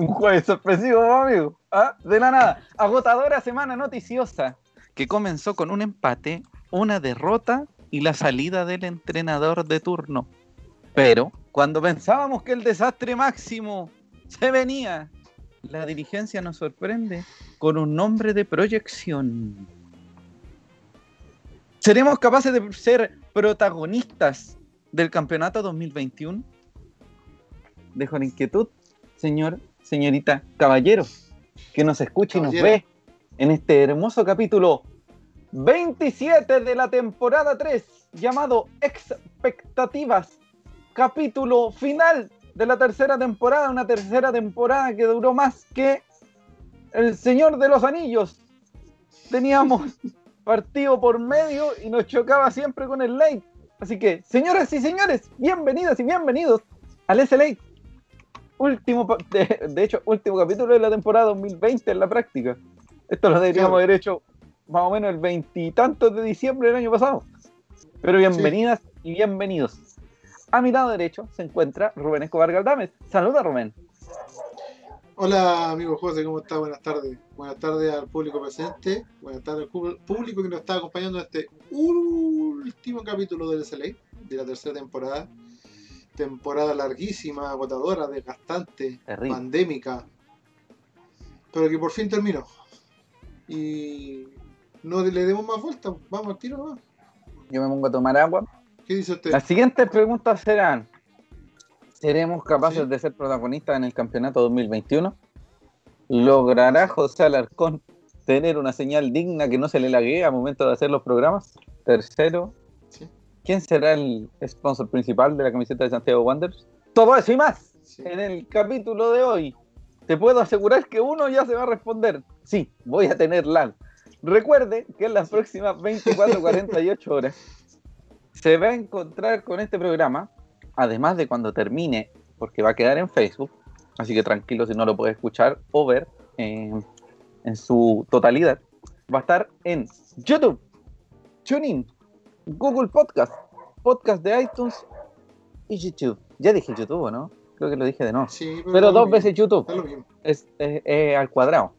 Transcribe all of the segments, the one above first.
Un jueves sorpresivo, amigo. ¿Ah? De la nada. Agotadora semana noticiosa que comenzó con un empate, una derrota y la salida del entrenador de turno. Pero cuando pensábamos que el desastre máximo se venía, la dirigencia nos sorprende con un nombre de proyección. ¿Seremos capaces de ser protagonistas del campeonato 2021? Dejo la inquietud, señor, señorita, caballero, que nos escucha y nos ve en este hermoso capítulo 27 de la temporada 3, llamado Expectativas, capítulo final de la tercera temporada, una tercera temporada que duró más que El Señor de los Anillos. Teníamos partido por medio y nos chocaba siempre con el late. Así que, señoras y señores, bienvenidas y bienvenidos al SLA. Último, de, de, hecho, último capítulo de la temporada 2020 en la práctica. Esto lo deberíamos haber hecho más o menos el veintitantos de diciembre del año pasado. Pero bienvenidas sí. y bienvenidos. A mi lado derecho se encuentra Rubén Escobar Galdames. Saluda, Rubén. Hola, amigo José, ¿cómo está? Buenas tardes. Buenas tardes al público presente. Buenas tardes al público que nos está acompañando en este último capítulo del SLA de la tercera temporada. Temporada larguísima, agotadora, desgastante, Terrible. pandémica. Pero que por fin terminó. Y no le demos más vueltas, vamos al tiro. Yo me pongo a tomar agua. ¿Qué dice usted? Las siguientes preguntas serán: ¿Seremos capaces ¿Sí? de ser protagonistas en el campeonato 2021? ¿Logrará José Alarcón tener una señal digna que no se le laguee al momento de hacer los programas? Tercero. ¿Quién será el sponsor principal de la camiseta de Santiago Wanderers? Todo eso y más en el capítulo de hoy. Te puedo asegurar que uno ya se va a responder. Sí, voy a tener lag. Recuerde que en las próximas 24 48 horas se va a encontrar con este programa, además de cuando termine, porque va a quedar en Facebook, así que tranquilo si no lo puede escuchar o ver en, en su totalidad, va a estar en YouTube, TuneIn, Google Podcast, Podcast de iTunes y YouTube. Ya dije YouTube, ¿no? Creo que lo dije de no. Sí, pero, pero dos veces YouTube. Está lo mismo. Es, es, es al cuadrado.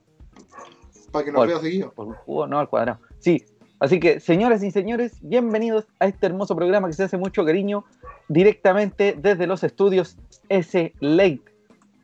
Para que nos vea seguido. Por no al cuadrado. Sí. Así que, señoras y señores, bienvenidos a este hermoso programa que se hace mucho cariño directamente desde los estudios S Lake,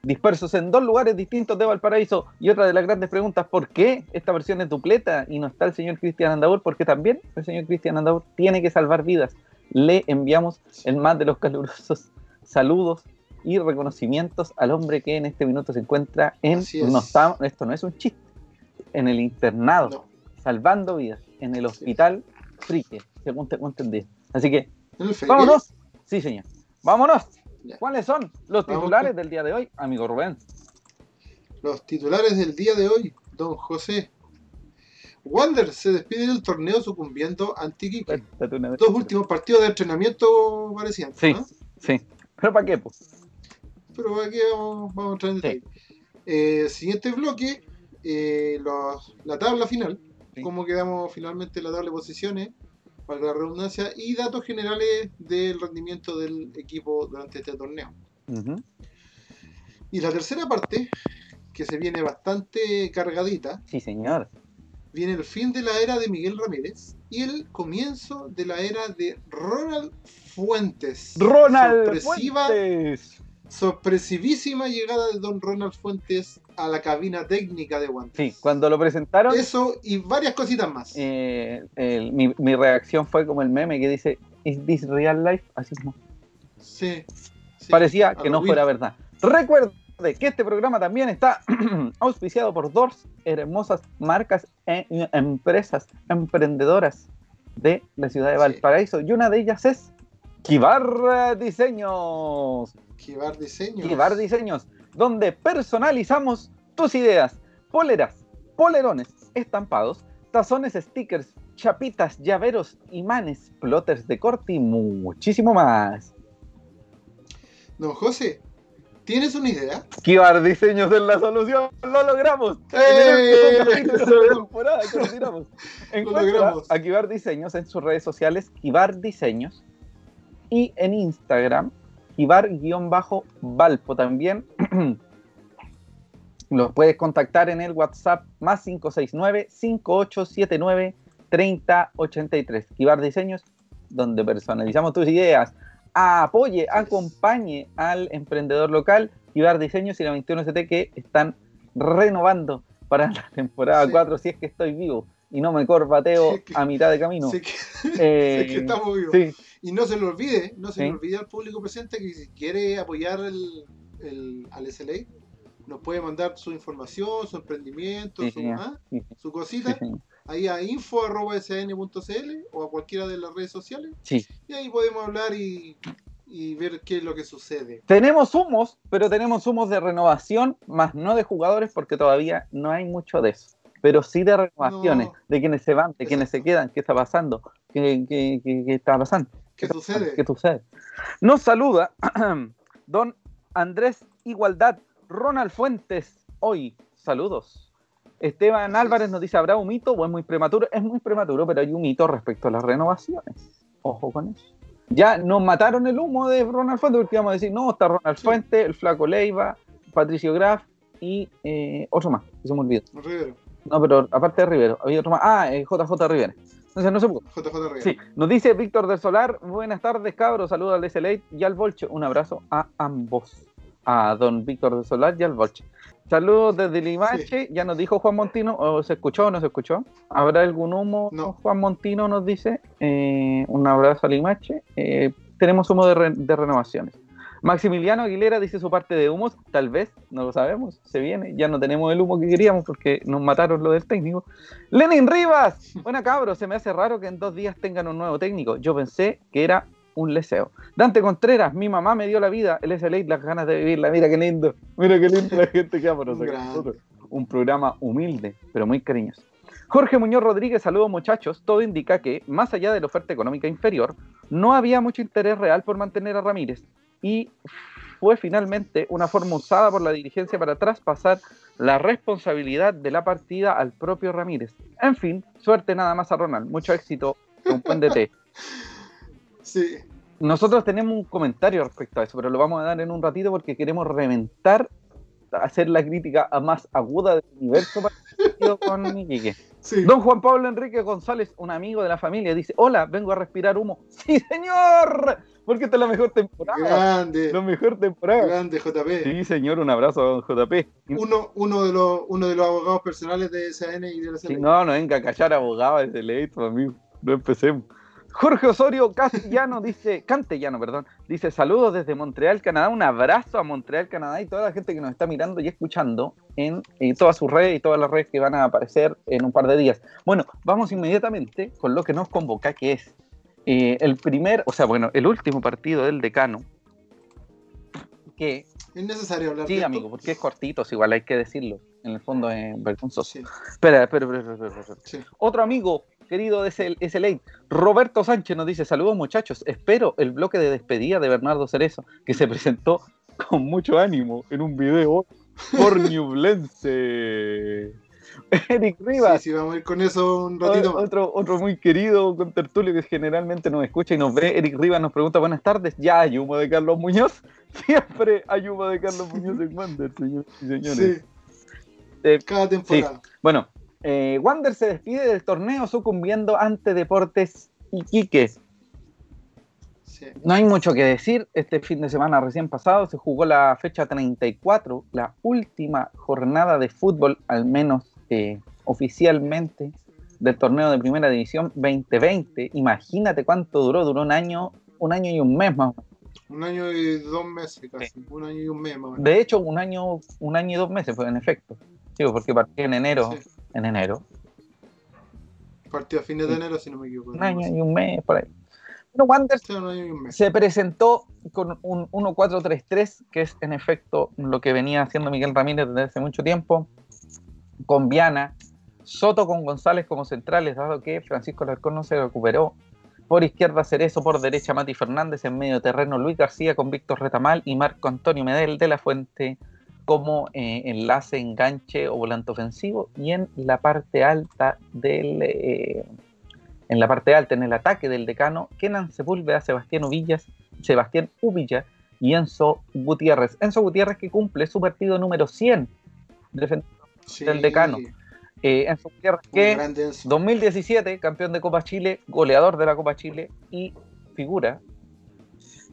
dispersos en dos lugares distintos de Valparaíso. Y otra de las grandes preguntas, ¿por qué esta versión es dupleta y no está el señor Cristian Andaur? Porque también el señor Cristian Andaur tiene que salvar vidas. Le enviamos el más de los calurosos saludos y reconocimientos al hombre que en este minuto se encuentra en... No está, esto no es un chiste en el internado, no. salvando vidas, en el hospital Frique, según tengo entendido. Así que, vámonos. Sí, señor. Vámonos. Ya. ¿Cuáles son los titulares del día de hoy, amigo Rubén? Los titulares del día de hoy, don José. Wander se despide del torneo sucumbiendo ante Iquique. Dos últimos partidos de entrenamiento parecían. Sí, ¿no? sí. ¿Pero para qué? Pues? Pero para qué vamos, vamos a entrar en detalle. Sí. Eh, siguiente bloque, eh, los, la tabla final, sí. cómo quedamos finalmente en la tabla de posiciones, para la redundancia, y datos generales del rendimiento del equipo durante este torneo. Uh -huh. Y la tercera parte, que se viene bastante cargadita. Sí, señor. Viene el fin de la era de Miguel Ramírez y el comienzo de la era de Ronald Fuentes. Ronald Sorpresiva, Fuentes sorpresivísima llegada de Don Ronald Fuentes a la cabina técnica de Guantes. Sí, cuando lo presentaron. Eso y varias cositas más. Eh, el, mi, mi, reacción fue como el meme que dice: ¿Is this real life? Así como. Sí. sí Parecía que no fuera verdad. Recuerde que este programa también está auspiciado por dos hermosas marcas e empresas emprendedoras de la ciudad de Valparaíso. Sí. Y una de ellas es Kibar Diseños. Kibar Diseños. Kibar Diseños, donde personalizamos tus ideas. Poleras, polerones, estampados, tazones, stickers, chapitas, llaveros, imanes, plotters de corte y muchísimo más. Don José, ¿tienes una idea? Kibar Diseños es la solución. ¡Lo logramos! ¡Eh! Encuentra a Kibar Diseños en sus redes sociales, Kibar Diseños, y en Instagram, Kibar-Valpo también. Los puedes contactar en el WhatsApp más 569-5879-3083. Kibar Diseños, donde personalizamos tus ideas. Apoye, acompañe al emprendedor local, Kibar Diseños y la 21ST que están renovando para la temporada 4 si es que estoy vivo y no me corbateo a mitad de camino. Sí que, que Eh, estamos vivos. sí, Y no se le olvide, no se Sí. le olvide al público presente que si quiere apoyar el, el- al SLA, nos puede mandar su información, su emprendimiento, Sí, su, ah, sí, su sí, cosita, señor. ahí a info.sn.cl o a cualquiera de las redes sociales. Sí. Y ahí podemos hablar y, y ver qué es lo que sucede. Tenemos humos, pero tenemos humos de renovación, más no de jugadores, porque todavía no hay mucho de eso. Pero sí de renovaciones, No. de quienes se van, de quienes se quedan, qué está pasando, qué, qué- qué- qué está pasando. ¿Qué sucede? ¿Qué sucede? Nos saluda don Andrés Igualdad, Ronald Fuentes, hoy, saludos. Esteban Álvarez nos dice, ¿habrá un mito o es muy prematuro? Es muy prematuro, pero hay un mito respecto a las renovaciones. Ojo con eso. Ya nos mataron el humo de Ronald Fuentes porque íbamos a decir, no, está Ronald. Fuentes, el Flaco Leiva, Patricio Graf y eh, otro más, que se me olvidó. Rivero, No, pero aparte de Rivero, había otro más. Ah, eh, JJ Rivera. Entonces no se pudo. JJ Rivero. Sí, nos dice Víctor del Solar, buenas tardes cabros, saludos al SLA y al Volche, un abrazo a ambos, a don Víctor del Solar y al Volche. Saludos desde Limache, ya nos dijo Juan Montino, o se escuchó o no se escuchó, ¿habrá algún humo? No. Juan Montino nos dice, eh, un abrazo a Limache, Eh, tenemos humo de, re- de renovaciones. Maximiliano Aguilera dice su parte de humos, tal vez, no lo sabemos, se viene, ya no tenemos el humo que queríamos porque nos mataron lo del técnico. Lenin Rivas, buena cabro, se me hace raro que en dos días tengan un nuevo técnico. Yo pensé que era un leseo. Dante Contreras, mi mamá me dio la vida, el SLA, las ganas de vivirla. Mira qué lindo, mira qué lindo la gente que Un grande. nosotros. Un programa humilde, pero muy cariñoso. Jorge Muñoz Rodríguez, saludos muchachos. Todo indica que, más allá de la oferta económica inferior, no había mucho interés real por mantener a Ramírez y fue finalmente una forma usada por la dirigencia para traspasar la responsabilidad de la partida al propio Ramírez. En fin, suerte nada más a Ronald. Mucho éxito, un buen DT. Sí, Nosotros tenemos un comentario respecto a eso, pero lo vamos a dar en un ratito porque queremos reventar, hacer la crítica a más aguda del universo para el partido con Iquique. sí. Don Juan Pablo Enrique González, un amigo de la familia, dice, hola, vengo a respirar humo. Sí, señor, porque esta es la mejor temporada. Grande, La mejor temporada. grande JP. Sí, señor, un abrazo a don JP. Uno, uno, de los, uno de los abogados personales de SAN y de la Sí, SLA. no, no venga a callar abogado desde leito, amigo. No empecemos. Jorge Osorio Castellano dice, Cantellano, perdón, dice saludos desde Montreal, Canadá, un abrazo a Montreal, Canadá y toda la gente que nos está mirando y escuchando en, eh, todas sus redes y todas las redes que van a aparecer en un par de días. Bueno, vamos inmediatamente con lo que nos convoca, que es eh, el primer, o sea, bueno, el último partido del decano, que Es necesario hablar de sí, esto? amigo, porque es cortito, si igual hay que decirlo, en el fondo es vergonzoso. Sí, Espera, espera, espera, espera, espera, espera. sí. Otro amigo querido de ese, ese late, Roberto Sánchez nos dice, saludos muchachos, espero el bloque de despedida de Bernardo Cerezo, que se presentó con mucho ánimo en un video por Ñublense. Eric Rivas, Sí, sí, vamos a ir con eso un ratito más. otro, otro muy querido con tertulio que generalmente nos escucha y nos ve, Eric Rivas nos pregunta, buenas tardes, ¿ya hay humo de Carlos Muñoz? Siempre hay humo de Carlos Muñoz en Wander, señores y señores. Sí. Eh, Cada temporada. Bueno, eh, Wander se despide del torneo sucumbiendo ante Deportes Iquique. Sí. No hay mucho que decir. Este fin de semana recién pasado se jugó la fecha 34, la última jornada de fútbol, al menos eh, oficialmente, del torneo de Primera División 2020. Imagínate cuánto duró, duró un año, un año y un mes más. o menos. Un año y dos meses casi. Un año y un mes más o menos. De hecho, un año, un año y dos meses fue en efecto. Digo, porque partió en enero, Sí. En enero. Partido a fines de enero, si no me equivoco. Un año y un mes por ahí. Bueno, Wander Sí, se presentó con un 1-4-3-3, que es en efecto lo que venía haciendo Miguel Ramírez desde hace mucho tiempo, con Viana, Soto con González como centrales, dado que Francisco Larcón no se recuperó. Por izquierda Cerezo, por derecha Mati Fernández, en medio terreno Luis García con Víctor Retamal y Marco Antonio Medel de la Fuente como eh, enlace, enganche o volante ofensivo y en la parte alta del eh, en la parte alta, en el ataque del decano, Kenan Sepúlveda, Sebastián Uvillas, Sebastián Uvilla y Enzo Gutiérrez. Enzo Gutiérrez que cumple su partido número 100 del decano. Eh, Enzo Gutiérrez, que 2017, campeón de Copa Chile, goleador de la Copa Chile y figura.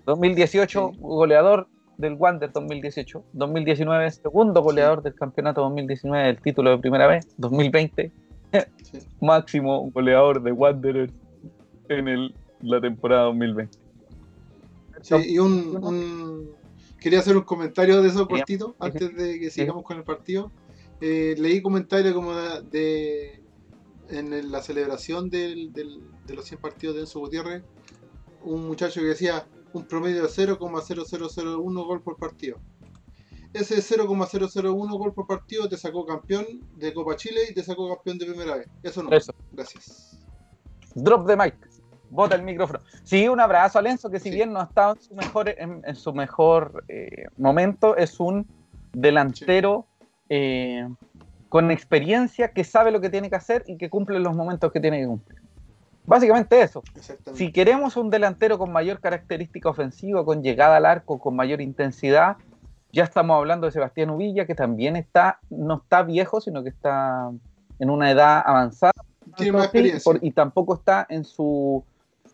2018, goleador del Wander 2018. 2019, segundo goleador del campeonato 2019 del título de primera vez. 2020, máximo goleador de Wanderers en el, la temporada 2020. Sí, y un, quería hacer un comentario de eso cortito antes de que sigamos con el partido. Eh, leí comentarios como de, en la celebración del, de los 100 partidos de Enzo Gutiérrez, un muchacho que decía un promedio de 0,0001 gol por partido. Ese 0,001 gol por partido te sacó campeón de Copa Chile y te sacó campeón de primera vez. Eso no. Eso. Gracias. Drop de mic. Bota el micrófono. Sí, un abrazo a Lenzo, que si bien no ha estado en su mejor, en, su mejor eh, momento, es un delantero eh, con experiencia que sabe lo que tiene que hacer y que cumple los momentos que tiene que cumplir. Básicamente eso. Si queremos un delantero con mayor característica ofensiva, con llegada al arco, con mayor intensidad, ya estamos hablando de Sebastián Uvilla, que también está, no está viejo, sino que está en una edad avanzada. y tampoco está en su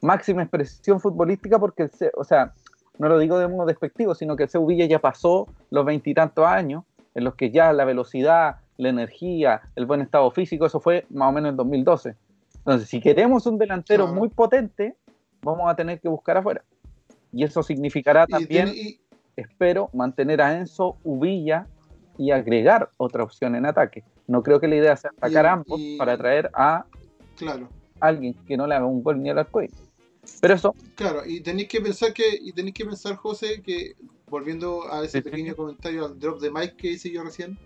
máxima expresión futbolística, porque, o sea, no lo digo de modo despectivo, sino que el Uvilla ya pasó los veintitantos años en los que ya la velocidad, la energía, el buen estado físico, eso fue más o menos en 2012. Entonces, si queremos un delantero muy potente, vamos a tener que buscar afuera. Y eso significará también, espero, mantener a Enzo Ubilla y agregar otra opción en ataque. No creo que la idea sea atacar a ambos para traer a claro. alguien que no le haga un gol ni al arco Pero eso. Claro, y tenéis que pensar que, y tenéis que pensar, José, que volviendo a ese pequeño comentario al drop de Mike que hice yo recién,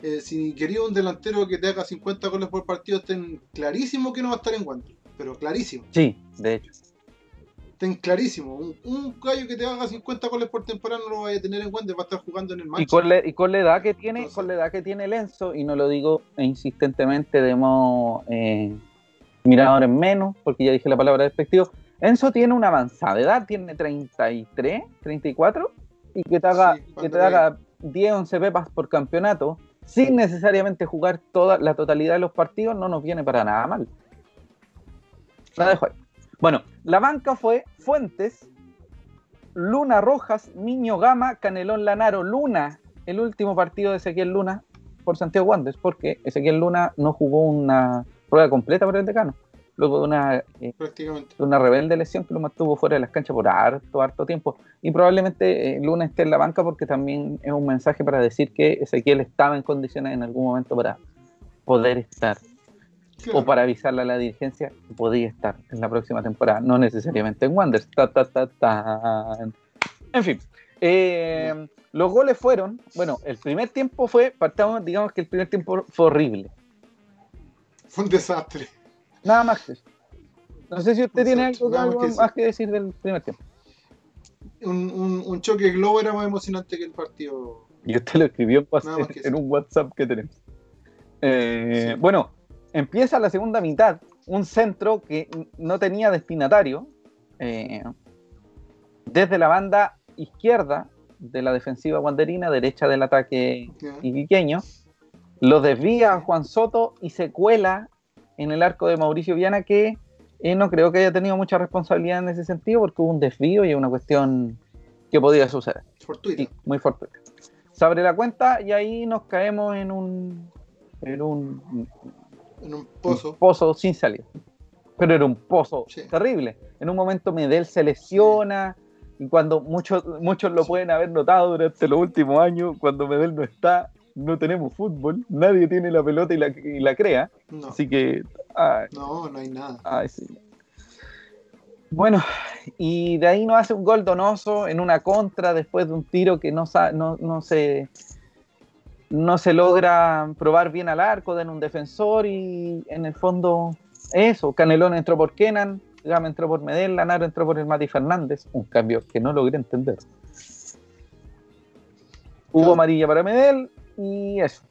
eh, si quería un delantero que te haga 50 goles por partido, ten clarísimo que no va a estar en Wander, pero clarísimo. Sí, de hecho. Ten clarísimo, un, gallo que te haga 50 goles por temporada no lo vaya a tener en Wander, va a estar jugando en el match. Y con, y con la edad que tiene, con la edad que tiene Lenzo, y no lo digo insistentemente de modo eh, mirador en menos, porque ya dije la palabra despectivo, Enzo tiene una avanzada edad, tiene 33, 34, y que te haga, que te haga 10, 11 pepas por campeonato, sin necesariamente jugar toda la totalidad de los partidos, no nos viene para nada mal. La dejo ahí. Bueno, la banca fue Fuentes, Luna Rojas, Niño Gama, Canelón Lanaro, Luna, el último partido de Ezequiel Luna por Santiago Wanderers, porque Ezequiel Luna no jugó una prueba completa por el decano luego de una, eh, una rebelde lesión que lo mantuvo fuera de las canchas por harto, harto tiempo. Y probablemente eh, Luna esté en la banca porque también es un mensaje para decir que Ezequiel estaba en condiciones en algún momento para poder estar. O para avisarle a la dirigencia que podía estar en la próxima temporada, no necesariamente en Wanderers. en fin, eh, los goles fueron, bueno, el primer tiempo fue, partamos, digamos que el primer tiempo fue horrible. Fue un desastre. Nada más No sé si usted tiene algo, más, que, decir del primer tiempo. Un, un, choque globo era más emocionante que el partido. Y usted lo escribió en, un WhatsApp que tenemos. Eh, bueno, empieza la segunda mitad, un centro que no tenía destinatario, eh, desde la banda izquierda de la defensiva guanderina, derecha del ataque iquiqueño, lo desvía Juan Soto y se cuela en el arco de Mauricio Viana que eh, no creo que haya tenido mucha responsabilidad en ese sentido porque hubo un desvío y una cuestión que podía suceder. Fortuita. muy fortuita. Se abre la cuenta y ahí nos caemos en un en un, en un pozo. pozo sin salida. Pero era un pozo terrible. En un momento Medel se lesiona y cuando muchos muchos lo pueden haber notado durante los últimos años, cuando Medel no está, no tenemos fútbol, nadie tiene la pelota y la, crea. Así que. no, no hay nada. Bueno, y de ahí nos hace un gol donoso en una contra después de un tiro que no, no, no, se, no se logra probar bien al arco, en un defensor y en el fondo eso, Canelón entró por Kenan, Gama entró por Medel, Lanaro entró por el Mati Fernández, un cambio que no logré entender. Hubo amarilla para Medel, y eso.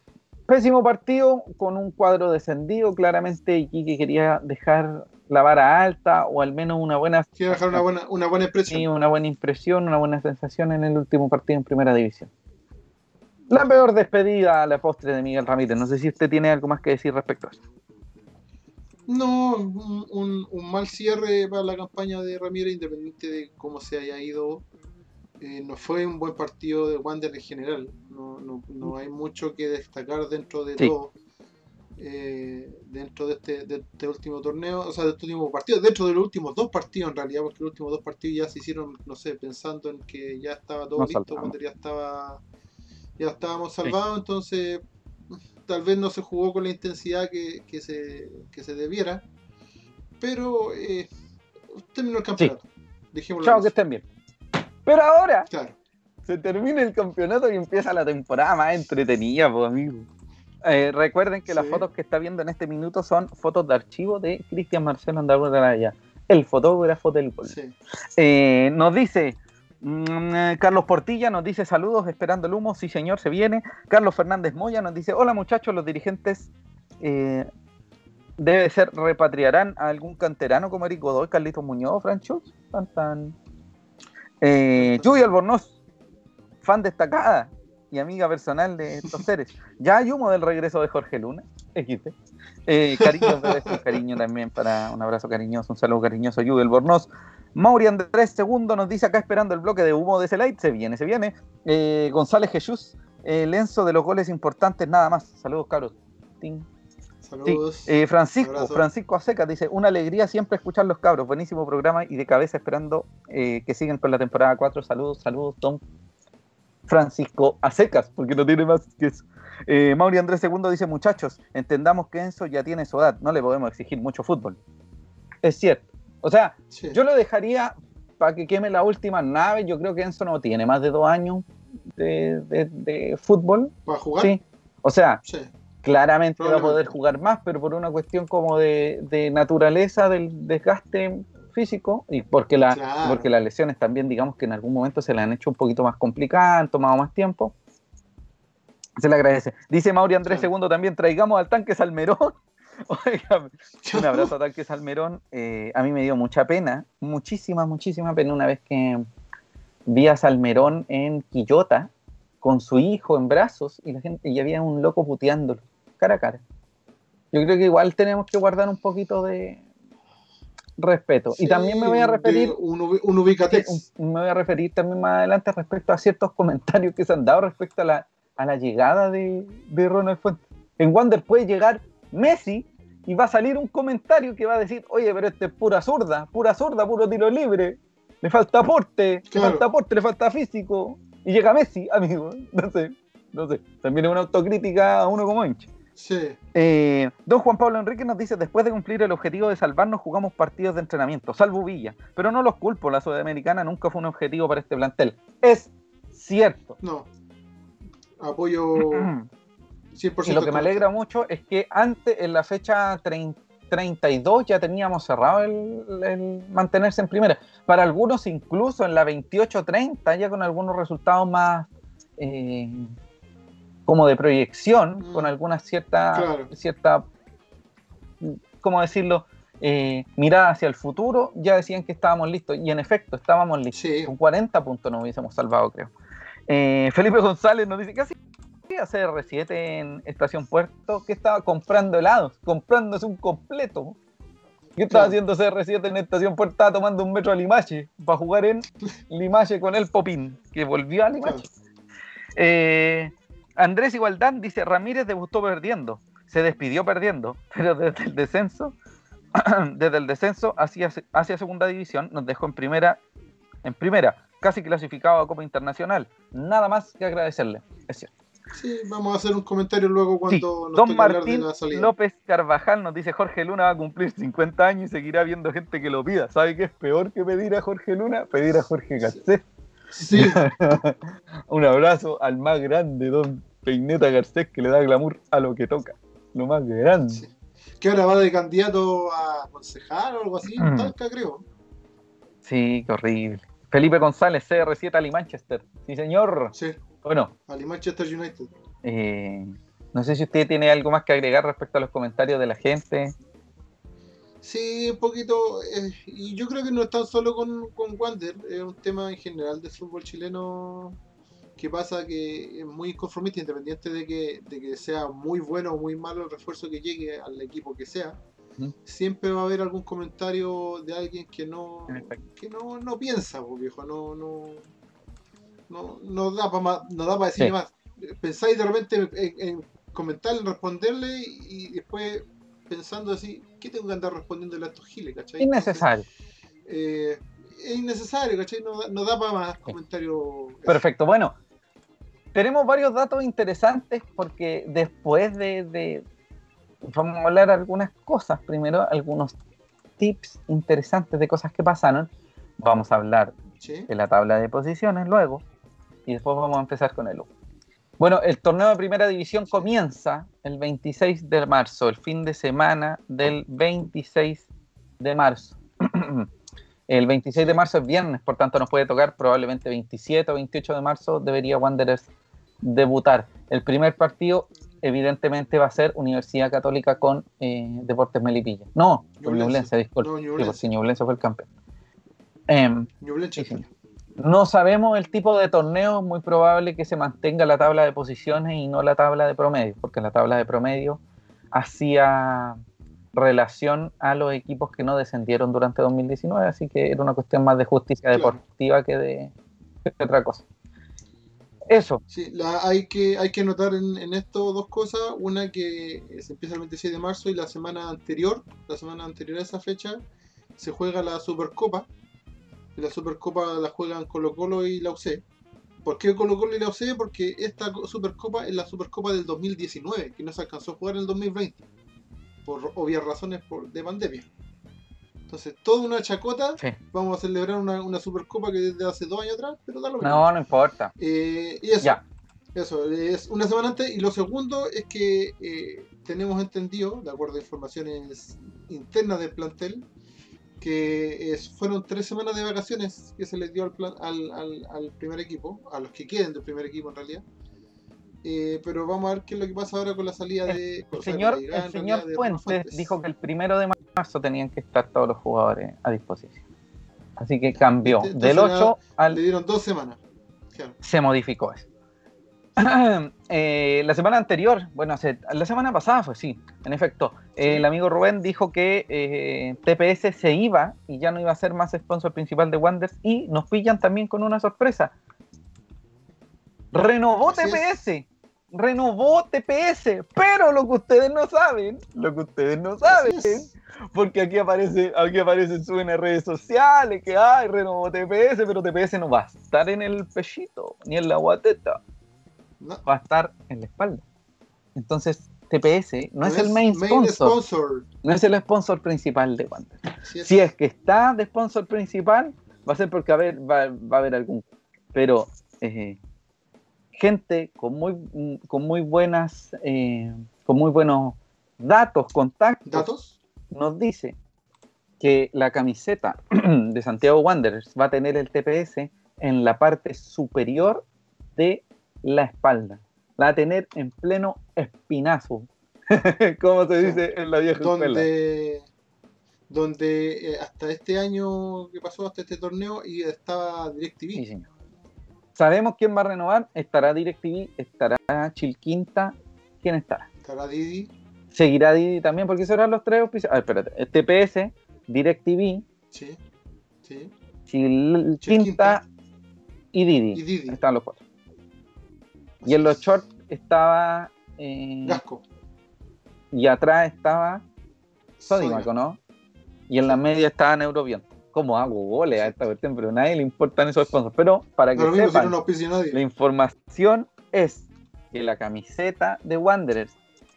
Pésimo partido con un cuadro descendido. Claramente Iquique quería dejar la vara alta o al menos una buena. Quiere dejar una buena, una buena impresión. Sí, una buena impresión, una buena sensación en el último partido en primera división. La peor despedida a la postre de Miguel Ramírez. No sé si usted tiene algo más que decir respecto a eso. No, un, mal cierre para la campaña de Ramírez, independiente de cómo se haya ido. Eh, no fue un buen partido de Wander en general. No, no, no hay mucho que destacar dentro de todo. Eh, dentro de este, de este, último torneo, o sea, de este último partido, dentro de los últimos dos partidos en realidad, porque los últimos dos partidos ya se hicieron, no sé, pensando en que ya estaba todo listo, cuando ya estaba ya estábamos salvados, entonces tal vez no se jugó con la intensidad que, que, se, que se debiera, pero eh, terminó el campeonato. Chao, que estén bien. Pero ahora se termina el campeonato y empieza la temporada más entretenida, pues, amigo. Eh, recuerden que las fotos que está viendo en este minuto son fotos de archivo de Cristian Marcelo Andalgo el fotógrafo del gol. Eh, nos dice mm, eh, Carlos Portilla, nos dice saludos, esperando el humo, sí señor, se viene. Carlos Fernández Moya nos dice, hola muchachos, los dirigentes debe ser, repatriarán a algún canterano como Eric Godoy, Carlitos Muñoz, Franchos, tan tan. Albornoz, fan destacada, y amiga personal de estos seres. Ya hay humo del regreso de Jorge Luna, XT. Eh, cariño, cariño también para un abrazo cariñoso, un saludo cariñoso, Yudel Bornoz. Mauri Andrés segundo nos dice acá esperando el bloque de humo de ese light, se viene, se viene. Eh, González Jesús, el Enzo de los goles importantes, nada más. Saludos, cabros. Saludos. Eh, Francisco, Francisco Aseca dice, una alegría siempre escuchar los cabros, buenísimo programa y de cabeza esperando eh, que sigan con la temporada 4. Saludos, saludos, Tom Francisco a secas, porque no tiene más que eso. Eh, Mauri Andrés II dice, muchachos, entendamos que Enzo ya tiene su edad, no le podemos exigir mucho fútbol. Es cierto. O sea, yo lo dejaría para que queme la última nave. Yo creo que Enzo no tiene más de dos años de, fútbol. ¿Para jugar? Sí. O sea, claramente va a poder jugar más, pero por una cuestión como de, de naturaleza del desgaste físico y porque, la, porque las lesiones también, digamos que en algún momento se le han hecho un poquito más complicadas, han tomado más tiempo. Se le agradece. Dice Mauri Andrés II también, traigamos al tanque Salmerón. un abrazo a tanque Salmerón. Eh, a mí me dio mucha pena, muchísima, muchísima pena una vez que vi a Salmerón en Quillota con su hijo en brazos y la gente y había un loco puteándolo cara a cara. Yo creo que igual tenemos que guardar un poquito de, respeto. y también me voy a referir. Un, un me voy a referir también más adelante respecto a ciertos comentarios que se han dado respecto a la, a la llegada de, de Ronald Fuentes. En Wander puede llegar Messi y va a salir un comentario que va a decir, oye, pero este es pura zurda, pura zurda, puro tiro libre, le falta aporte, le falta aporte, le falta físico. Y llega Messi, amigo. No sé, no sé. También es una autocrítica a uno como hincha. Eh, don Juan Pablo Enrique nos dice, después de cumplir el objetivo de salvarnos, jugamos partidos de entrenamiento, salvo Villa. Pero no los culpo, la Sudamericana nunca fue un objetivo para este plantel. Es cierto. No. Apoyo 100%. Y lo que me alegra mucho es que antes, en la fecha 32, ya teníamos cerrado el, mantenerse en primera. Para algunos, incluso en la 28-30, ya con algunos resultados más... Eh, como de proyección, con mm. alguna cierta, cierta ¿cómo decirlo? Eh, mirada hacia el futuro, ya decían que estábamos listos. Y en efecto, estábamos listos. Con 40 puntos nos hubiésemos salvado, creo. Eh, Felipe González nos dice, ¿qué hacía CR7 en Estación Puerto? Que estaba comprando helados, comprándose un completo. Yo estaba haciendo CR7 en Estación Puerto? Estaba tomando un metro a Limache para jugar en Limache con el Popín, que volvió a Limache. Eh, Andrés Igualdad dice, Ramírez debutó perdiendo, se despidió perdiendo, pero desde el descenso, desde el descenso hacia, hacia segunda división nos dejó en primera, en primera, casi clasificado a Copa Internacional. Nada más que agradecerle, es cierto. Sí, vamos a hacer un comentario luego cuando nos Don Martín de la salida. López Carvajal nos dice Jorge Luna va a cumplir 50 años y seguirá habiendo gente que lo pida. ¿Sabe qué es peor que pedir a Jorge Luna? Pedir a Jorge Garcés. Sí. un abrazo al más grande, don Peineta Garcés, que le da glamour a lo que toca. Lo más grande. Que ahora va de candidato a concejal o algo así, mm. Talca, creo. Sí, qué horrible. Felipe González, CR7 Ali Manchester. Sí, señor. Sí. Bueno. Ali Manchester United. Eh, no sé si usted tiene algo más que agregar respecto a los comentarios de la gente. Sí, un poquito. Eh, y yo creo que no es tan solo con, con Wander, es un tema en general del fútbol chileno que pasa que es muy conformista, independiente de que, de que sea muy bueno o muy malo el refuerzo que llegue al equipo que sea, siempre va a haber algún comentario de alguien que no, que no, no piensa, pues, viejo, no, no, no, no da para no da para decir más. Pensáis de repente en, comentarle, responderle y después pensando así, ¿qué tengo que andar respondiéndole a estos giles, cachai? Innecesario. Eh, es innecesario, ¿cachai? No, no da para más comentarios. Perfecto, bueno. Tenemos varios datos interesantes porque después de, Vamos a hablar algunas cosas. Primero, algunos tips interesantes de cosas que pasaron. Vamos a hablar de la tabla de posiciones luego. Y después vamos a empezar con el U. Bueno, el torneo de primera división comienza el 26 de marzo, el fin de semana del 26 de marzo. el 26 de marzo es viernes, por tanto nos puede tocar probablemente 27 o 28 de marzo debería Wanderers debutar. El primer partido evidentemente va a ser Universidad Católica con eh, Deportes Melipilla. No, Ñublense, disculpe. No, fue el campeón. Eh, no sabemos el tipo de torneo, muy probable que se mantenga la tabla de posiciones y no la tabla de promedio, porque la tabla de promedio hacía relación a los equipos que no descendieron durante 2019, así que era una cuestión más de justicia deportiva que de, otra cosa. Eso. Sí, hay, que, hay que notar en, en, esto dos cosas. Una que se empieza el 26 de marzo y la semana anterior, la semana anterior a esa fecha, se juega la Supercopa, la Supercopa la juegan Colo Colo y la UC. ¿Por qué Colo Colo y la UC? Porque esta Supercopa es la Supercopa del 2019, que no se alcanzó a jugar en el 2020, por obvias razones de pandemia. Entonces, toda una chacota, vamos a celebrar una, Supercopa que desde hace dos años atrás, pero da lo mismo. No, no importa. Eh, y eso, eso, es una semana antes. Y lo segundo es que eh, tenemos entendido, de acuerdo a informaciones internas del plantel, que fueron tres semanas de vacaciones que se les dio al, plan, al, primer equipo, a los que queden del primer equipo en realidad. Eh, pero vamos a ver qué es lo que pasa ahora con la salida de. El señor, el señor Fuentes dijo que el primero de marzo tenían que estar todos los jugadores a disposición. Así que cambió del 8 al. Le dieron dos semanas. Se modificó eso. Eh, la semana anterior, bueno, la semana pasada fue, sí, en efecto, el amigo Rubén dijo que eh, TPS se iba y ya no iba a ser más sponsor principal de Wonders y nos pillan también con una sorpresa. Renovó TPS, renovó TPS, pero lo que ustedes no saben, lo que ustedes no saben, porque aquí aparece, aquí aparece, suben en redes sociales que hay, renovó TPS, pero TPS no va a estar en el pechito, ni en la guateta va a estar en la espalda. Entonces, TPS no, es, el main, sponsor, No es el sponsor principal de Wander. si es que está de sponsor principal, va a ser porque va a haber, va, a haber algún. Pero eh, gente con muy, con muy buenas, eh, con muy buenos datos, contactos, ¿Datos? nos dice que la camiseta de Santiago Wanderers va a tener el TPS en la parte superior de la espalda. La va a tener en pleno espinazo. como se dice en la vieja donde, Donde eh, hasta este año que pasó, hasta este torneo, y estaba DirecTV. Sabemos quién va a renovar. Estará DirecTV, estará Chilquinta. ¿Quién estará? Estará Didi. Seguirá Didi también, porque serán los tres ver, espérate. TPS, DirecTV. Sí. Sí. Chilquinta, y Didi. Y Didi. Están los cuatro. Y en los shorts estaba. Eh, Gasco. Y atrás estaba. Sodimaco, ¿no? Y en la media estaba Neurobion. ¿Cómo hago goles a esta cuestión? Pero a nadie le importan esos sponsors. Pero para que sepan, la información es que la camiseta de Wanderers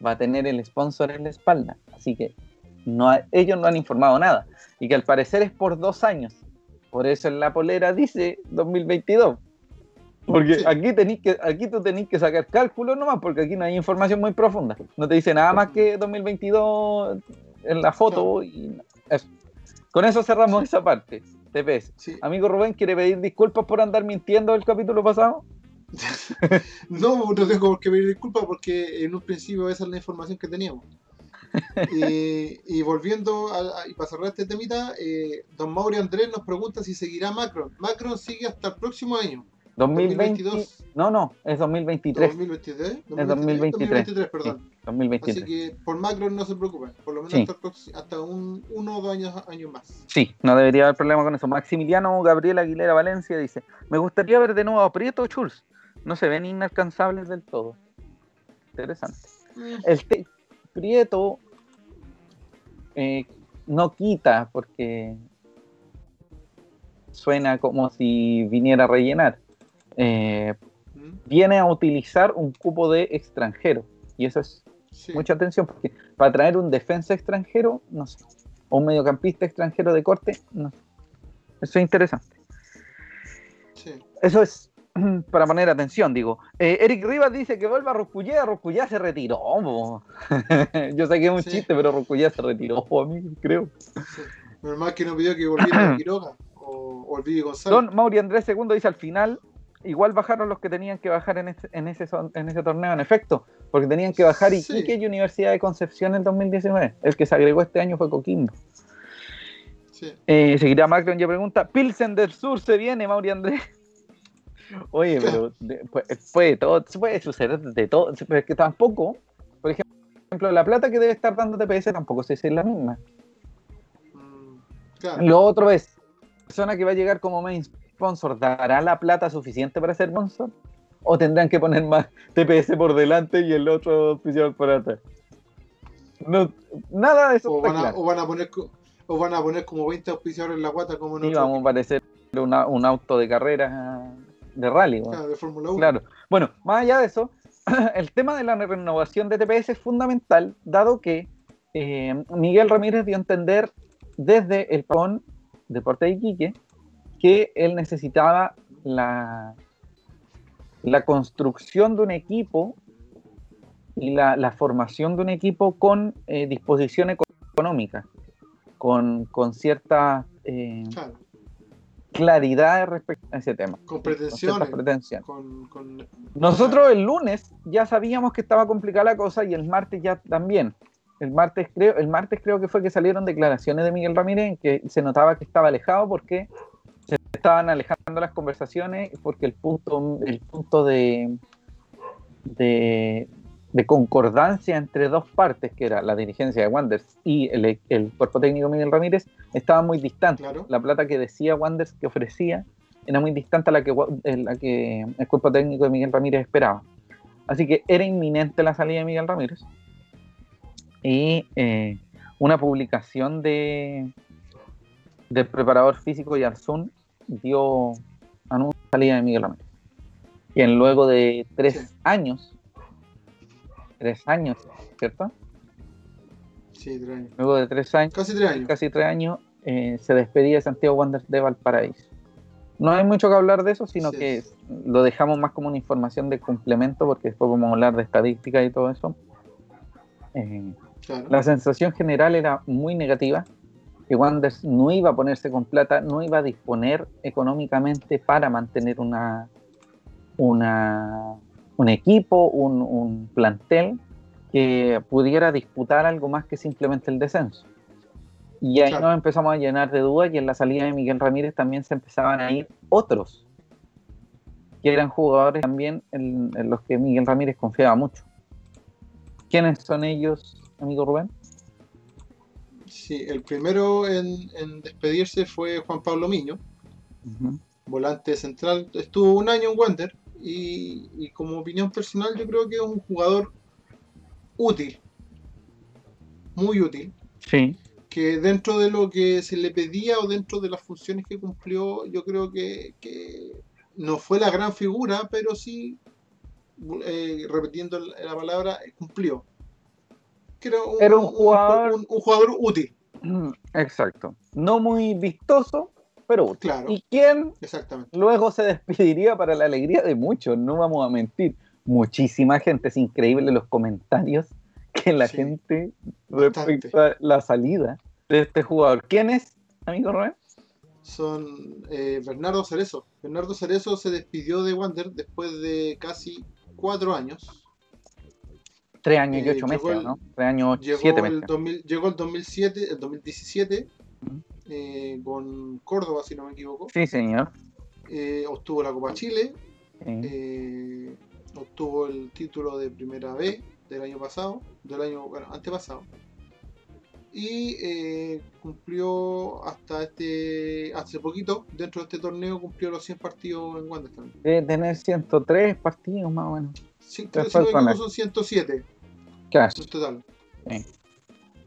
va a tener el sponsor en la espalda. Así que no ellos no han informado nada. Y que al parecer es por dos años. Por eso en la polera dice 2022. Porque aquí, tenéis que, aquí tú tenés que sacar cálculos nomás, porque aquí no hay información muy profunda. No te dice nada más que 2022 en la foto y eso. Con eso cerramos esa parte. TPS. Amigo Rubén, ¿quiere pedir disculpas por andar mintiendo el capítulo pasado? no, no tengo por qué pedir disculpas porque en un principio esa es la información que teníamos. y, volviendo a, y para cerrar este temita, eh, don Mauri Andrés nos pregunta si seguirá Macron. Macron sigue hasta el próximo año 2020, 2022. no, no, es 2023. 2023. Es 2023. 2023, perdón. Sí, 2023. Así que por macro no se preocupen. Por lo menos Sí. hasta, un, uno o dos años, años más. Sí, no debería haber problema con eso. Maximiliano Gabriel Aguilera Valencia dice: Me gustaría ver de nuevo a Prieto Schulz. No se ven inalcanzables del todo. Interesante. Mm, El te- Prieto eh, no quita porque suena como si viniera a rellenar. Eh, viene a utilizar un cupo de extranjero. Y eso es sí. mucha atención porque para traer un defensa extranjero, no sé, o un mediocampista extranjero de corte, no sé. Eso es interesante. sí. Eso es para poner atención, digo. Eh, Eric Rivas dice que vuelva a Roscullé, Roscullé se retiró. Yo sé que es un Sí. chiste, pero Roscullé se retiró, amigo, creo. sí. Normal que no pidió que volviera a Quiroga o, o González. Don Mauri Andrés II dice al final, igual bajaron los que tenían que bajar en ese, en ese, en ese torneo, en efecto, porque tenían que bajar Sí. Iquique y Universidad de Concepción en 2019. El que se agregó este año fue Coquimbo. Sí. Eh, seguirá Macron y pregunta, Pilsen del Sur se viene, Mauri Andrés. Oye, pero de- puede, todo, puede suceder de todo, pero es que tampoco, por ejemplo, la plata que debe estar dando TPS tampoco sé si es la misma. Mm, claro. Lo otro es, persona que va a llegar como main sponsor, ¿dará la plata suficiente para ser sponsor? ¿O tendrán que poner más TPS por delante y el otro oficial por atrás? No, nada de eso O van, a, claro. o van a poner o van a poner como 20 auspiciadores en la guata como en Sí, otro vamos a parecer una- un auto de carrera de rally. claro, de Fórmula 1. Claro. Bueno, más allá de eso, el tema de la renovación de TPS es fundamental, dado que eh, Miguel Ramírez dio a entender desde el PON Deporte de Iquique que él necesitaba la, la construcción de un equipo y la, la formación de un equipo con eh, disposición eco- económica, con, con cierta eh, Claro, claridad respecto a ese tema. con pretensiones. pretensiones. Con, con- Nosotros el lunes ya sabíamos que estaba complicada la cosa y el martes ya también. El martes creo, el martes creo que fue que salieron declaraciones de Miguel Ramírez en que se notaba que estaba alejado porque se estaban alejando las conversaciones porque el punto, el punto de, de, de concordancia entre dos partes, que era la dirigencia de Wanders y el, el cuerpo técnico Miguel Ramírez, estaba muy distante. Claro. La plata que decía Wanders que ofrecía era muy distante a la que, eh, la que el cuerpo técnico de Miguel Ramírez esperaba. Así que era inminente la salida de Miguel Ramírez. Y eh, una publicación de del preparador físico Yarzún dio anuncio de salida de Miguel Ramírez. Y en luego de tres Sí. años, tres años, ¿cierto? Sí, tres años. Luego de tres años, Casi tres años. casi tres años, eh, se despedía de Santiago Wanderers de Valparaíso. No hay mucho que hablar de eso, sino que lo dejamos más como una información de complemento, porque después vamos a hablar de estadística y todo eso. Eh, Claro. la sensación general era muy negativa, que Wanderers no iba a ponerse con plata, no iba a disponer económicamente para mantener una, una, un equipo, un, un plantel que pudiera disputar algo más que simplemente el descenso. Y ahí Claro. nos empezamos a llenar de dudas y en la salida de Miguel Ramírez también se empezaban a ir otros, que eran jugadores también en, en los que Miguel Ramírez confiaba mucho. ¿Quiénes son ellos, amigo Rubén? Sí, el primero en, en despedirse fue Juan Pablo Miño, volante central. Estuvo un año en Wander y, y como opinión personal yo creo que es un jugador útil, muy útil, Sí. que dentro de lo que se le pedía o dentro de las funciones que cumplió, yo creo que, que no fue la gran figura, pero sí, eh, repitiendo la la palabra, cumplió. Creo Era un jugador- un- un jugador útil, Exacto. No muy vistoso, pero útil. Claro. ¿Y quién exactamente. luego se despediría para la alegría de muchos? No vamos a mentir. Muchísima gente. Es increíble los comentarios que la Sí, gente bastante. respecto a la salida de este jugador. ¿Quién es, amigo Rubén? son eh, Bernardo Cerezo. Bernardo Cerezo se despidió de Wander después de casi cuatro años. Tres años y Eh, ocho meses, el- ¿no? Tres años, Llegó siete el, meses. 2000 llegó el 2007, el 2017 Ujú. eh, con Córdoba, si no me equivoco. Sí, señor. eh, obtuvo la Copa Chile, eh, obtuvo el título de Primera B del año pasado, del año, bueno, antepasado. Y eh, cumplió hasta este, hace poquito, dentro de este torneo, cumplió los 100 partidos en Wanderers también. Debe tener 103 partidos más o menos. Sí, creo que son 107 Claro. total. Sí,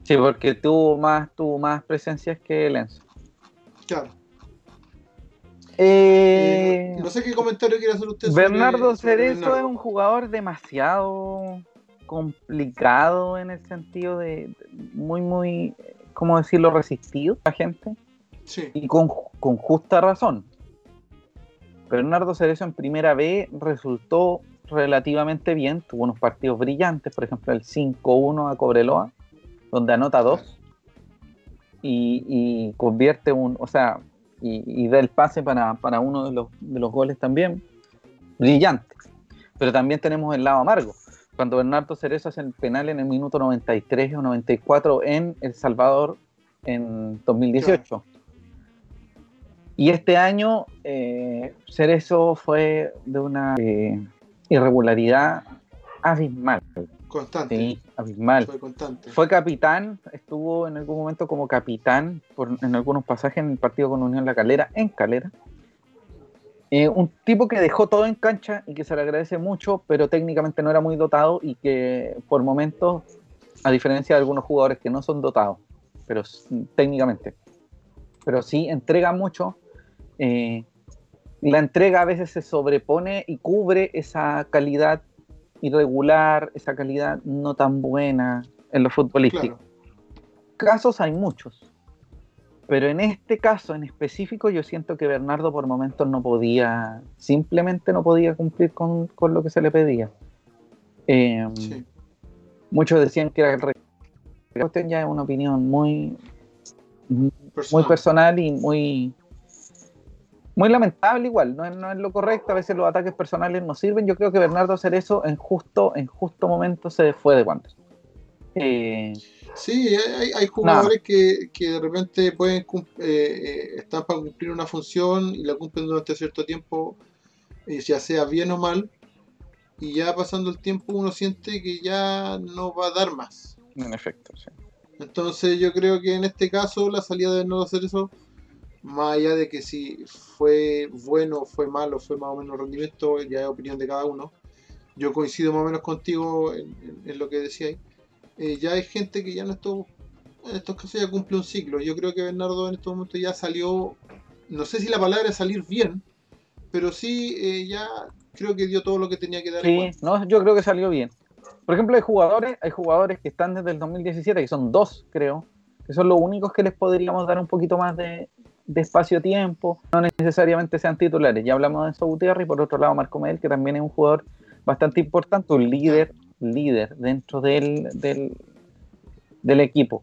Sí, porque tuvo más, tuvo más presencias que Lenzo. Claro. Eh, no sé qué comentario quiere hacer usted. Bernardo sobre Cerezo Bernardo. es un jugador demasiado complicado en el sentido de de muy, muy, ¿cómo decirlo?, resistido a la gente Sí, y con, con justa razón. Bernardo Cerezo en primera B resultó relativamente bien, tuvo unos partidos brillantes, por ejemplo el 5-1 a Cobreloa, donde anota dos y, convierte un, o sea, y, y da el pase para, para uno de los, de los goles también, brillante. Pero también tenemos el lado amargo. Cuando Bernardo Cerezo hace el penal en el minuto 93 o 94 en El Salvador en 2018. Y este año eh, Cerezo fue de una eh, irregularidad abismal. constante. Sí, abismal. Fue constante. Fue capitán, estuvo en algún momento como capitán por- en algunos pasajes en el partido con Unión La Calera, en Calera. Eh, un tipo que dejó todo en cancha y que se le agradece mucho, pero técnicamente no era muy dotado y que por momentos, a diferencia de algunos jugadores que no son dotados, pero técnicamente, pero sí entrega mucho, eh, la entrega a veces se sobrepone y cubre esa calidad irregular, esa calidad no tan buena en lo futbolístico. Claro. Casos hay muchos, pero en este caso en específico yo siento que Bernardo por momentos no podía, simplemente no podía cumplir con, con lo que se le pedía. Eh, Sí. Muchos decían que era el re- cuestión ya es una opinión muy, muy personal y muy muy lamentable igual, no es, no es lo correcto, a veces los ataques personales no sirven, yo creo que Bernardo Cerezo en justo, en justo momento se fue de Wanderers. Eh, Sí, hay, hay jugadores que, que de repente pueden eh, eh, están para cumplir una función y la cumplen durante cierto tiempo, eh, ya sea bien o mal, y ya pasando el tiempo uno siente que ya no va a dar más. en efecto, sí. Entonces yo creo que en este caso la salida de no hacer eso, más allá de que si fue bueno fue malo, fue más o menos rendimiento, ya es opinión de cada uno. Yo coincido más o menos contigo en, en- en lo que decíais. Eh, ya hay gente que ya no estuvo, en estos casos ya cumple un ciclo. Yo creo que Bernardo en estos momentos ya salió, no sé si la palabra es salir bien, pero sí eh, ya creo que dio todo lo que tenía que dar. en Sí, no, yo creo que salió bien. Por ejemplo, hay jugadores, hay jugadores que están desde el 2017, que son dos, creo, que son los únicos que les podríamos dar un poquito más de, de espacio-tiempo, no necesariamente sean titulares. Ya hablamos de Enzo Gutiérrez y por otro lado Marco Medel, que también es un jugador bastante importante, un líder, líder dentro del, del, del equipo.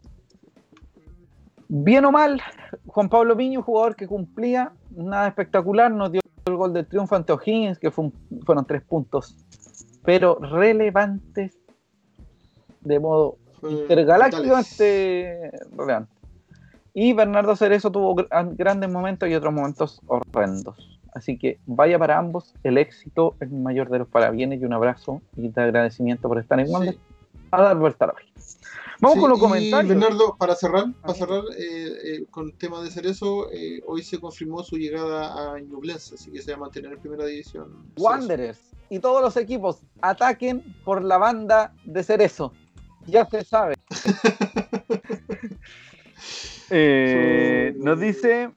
Bien o mal, Juan Pablo Piño, jugador que cumplía, nada espectacular, nos dio el gol del triunfo ante O'Higgins, que fue un- fueron tres puntos, pero relevantes de modo Fue vitales. intergalácticamente relevante. Y Bernardo Cerezo tuvo gr- grandes momentos y otros momentos horrendos. Así que vaya para ambos el éxito, el mayor de los parabienes y un abrazo y de agradecimiento por estar en Sí. Wander a dar vuelta a la página. Vamos Sí, con los comentarios. Bernardo, para cerrar, para cerrar eh, eh, con el tema de Cerezo, eh, hoy se confirmó su llegada a Ñublense, así que se va a mantener en primera división. Wanderers y todos los equipos ataquen por la banda de Cerezo. Ya se sabe. Eh, nos dice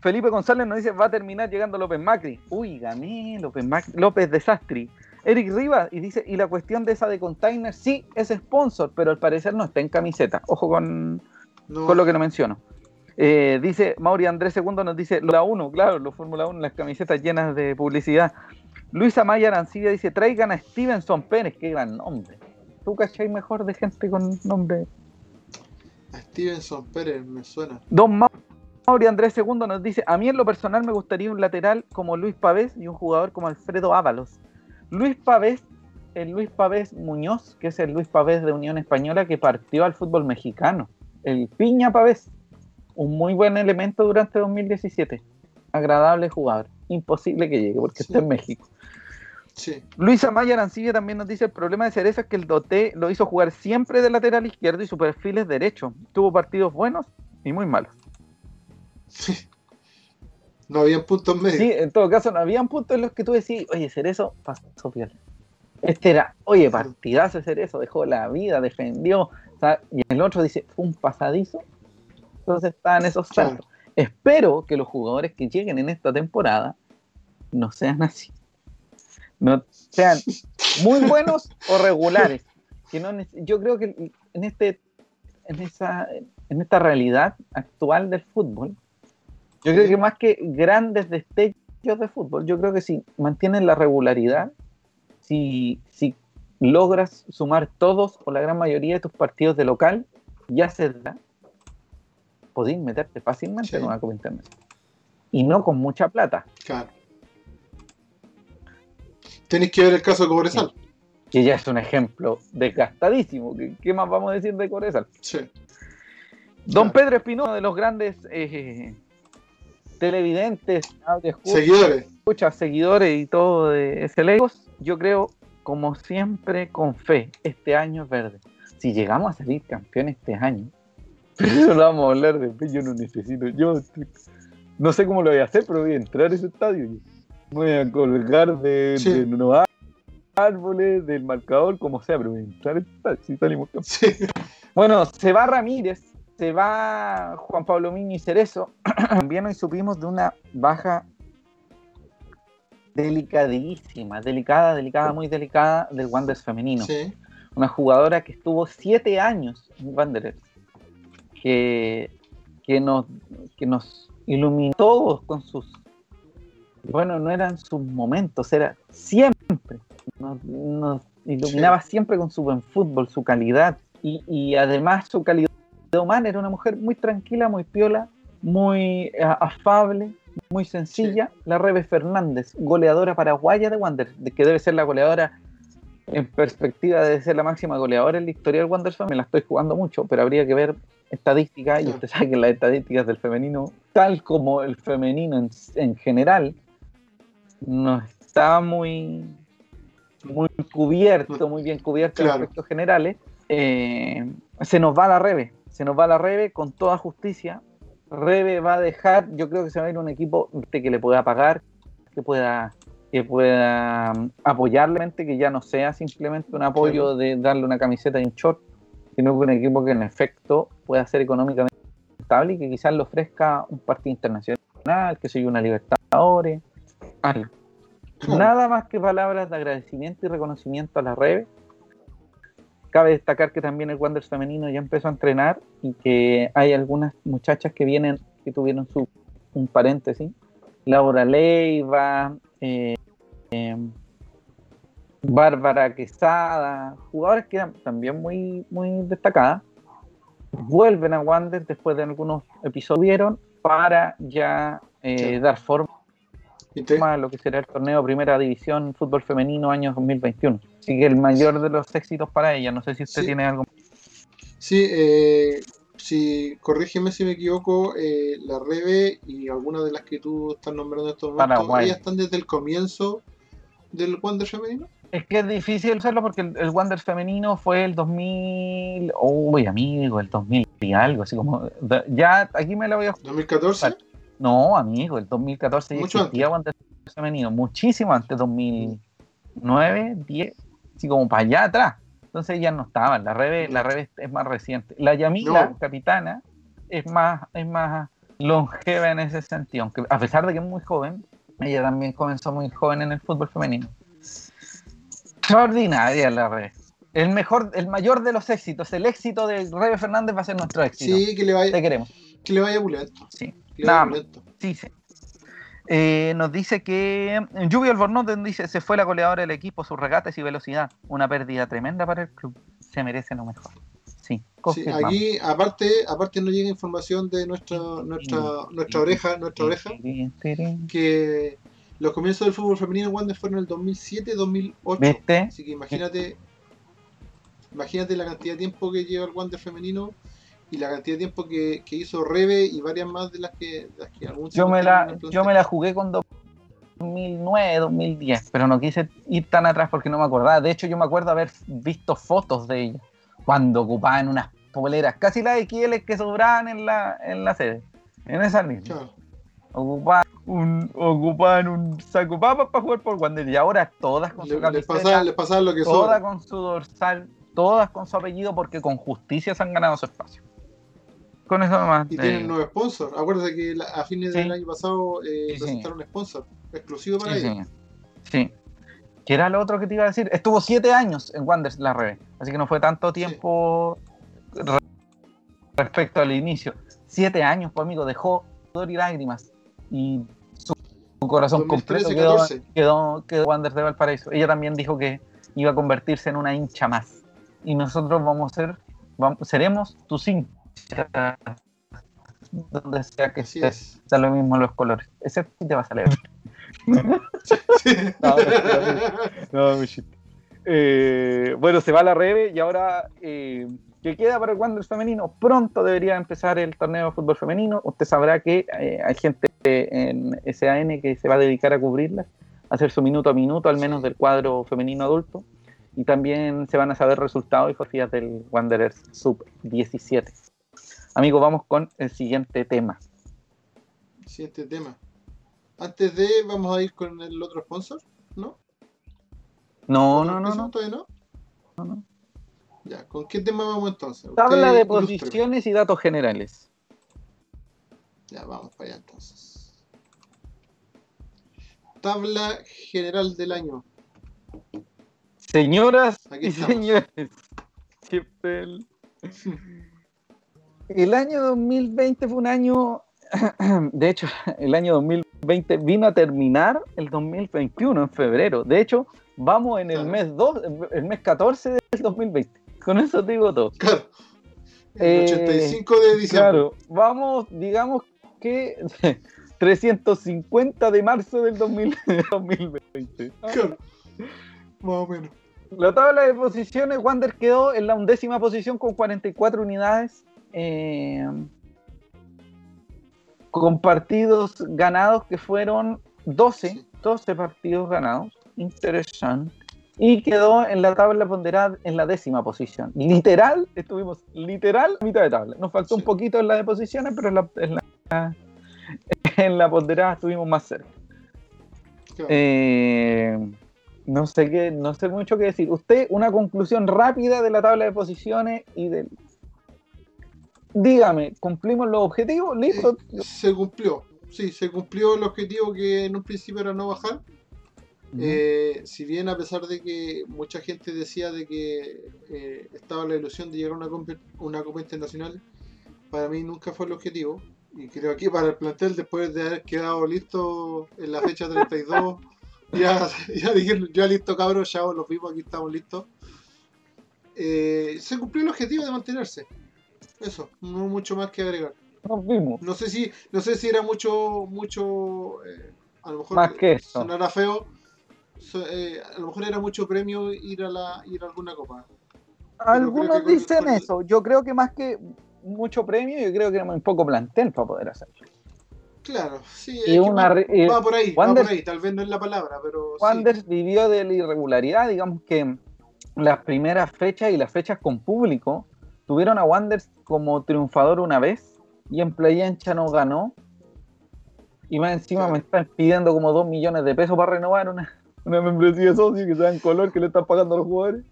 Felipe González nos dice va a terminar llegando López Macri. Uy, gané López Macri, López Desastri. Eric Rivas y dice, y la cuestión de esa de container, sí es sponsor, pero al parecer no está en camiseta. Ojo con, No, con lo que no menciono. Eh, dice Mauri Andrés II nos dice la 1, claro, los Fórmula 1, las camisetas llenas de publicidad. Luisa Maya Arancibia dice, traigan a Stevenson Pérez, qué gran nombre. ¿Tú cachai mejor de gente con nombre? A Stevenson Pérez me suena. Don Ma- Mauri Andrés II nos dice, a mí en lo personal me gustaría un lateral como Luis Pavés y un jugador como Alfredo Ábalos. Luis Pavés, el Luis Pavés Muñoz, que es el Luis Pavés de Unión Española que partió al fútbol mexicano. El Piña Pavés, un muy buen elemento durante 2017. Agradable jugador. imposible que llegue porque está en México. Sí. Luis Amaya Arancibia también nos dice el problema de Cerezo es que el Doté lo hizo jugar siempre de lateral izquierdo y su perfil es derecho. Tuvo partidos buenos y muy malos. No habían puntos medios. Sí, en todo caso, no habían puntos en los que tú decís, oye, Cerezo pasó piola. Este era, oye, partidazo Cerezo, dejó la vida, defendió. sea, y el otro dice, fue un pasadizo. Entonces estaban esos Claro. saltos. Espero que los jugadores que lleguen en esta temporada no sean así. No sean muy buenos o regulares. Que no, nece- yo creo que en este en esa en esta realidad actual del fútbol, yo creo que más que grandes destellos de fútbol, yo creo que si mantienen la regularidad, si, si logras sumar todos o la gran mayoría de tus partidos de local, ya se da, podéis meterte fácilmente Sí. en una Copa Internacional. Y no con mucha plata, Claro. Tenéis que ver el caso de Cobresal. que ya es un ejemplo desgastadísimo. ¿Qué, qué más vamos a decir de Corezal? Sí. Don Claro. Pedro Espinosa, de los grandes eh, televidentes, audio Seguidores. escuchas, seguidores y todo de SLEGOS, yo creo, como siempre, con fe, este año es verde. Si llegamos a salir campeones este año, pero no vamos a hablar de fe, yo no necesito, yo no sé cómo lo voy a hacer, pero voy a entrar a ese estadio. yo. Voy a colgar de, Sí. de árboles, del marcador, como sea, pero si salimos. Sí. Bueno, se va Ramírez, se va Juan Pablo Miño y Cerezo. También hoy supimos de una baja delicadísima, delicada, delicada, muy delicada del Wanderers femenino. Sí. Una jugadora que estuvo siete años en Wanderers, que, que, nos, que nos iluminó todos con sus... Bueno, no eran sus momentos, era siempre. Nos, nos iluminaba siempre con su buen fútbol, su calidad y, y además su calidad humana. Era una mujer muy tranquila, muy piola, muy eh, afable, muy sencilla. La Rebe Fernández, goleadora paraguaya de Wander, de que debe ser la goleadora en perspectiva debe ser la máxima goleadora en la historia del Wanderers. Me la estoy jugando mucho, pero habría que ver estadísticas y usted sabe que las estadísticas del femenino, tal como el femenino en, en general, no está muy, muy cubierto, muy bien cubierto en aspectos generales. Eh, se nos va la Rebe, se nos va la Rebe con toda justicia. Rebe va a dejar, yo creo que se va a ir un equipo que le pueda pagar, que pueda que pueda mm, apoyarle, que ya no sea simplemente un apoyo de darle una camiseta y un short, sino que un equipo que en efecto pueda ser económicamente estable y que quizás le ofrezca un partido internacional, que soy una Libertadores, Nada más que palabras de agradecimiento y reconocimiento a la Rebe. Cabe destacar que también el Wanderers femenino ya empezó a entrenar y que hay algunas muchachas que vienen, que tuvieron su un paréntesis. Laura Leiva, eh, eh, Bárbara Quesada, jugadores que eran también muy, muy destacadas, vuelven a Wander después de algunos episodios para ya eh, Sí. dar forma ¿Y lo que será el torneo Primera División Fútbol Femenino año 2021. Así que el mayor de los éxitos para ella. No sé si usted Sí. tiene algo. Sí, eh, si, corrígeme si me equivoco, eh, la Rebe y algunas de las que tú estás nombrando en estos momentos, Paraguay. ellas están desde el comienzo del Wander femenino. Es que es difícil usarlo porque el, el Wander femenino fue el 2000. Uy, amigo, el 2000 y algo. Así como. Ya aquí me la voy a 2014. No, amigo, el 2014 ya Mucho existía Wander femenino, muchísimo antes, 2009, 10, así como para allá atrás. Entonces ya no estaban, la Rebe, la Rebe es más reciente. La Yamila, No. capitana, es más, es más longeva en ese sentido, aunque a pesar de que es muy joven, ella también comenzó muy joven en el fútbol femenino. Extraordinaria la Rebe. El mejor, el mayor de los éxitos, el éxito de Rebe Fernández va a ser nuestro éxito. Sí, que le vaya, Te queremos. que le vaya pulento. Sí. Sí, sí. Eh, nos dice que Lluvia Albornoz dice se fue la goleadora del equipo, sus regates y velocidad. Una pérdida tremenda para el club. Se merece lo mejor. Sí, aquí, aparte, aparte nos llega información de nuestra, nuestra, nuestra oreja, nuestra oreja, que los comienzos del fútbol femenino en Wander fueron en el 2007-2008. ¿Viste? Así que imagínate, imagínate la cantidad de tiempo que lleva el Wander femenino y la cantidad de tiempo que, que hizo Rebe y varias más de las que, de las que algún Yo me la, yo me la jugué con dos 2009, 2010, pero no quise ir tan atrás porque no me acordaba. De hecho, yo me acuerdo haber visto fotos de ella cuando ocupaban unas poleras, casi las XL que sobraban en la, en la sede, en esa misma. Ocupaban un, ocupaban un saco papas para jugar por Wander y ahora todas con su camiseta, les pasaban, lo que todas con su dorsal, todas con su apellido porque con justicia se han ganado su espacio. Con eso nomás. Y tienen nuevo sponsor. Acuérdate que a fines del año pasado eh, presentaron un sponsor exclusivo para ellos. Sí. ¿Qué era lo otro que te iba a decir? Estuvo siete años en Wanderers la Rebe, así que no fue tanto tiempo respecto al inicio. Siete años, pues amigo, dejó dolor y lágrimas y su, corazón completo quedó, quedó, quedó de Valparaíso. Ella también dijo que iba a convertirse en una hincha más. Y nosotros vamos a ser, vamos, seremos tus hinchas donde sea que estés, da lo mismo los colores. Ese te va a salir. Eh, bueno, se va la Rebe y ahora, eh, ¿qué queda para el Wanderers femenino? Pronto debería empezar el torneo de fútbol femenino. Usted sabrá que eh, hay gente en SAN que se va a dedicar a cubrirla, a hacer su minuto a minuto, al menos del cuadro femenino adulto. Y también se van a saber resultados y fotografías del Wanderers Sub-17. Amigo, vamos con el siguiente tema. Siguiente tema. Antes de, vamos a ir con el otro sponsor, ¿no? No, no, no. ¿No todavía no? No, no. Ya, ¿con qué tema vamos entonces? Tabla de posiciones y datos generales. Ya, vamos para allá entonces. Tabla general del año. Señoras y señores, el año 2020 fue un año, de hecho, el año 2020 vino a terminar el 2021 en febrero. De hecho, vamos en el mes 2, el mes 14 del 2020. Con eso te digo todo. Claro. El 85 de diciembre. Claro, vamos, digamos que 350 de marzo del 2020. Claro, más o menos. La tabla de posiciones, Wander quedó en la undécima posición con 44 unidades. Eh, con partidos ganados que fueron 12, 12 partidos ganados. Interesante. Y quedó en la tabla ponderada en la décima posición. Literal, estuvimos literal a mitad de tabla. Nos faltó un poquito en la de posiciones, pero en la, en la, ponderada estuvimos más cerca. Eh, no sé qué, no sé mucho qué decir. Usted, una conclusión rápida de la tabla de posiciones y del. Dígame, ¿cumplimos los objetivos? ¿Listo? Eh, se cumplió, sí, se cumplió el objetivo que en un principio era no bajar. Eh, si bien a pesar de que mucha gente decía de que eh, estaba la ilusión de llegar a una, una Copa Internacional, para mí nunca fue el objetivo. Y creo que para el plantel, después de haber quedado listo en la fecha 32 ya, ya dijeron, ya listo cabrón, ya los vimos, aquí estamos listos. Eh, se cumplió el objetivo de mantenerse. Eso, no mucho más que agregar. Nos vimos. No sé si, no sé si era mucho, mucho, eh, a lo mejor más que eso. sonara feo. Eh, a lo mejor era mucho premio ir a la, ir a alguna copa. Algunos dicen eso. Yo creo que más que mucho premio, yo creo que era un poco plantel para poder hacerlo. Claro, sí, va, por ahí, va por ahí, tal vez no es la palabra, pero. Wanders vivió de la irregularidad, digamos que las primeras fechas y las fechas con público tuvieron a Wanders como triunfador una vez y en Playa Ancha no ganó. Y más encima me están pidiendo como 2 millones de pesos para renovar una, una membresía socio que sea en color que le están pagando a los jugadores.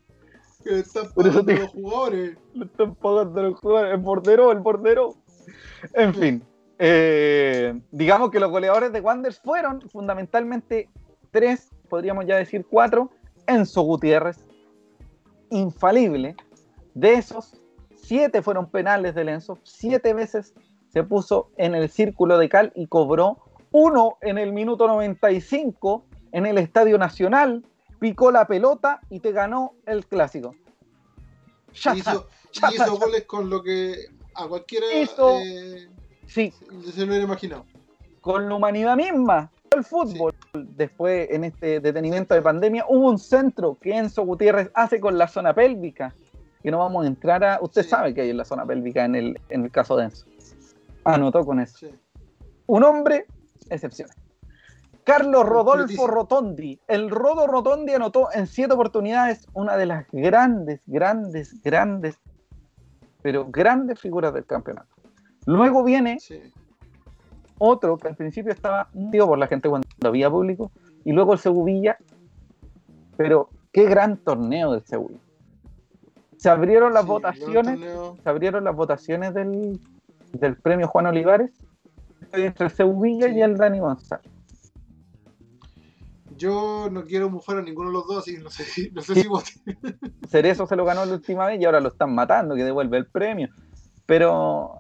Que le están pagando a los jugadores. Le están pagando a los jugadores. El portero, el portero. En fin. Eh, digamos que los goleadores de Wanderers fueron fundamentalmente tres, podríamos ya decir cuatro. Enzo Gutiérrez, infalible. De esos, siete fueron penales de Enzo, siete veces se puso en el círculo de cal y cobró uno en el minuto 95 en el Estadio Nacional, picó la pelota y te ganó el clásico. hizo, hizo goles con lo que a cualquiera hizo, eh, Sí. Se lo hubiera imaginado. Con la humanidad misma. El fútbol, después en este detenimiento de pandemia, hubo un centro que Enzo Gutiérrez hace con la zona pélvica. Que no vamos a entrar a. Usted sabe que hay en la zona pélvica en el, en el caso de Enzo. Anotó con eso. Un hombre, excepción. Carlos Rodolfo Rotondi. El Rodo Rotondi anotó en siete oportunidades una de las grandes, grandes, grandes, pero grandes figuras del campeonato. Luego viene otro que al principio estaba digo por la gente cuando había público, y luego el Sevilla. Pero qué gran torneo del Sevilla. Se abrieron las votaciones, se abrieron las votaciones del, del premio Juan Olivares entre el Sevilla y el Dani González. Yo no quiero mojar a ninguno de los dos, así no sé, no sé si voté. Cerezo se lo ganó la última vez y ahora lo están matando, que devuelve el premio. Pero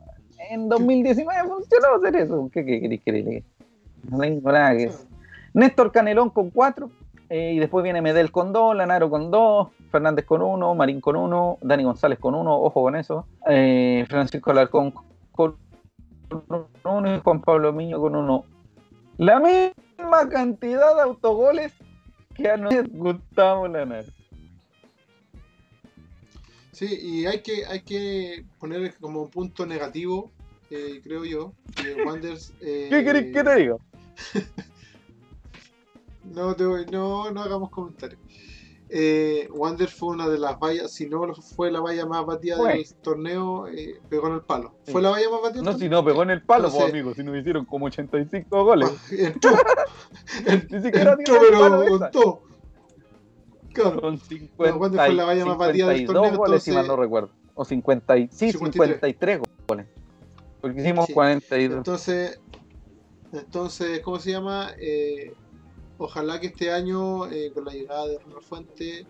en 2019 funcionó Cerezo. ¿Qué, queréis que No tengo nada que Néstor Canelón con cuatro. Eh, y después viene Medel con dos, Lanaro con dos, Fernández con uno, Marín con uno, Dani González con uno, ojo con eso. Eh, Francisco Alarcón con uno y Juan Pablo Miño con uno. La misma cantidad de autogoles que a nosotros Gustavo Lanaro. Sí, y hay que, hay que poner como un punto negativo, eh, creo yo, que Wanders... Eh, ¿Qué querés que te diga? no, no, no hagamos comentarios. Eh, Wander fue una de las vallas, si no fue la valla más batida del torneo, eh, pegó en el palo. ¿Fue la valla más batida? No, si no, pegó en el palo, pues, amigo, si nos hicieron como 85 goles. Entró, Ni siquiera entró pero contó. Claro. Con 50, Wander fue la valla más batida del torneo. goles, si mal no recuerdo. O 50, sí, 53, goles. Porque hicimos sí. 42. Entonces, entonces, ¿cómo se llama? Eh, ojalá que este año, eh, con la llegada de Ronald Fuente,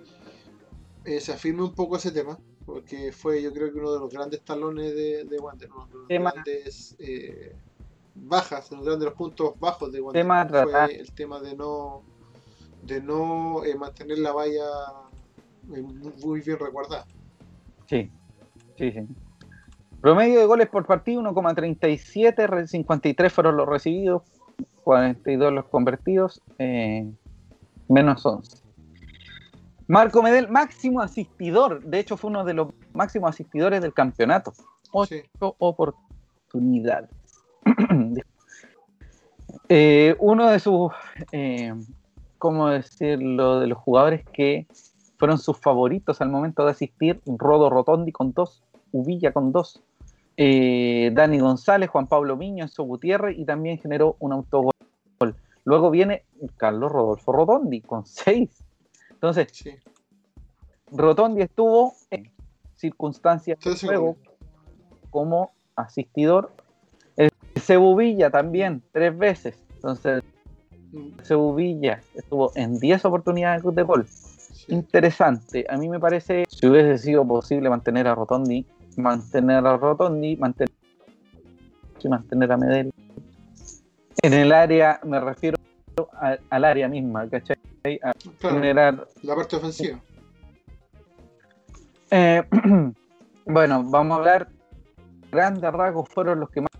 eh, se afirme un poco ese tema, porque fue yo creo que uno de los grandes talones de, de Wander, uno de los grandes eh, bajas, uno de los puntos bajos de Wander, fue el tema de no de no mantener la valla muy bien resguardada. Sí, sí, sí. Promedio de goles por partido 1,37, 53 fueron los recibidos, 42 los convertidos, eh, menos 11. Marco Medel, máximo asistidor, de hecho fue uno de los máximos asistidores del campeonato. Ocho oportunidades. Eh, uno de sus, eh, ¿cómo decirlo?, de los jugadores que fueron sus favoritos al momento de asistir, Rodo Rotondi con dos, Uvilla con dos, Dani González, Juan Pablo Miño, Enzo Gutiérrez y también generó un autogol Luego viene Carlos Rodolfo Rotondi con seis. Entonces, Rotondi estuvo en circunstancias de juego como asistidor. El Cebubilla también, tres veces. Entonces, mm. Cebubilla estuvo en 10 oportunidades de gol. Interesante. A mí me parece, si hubiese sido posible mantener a Rotondi, mantener a Rotondi, mantener, mantener a Medel. En el área, me refiero al área misma, ¿cachai? A generar... La parte ofensiva. Eh, bueno, vamos a hablar. Grandes rasgos fueron los que más,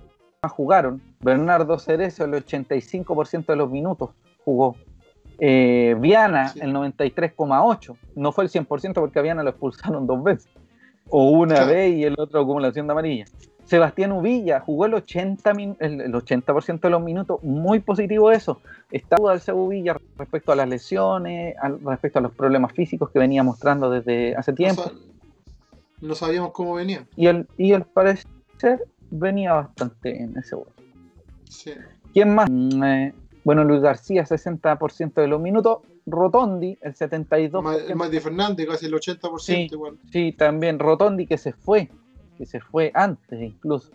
jugaron. Bernardo Cerezo, el 85% de los minutos jugó. Eh, Viana, el 93,8%. No fue el 100% porque a Viana lo expulsaron dos veces. O una vez y el otro acumulación de amarilla. Sebastián Uvilla jugó el 80%, el 80 de los minutos, muy positivo eso. Está duda el Uvilla respecto a las lesiones, respecto a los problemas físicos que venía mostrando desde hace tiempo. No, sabíamos cómo venía. Y el, y el parecer venía bastante en ese gol. Sí. ¿Quién más? Mm, eh, bueno, Luis García, 60% de los minutos. Rotondi, el 72%. El más de Fernández, casi el 80% sí, igual. Sí, también Rotondi que se fue que se fue antes incluso.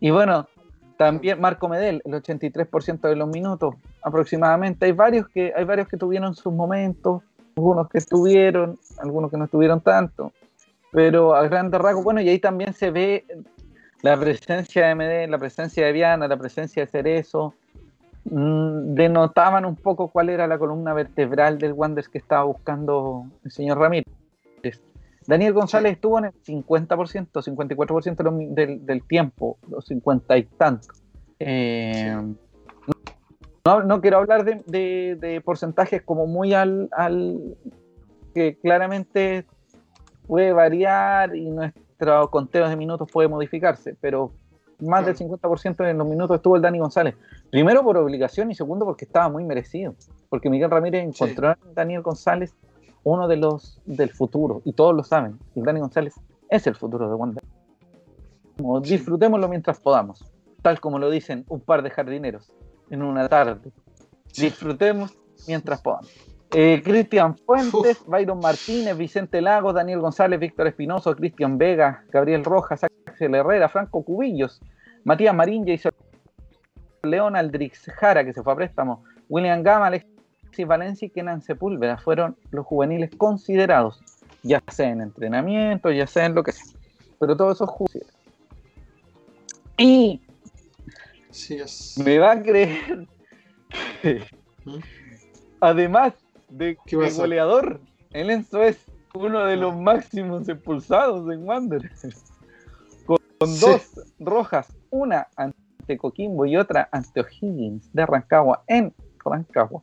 Y bueno, también Marco Medel, el 83% de los minutos aproximadamente. Hay varios que hay varios que tuvieron sus momentos, algunos que estuvieron, algunos que no estuvieron tanto, pero a grandes rasgos, bueno, y ahí también se ve la presencia de Medel, la presencia de Viana, la presencia de Cerezo, denotaban un poco cuál era la columna vertebral del Wanderers que estaba buscando el señor Ramírez. Daniel González estuvo en el 50%, 54% del, del, tiempo, los 50 y tanto. Eh, no, quiero hablar de, porcentajes como muy al, que claramente puede variar y nuestro conteo de minutos puede modificarse, pero más del 50% en los minutos estuvo el Dani González. Primero por obligación y segundo porque estaba muy merecido. Porque Miguel Ramírez encontró a Daniel González uno de los del futuro, y todos lo saben. El Dani González es el futuro de Wander. Disfrutémoslo mientras podamos, tal como lo dicen un par de jardineros en una tarde. Disfrutemos mientras podamos. Eh, Cristian Fuentes, Byron Martínez, Vicente Lagos, Daniel González, Víctor Espinoso, Cristian Vega, Gabriel Rojas, Axel Herrera, Franco Cubillos, Matías Marín, Jason León, Aldrix Jara, que se fue a préstamo, William Gama, Alexis Valencia y Kenan Sepúlveda fueron los juveniles considerados, ya sea en entrenamiento, ya sea en lo que sea. Pero todos esos juveniles. Y me va a creer que, ¿Mm? además de que goleador, el Enzo es uno de los máximos expulsados en Wander. Con, dos rojas, una ante Coquimbo y otra ante O'Higgins de Rancagua en Rancagua.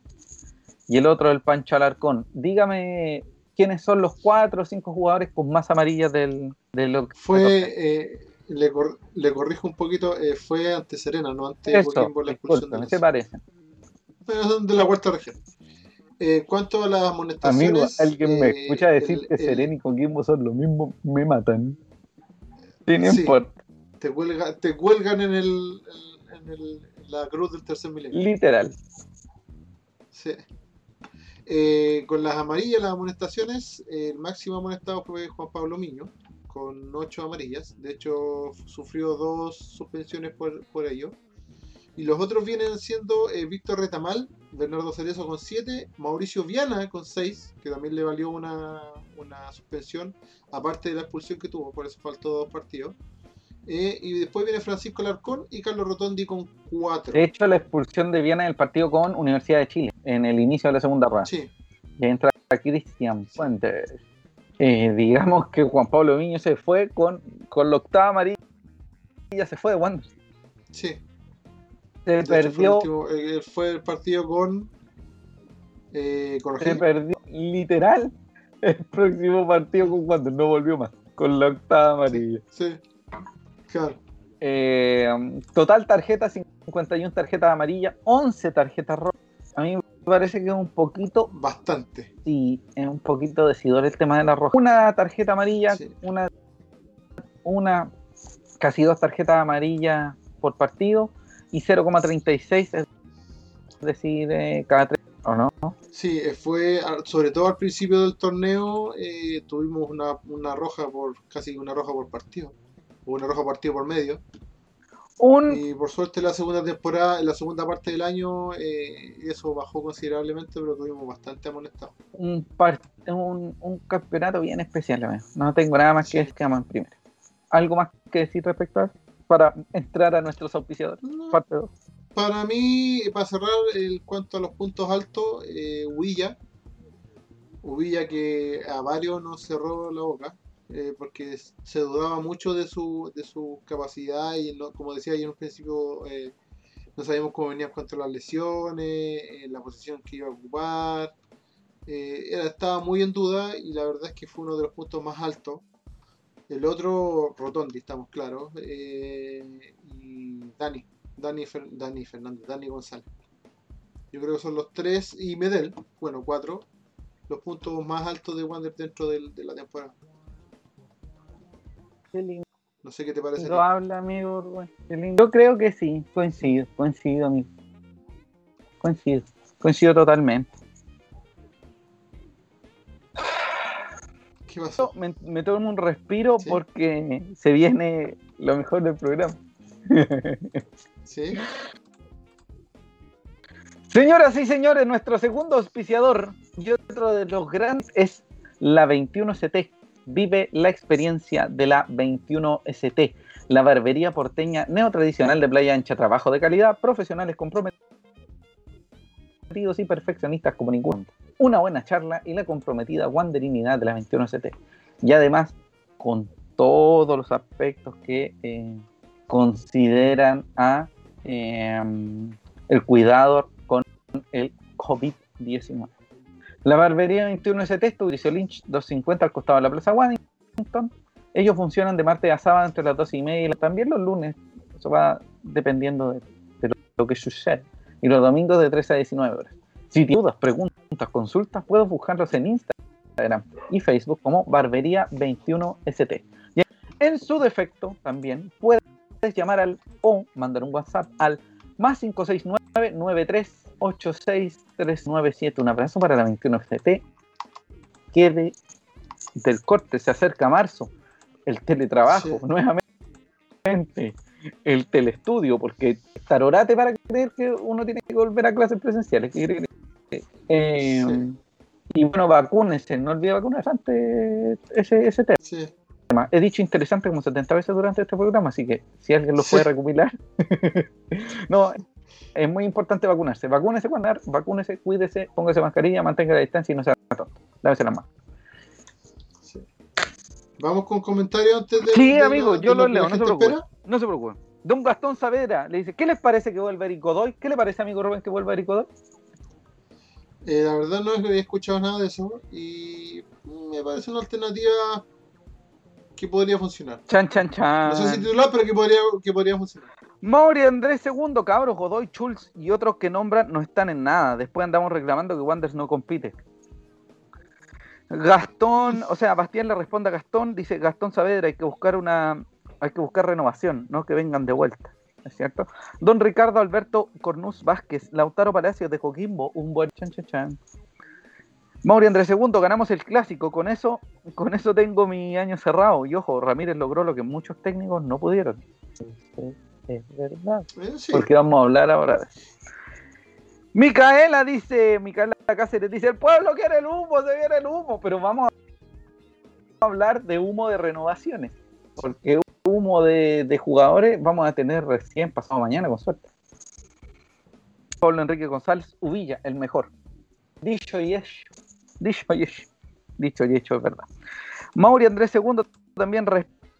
Y el otro el Pancho Alarcón. Dígame quiénes son los cuatro o cinco jugadores con más amarillas del, del Fue, eh, le, le, corrijo un poquito, eh, fue ante Serena, no ante Coquimbo la expulsión. Me se parece. Pero son de la cuarta región. En cuanto a las amonestaciones. Amigo, alguien me eh, escucha decir que Serena y Coquimbo son lo mismo, me matan. Sí, no importa. Te, te cuelgan en, el, en el, la cruz del tercer milenio. Literal. Sí. Eh, con las amarillas, las amonestaciones, el máximo amonestado fue Juan Pablo Miño, con ocho amarillas. De hecho, sufrió dos suspensiones por, por ello. Y los otros vienen siendo eh, Víctor Retamal, Bernardo Cerezo con 7, Mauricio Viana con 6, que también le valió una, suspensión, aparte de la expulsión que tuvo, por eso faltó dos partidos. Eh, y después viene Francisco Larcón y Carlos Rotondi con 4. De hecho, la expulsión de Viana en el partido con Universidad de Chile, en el inicio de la segunda rueda. Sí. Y entra Cristian Fuentes. Eh, digamos que Juan Pablo Viño se fue con, con la octava amarilla, ya se fue de Wander. Sí. Se perdió. Eh, fue el, partido con. Eh, se perdió literal el próximo partido con cuando no volvió más. Con la octava amarilla. Sí, claro. Eh, total tarjeta 51 tarjetas amarillas, 11 tarjetas rojas. A mí me parece que es un poquito. Bastante. Sí, es un poquito decidor el tema de la roja. Una tarjeta amarilla, una. Una. Casi dos tarjetas amarillas por partido y 0,36 es decir, eh, cada tres, ¿o no? Sí, eh, fue sobre todo al principio del torneo eh, tuvimos una, una, roja por casi una roja por partido, o una roja partido por medio. Y por suerte la segunda temporada, en la segunda parte del año, eso bajó considerablemente, pero tuvimos bastante amonestado. Un, un, un campeonato bien especial, no tengo nada más que decir que en primero. ¿Algo más que decir respecto a eso? para entrar a nuestros auspiciadores. Parte Para mí, para cerrar el cuanto a los puntos altos, eh, Ubilla. que a varios nos cerró la boca. Eh, porque se dudaba mucho de su, de su capacidad y como decía yo en un principio eh, no sabíamos cómo venía contra las lesiones, eh, la posición que iba a ocupar, era, estaba muy en duda y la verdad es que fue uno de los puntos más altos el otro, Rotondi, estamos claros. Eh, y Dani, Dani, Dani Fernández, Dani González. Yo creo que son los tres y Medel, bueno, cuatro, los puntos más altos de Wander dentro de, la temporada. No sé qué te parece. Lo habla, amigo. Yo creo que sí, coincido, coincido, amigo. Coincido, coincido totalmente. Me, tomo un respiro porque se viene lo mejor del programa. ¿Sí? Señoras y señores, nuestro segundo auspiciador y otro de los grandes es la 21ST. Vive la experiencia de la 21ST, la barbería porteña neotradicional de playa ancha, trabajo de calidad, profesionales comprometidos y perfeccionistas como ninguno una buena charla y la comprometida wanderinidad de la 21ST. Y además, con todos los aspectos que eh, consideran a em, el cuidado con el COVID-19. La barbería 21ST está Lynch 250 al costado de la Plaza Waddington. Ellos funcionan de martes a sábado entre las 12 y media y también los lunes Eso va dependiendo de, lo, que sucede. Y los domingos de 13 a 19 horas. Si tienes dudas, preguntas, consultas, puedes buscarlos en Instagram y Facebook como Barbería21ST. Y en su defecto, también puedes llamar al o mandar un WhatsApp al más 569 9386 Un abrazo para la 21ST. Quede del corte, se acerca marzo, el teletrabajo, nuevamente, el telestudio, porque tarorate para creer que uno tiene que volver a clases presenciales. Eh, y bueno, vacúnese, no olvide vacunarse antes ese, ese tema. He dicho interesante como 70 veces durante este programa, así que si alguien lo puede recopilar. no, es muy importante vacunarse. Vacúnese cuando vacúnese, cuídese, póngase mascarilla, mantenga la distancia y no se haga tonto. Lávese las manos. Vamos con comentarios antes de. Sí, amigo, yo lo leo, no se preocupe. No se preocupe. Don Gastón Saavedra le dice: ¿Qué les parece que vuelva Eric Godoy? ¿Qué le parece, amigo Rubén, que vuelva Eric Godoy? Eh, la verdad no es que había escuchado nada de eso y me parece una alternativa que podría funcionar. Chan, chan, chan. No sé si titular, pero que podría, que podría funcionar. Mauri Andrés II, cabros, Godoy, Schultz y otros que nombran no están en nada. Después andamos reclamando que Wanders no compite. Gastón, o sea, Bastián le responde a Gastón, dice Gastón Saavedra, hay que buscar una, hay que buscar renovación, no que vengan de vuelta, ¿es cierto? Don Ricardo Alberto Cornuz Vázquez, Lautaro Palacios de Coquimbo, un buen chan chan chan. Mauri Andrés II, ganamos el clásico, con eso, con eso tengo mi año cerrado. Y ojo, Ramírez logró lo que muchos técnicos no pudieron. Es verdad. Eh, Porque vamos a hablar ahora de Micaela dice, Micaela Cáceres dice, el pueblo quiere el humo, se viene el humo, pero vamos a hablar de humo de renovaciones, porque humo de, jugadores vamos a tener recién pasado mañana, con suerte. Pablo Enrique González, Uvilla, el mejor. Dicho y hecho, dicho y hecho, dicho y hecho, es verdad. Mauri Andrés II también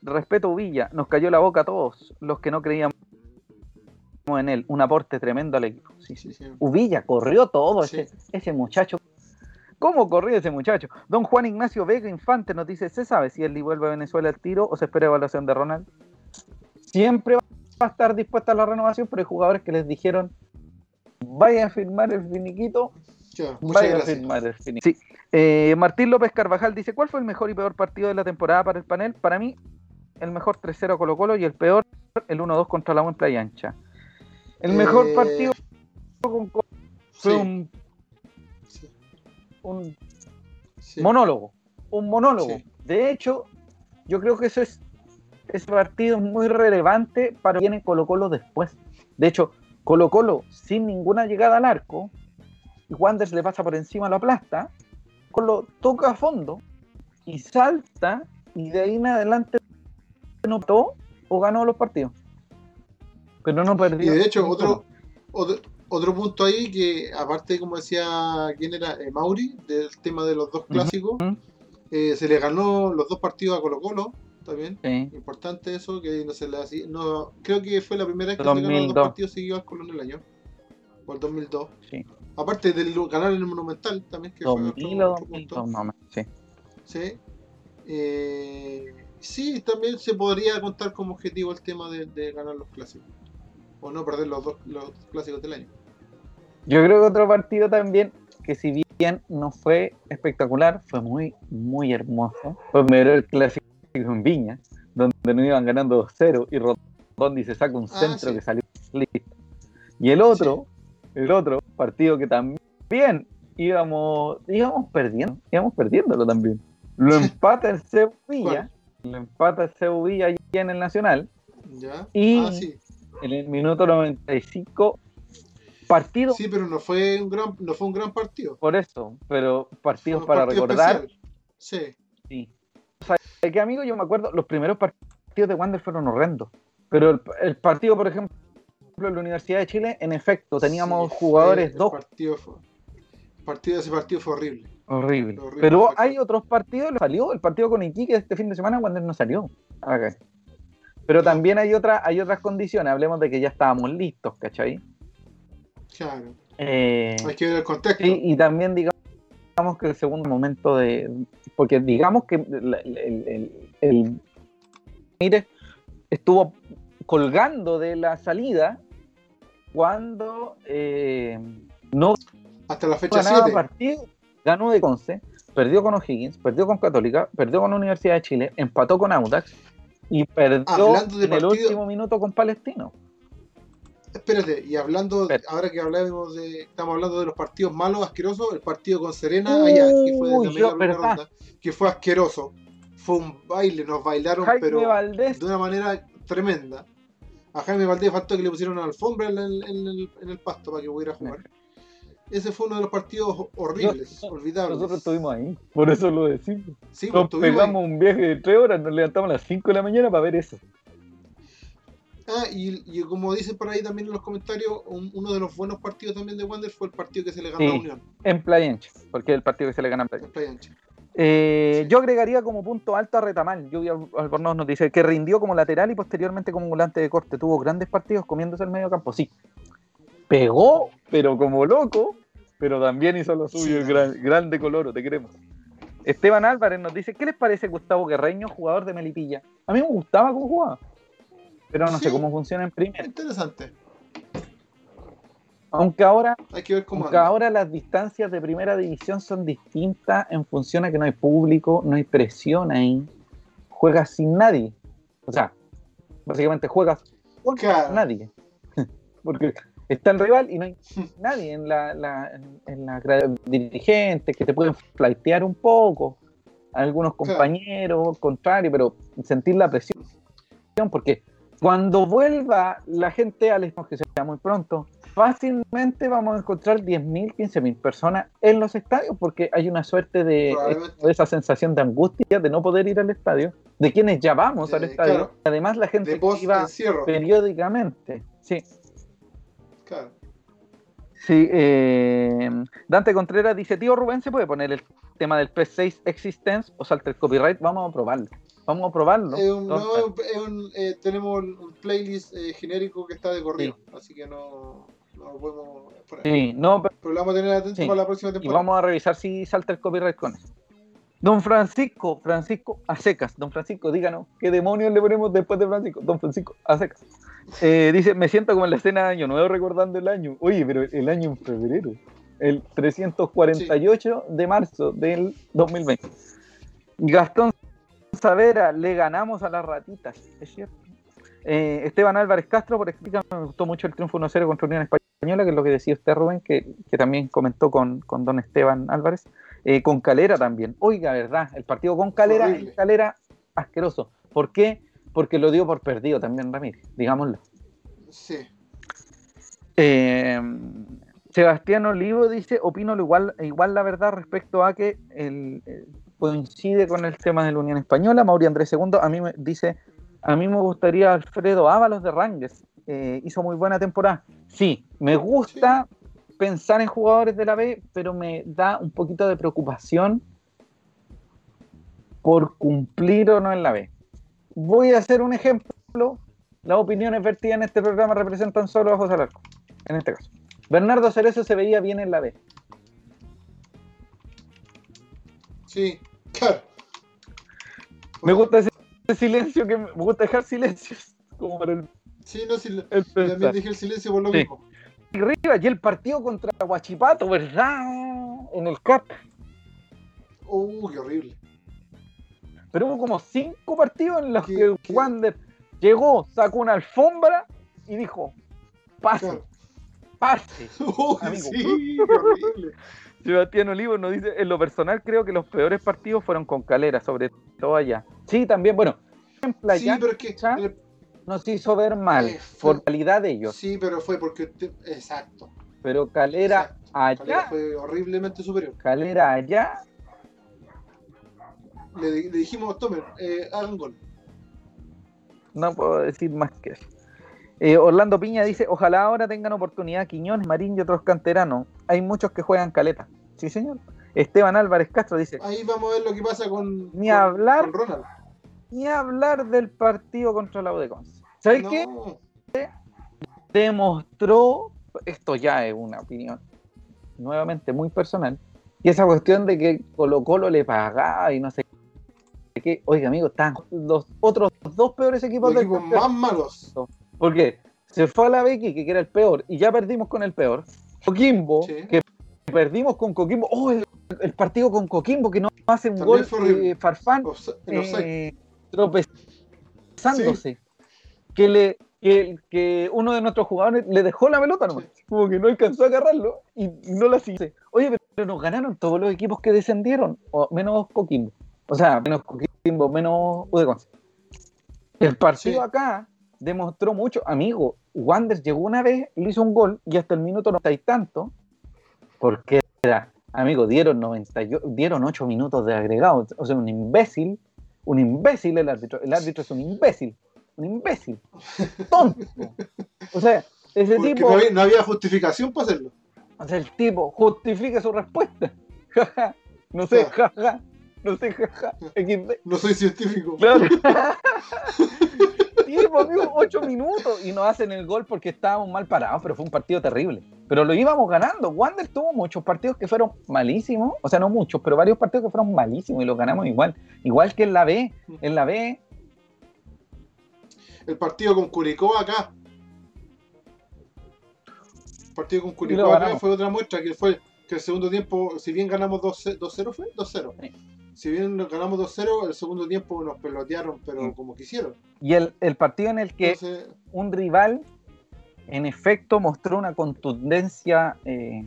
respeto Uvilla, nos cayó la boca a todos los que no creíamos en él, un aporte tremendo al equipo. Sí, sí, sí. Uvilla corrió todo ese, ese muchacho. ¿Cómo corrió ese muchacho? Don Juan Ignacio Vega Infante nos dice, ¿se sabe si él vuelve a Venezuela al tiro o se espera evaluación de Ronald? Siempre va a estar dispuesta a la renovación, pero hay jugadores que les dijeron, vaya a firmar el finiquito, a firmar el finiquito. Sí. Eh, Martín López Carvajal dice, ¿cuál fue el mejor y peor partido de la temporada para el panel? Para mí, el mejor 3-0 Colo Colo y el peor, el 1-2 contra la U en Playa Ancha. El mejor eh, partido con fue un, un monólogo. Un monólogo. De hecho, yo creo que eso es ese partido es muy relevante para quien Colo Colo después. De hecho, Colo Colo sin ninguna llegada al arco, y Wanders le pasa por encima, lo aplasta, Colo toca a fondo y salta y de ahí en adelante no o ganó los partidos. Pero no perdió. Y de hecho, otro, otro, punto ahí que, aparte, como decía, ¿quién era? Eh, Mauri, del tema de los dos clásicos, eh, se le ganó los dos partidos a Colo Colo también. Importante eso, que no se le hacía. No, creo que fue la primera vez que se ganó los dos partidos seguidos al Colo en el año. O el 2002. Sí. Aparte del ganar en el Monumental también, que fue otro, punto. sí. Sí. Eh, sí, también se podría contar como objetivo el tema de ganar los clásicos o no perder los dos los clásicos del año. Yo creo que otro partido también, que si bien no fue espectacular, fue muy, muy hermoso. Fue primero el clásico en Viña, donde no iban ganando 2-0 y Rotondi se saca un ah, centro que salió listo. Y el otro, el otro partido que también íbamos, íbamos perdiendo, íbamos perdiéndolo también. Lo empata el Sevilla, lo empata el Sevilla allí en el Nacional. ¿Ya? Y ah, sí en el minuto 95 partido. Sí, pero no fue un gran, no fue un gran partido. Por eso, pero partidos para recordar. Sí. Sí. O sea, que amigo, yo me acuerdo, los primeros partidos de Wander fueron horrendos. Pero el, partido, por ejemplo, en la Universidad de Chile, en efecto, teníamos jugadores dos. Partido el partido de ese partido fue horrible. Horrible. pero hay otros partidos, salió el partido con Iquique este fin de semana, Wander no salió. Okay. Pero también hay, otra, hay otras condiciones. Hablemos de que ya estábamos listos, ¿cachai? Claro. Eh, hay que ver el contexto. Y, también digamos que el segundo momento de. Porque digamos que el, el, Mire estuvo colgando de la salida cuando eh, no Hasta la fecha ganaba 7. partido, ganó de Conce, perdió con O'Higgins, perdió con Católica, perdió con la Universidad de Chile, empató con Audax y perdió en el último minuto con Palestino. Espérate, y hablando, ahora que hablamos de, estamos hablando de los partidos malos, asquerosos, el partido con Serena allá, que fue de Uy, la yo, media primera verdad. ronda, que fue asqueroso. Fue un baile, nos bailaron, Jaime pero Valdés, de una manera tremenda. A Jaime Valdés faltó que le pusieron una alfombra en el, en el- en el pasto para que pudiera jugar. Ese fue uno de los partidos horribles, Yo- olvidables. nosotros estuvimos ahí, por eso lo decimos. Sí, Nos ahí. pegamos un viaje de tres horas, nos levantamos a las 5 de la mañana para ver eso. Ah, y, y como dicen por ahí también en los comentarios, un- uno de los buenos partidos también de Wander fue el partido que se le ganó Sí. a Unión En Playa Ancha, porque es el partido que se le gana en Playa en Playa Ancha. Eh, Sí. Yo agregaría como punto alto a Retamal. Lluvia Albornoz nos dice que rindió como lateral y posteriormente como volante de corte. Tuvo grandes partidos comiéndose el medio campo. Sí. Pegó, pero como loco, pero también hizo lo suyo. Sí. el gran- grande coloro, te queremos. Esteban Álvarez nos dice: ¿Qué les parece Gustavo Guerreño, jugador de Melipilla? A mí me gustaba cómo jugaba, pero no Sí. sé cómo funciona en primera. Interesante. Aunque ahora Hay que ver cómo anda. ahora las distancias de primera división son distintas en función a que no hay público, no hay presión ahí. Juegas sin nadie. O sea, básicamente juegas con Claro. nadie. Porque está el rival y no hay nadie en la, la- en, en la dirigente que te pueden flightear un poco. Algunos Claro. compañeros, contrario, pero sentir la presión. Porque cuando vuelva la gente al estadio, que sea muy pronto, fácilmente vamos a encontrar 10.000, 15.000 personas en los estadios, porque hay una suerte de, de esa sensación de angustia de no poder ir al estadio, de quienes ya vamos al estadio. claro. Además, la gente que iba encierro. periódicamente. Sí, Claro. sí. eh, Dante Contreras dice: Tío Rubén, ¿se puede poner el tema del P6 Existence o salta el copyright? Vamos a probarlo. Vamos a probarlo. Es un- no, Entonces, es un- eh, tenemos un playlist eh, genérico que está de corrido, así que no, no lo podemos poner. sí, no, pero- Pero lo vamos a tener atento Sí. para la próxima y temporada. vamos a revisar si salta el copyright con eso. Don Francisco, Francisco a secas. Don Francisco, díganos, ¿qué demonios le ponemos después de Francisco? Don Francisco a secas. Eh, dice, me siento como en la escena de Año Nuevo recordando el año. Oye, pero el año en febrero. El 348 de marzo del 2020. Gastón Savera, le ganamos a las ratitas. Es cierto. Eh, Esteban Álvarez Castro, por explicar, me gustó mucho el triunfo 1-0 contra Unión Española, que es lo que decía usted, Rubén, que, que también comentó con, con don Esteban Álvarez. Eh, con Calera también. Oiga, ¿verdad? El partido con Calera, Horrible. Calera, asqueroso. ¿Por qué? Porque lo dio por perdido también Ramírez, digámoslo. Sí. Eh, Sebastián Olivo dice, opino lo igual, igual la verdad respecto a que el, eh, coincide con el tema de la Unión Española. Mauri Andrés II a mí me dice, a mí me gustaría Alfredo Ábalos de Rangers. Eh, hizo muy buena temporada. Sí, me gusta pensar en jugadores de la B, pero me da un poquito de preocupación por cumplir o no en la B. Voy a hacer un ejemplo. Las opiniones vertidas en este programa representan solo a José Alarco, en este caso. Bernardo Cerezo se veía bien en la B. Sí, claro. Me gusta ese silencio, que me gusta dejar silencios, como para el, Sí, no, sí, el también dije el silencio por lo Sí. mismo. Y arriba, y el partido contra Huachipato, ¿verdad? En el CAP. Uh, qué horrible. Pero hubo como cinco partidos en los ¿Qué- que qué? Wander llegó, sacó una alfombra y dijo, pase, Claro. pase. Uh, Amigo. sí. Sebastián Olivo nos dice, en lo personal creo que los peores partidos fueron con Calera, sobre todo allá. Sí, también, bueno, en Sí, Playa pero es que. Nos hizo ver mal Eh, fue- por calidad de ellos, Sí, pero fue porque. usted- Exacto. pero Calera exacto. Calera allá, fue horriblemente superior. Calera allá, Le, le dijimos, tomen, eh, hagan gol. no puedo decir más que eso. Eh, Orlando Piña dice, ojalá ahora tengan oportunidad Quiñones, Marín y otros canteranos. Hay muchos que juegan caleta. Sí, señor. Esteban Álvarez Castro dice, Ahí vamos a ver lo que pasa con. Ni con- hablar. Con Ronald. ni hablar del partido contra la U de Conce. ¿Sabes No, qué? Demostró, esto ya es una opinión nuevamente muy personal, y esa cuestión de que Colo Colo le pagaba y no sé que, oiga, amigo, están los otros dos peores equipos Los del equipos más malos. Porque se fue a la Becky, que era el peor, y ya perdimos con el peor. Coquimbo, Sí. que perdimos con Coquimbo. Oh, el, el partido con Coquimbo, que no hace un También gol eh, Farfán Offside- en offside. eh, tropezándose. Que, le, que, que uno de nuestros jugadores le dejó la pelota nomás. Como que no alcanzó a agarrarlo y, no la sigue. Oye, pero nos ganaron todos los equipos que descendieron, o menos Coquimbo. O sea, menos Coquimbo, menos Udeconce. El partido Sí. acá demostró mucho. Amigo, Wander llegó una vez, le hizo un gol y hasta el minuto noventa y tanto, porque era, amigo, dieron 90, y- dieron 8 minutos de agregado. O sea, un imbécil, un imbécil el árbitro. El árbitro es un imbécil, un imbécil, tonto. O sea, ese Porque tipo, no había, no había justificación para hacerlo. o sea, el tipo justifique su respuesta. No sé, jaja, no sé, jaja, XD. No soy científico. Claro. Tipo, amigo, ocho minutos y nos hacen el gol porque estábamos mal parados, pero fue un partido terrible. Pero lo íbamos ganando. Wander tuvo muchos partidos que fueron malísimos, o sea, no muchos, pero varios partidos que fueron malísimos y los ganamos igual. Igual que en la B. En la B, El partido con Curicó acá. El partido con Curicó acá fue otra muestra que fue que el segundo tiempo, si bien ganamos 2 2-0 fue 2-0. Si bien ganamos 2-0, el segundo tiempo nos pelotearon, pero Sí. como quisieron. y el, el partido en el que Entonces, un rival, en efecto, mostró una contundencia eh,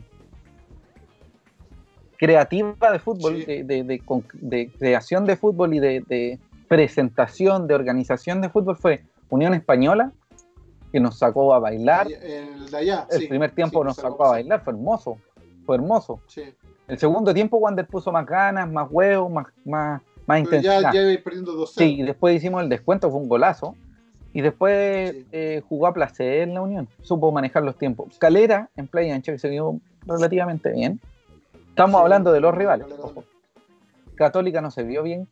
creativa de fútbol, Sí. de, de- de creación de fútbol y de, presentación, de organización de fútbol, fue Unión Española, que nos sacó a bailar. el de allá. El sí, primer tiempo nos sacó sacó a bailar, fue hermoso, hermoso. Sí. El segundo tiempo, Wander puso más ganas, más huevos, más, más, más ya, intensidad. ya iba perdiendo 2-0. Sí, y después hicimos el descuento, fue un golazo. Y después Sí. eh, jugó a placer en la Unión, supo manejar los tiempos. Calera en Playa Ancha, que se vio relativamente bien. Estamos Sí, hablando de los rivales. Ojo. Católica no se vio bien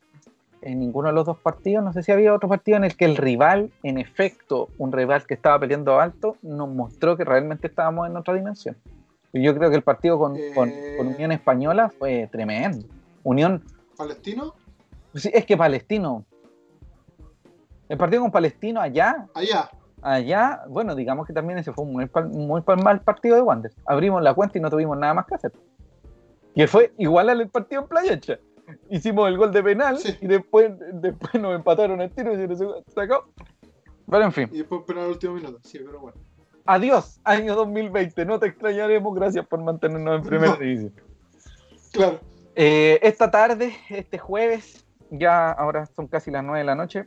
en ninguno de los dos partidos. No sé si había otro partido en el que el rival, en efecto, un rival que estaba peleando alto, nos mostró que realmente estábamos en otra dimensión. Yo creo que el partido con, Eh. con Unión Española fue tremendo. Unión, Palestino, sí, es que Palestino. El partido con Palestino allá, allá. allá, bueno, digamos que también ese fue un muy, muy mal partido de Wander. Abrimos la cuenta y no tuvimos nada más que hacer. Que fue igual al partido en Playa Ancha. Hicimos el gol de penal Sí. y después, después nos empataron el tiro y se nos sacó. Pero en fin, Y después penal al último minuto. Sí, pero bueno. Adiós, año 2020. No te extrañaremos. Gracias por mantenernos en primera No. división. Claro. Eh, esta tarde, este jueves, ya ahora son casi las 9 de la noche,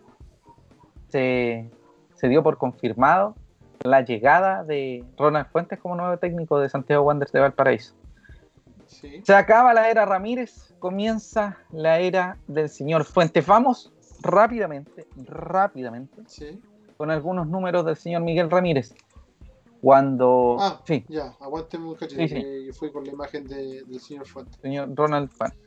se, se dio por confirmado la llegada de Ronald Fuentes como nuevo técnico de Santiago Wanderers de Valparaíso. Sí. Se acaba la era Ramírez, comienza la era del señor Fuentes. Vamos rápidamente, rápidamente, Sí. con algunos números del señor Miguel Ramírez. Cuando... Ah, sí, Ya, aguánteme un cachito. Sí, sí. que Yo fui con la imagen de- del señor Fuentes. señor Ronald Fuentes.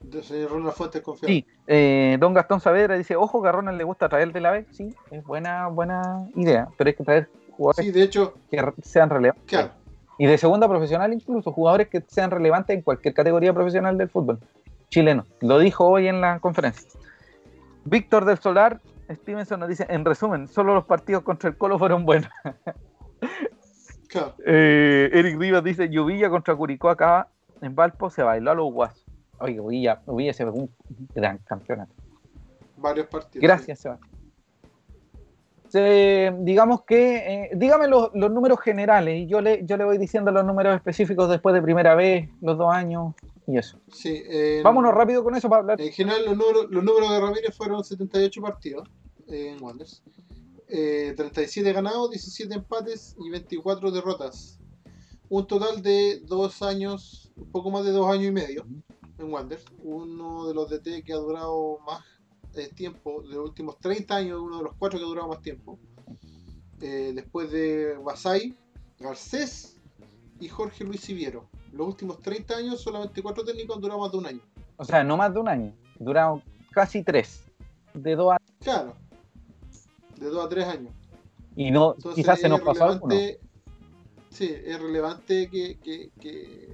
Del señor Ronald Fuentes confiado. Sí, eh, don Gastón Saavedra dice, ojo que a Ronald le gusta traer de la B, sí, es buena, buena idea, pero hay que traer jugadores Sí, de hecho, que sean relevantes. claro. Y de segunda profesional incluso, jugadores que sean relevantes en cualquier categoría profesional del fútbol chileno. Lo dijo hoy en la conferencia. Víctor del Solar, Stevenson nos dice, en resumen, solo los partidos contra el Colo fueron buenos. Claro. Eh, Eric Rivas dice, Lluvilla contra Curicó acá en Valpo se bailó a los guasos. Oye, Lluvilla, Lluvilla se pegó un gran campeonato. Varios partidos. Gracias, Sebastián. Se- digamos que, eh, dígame los, los números generales y yo le, yo le voy diciendo los números específicos después de primera vez, los dos años y eso. Sí. Vámonos rápido con eso para hablar. En general, los números, los números de Ramírez fueron 78 partidos eh, en Wanderers. Eh, 37 ganados, 17 empates y 24 derrotas. Un total de dos años, un poco más de dos años y medio en Wanderers. Uno de los DT que ha durado más eh, tiempo, de los últimos 30 años, uno de los cuatro que ha durado más tiempo. Eh, después de Basay, Garcés y Jorge Luis Siviero. Los últimos 30 años, solamente cuatro técnicos han durado más de un año. O sea, no más de un año, duraron casi tres, de dos años. Claro. De 2 a 3 años. Y no, Entonces quizás se nos pasó alguno. Sí, es relevante que, que, que,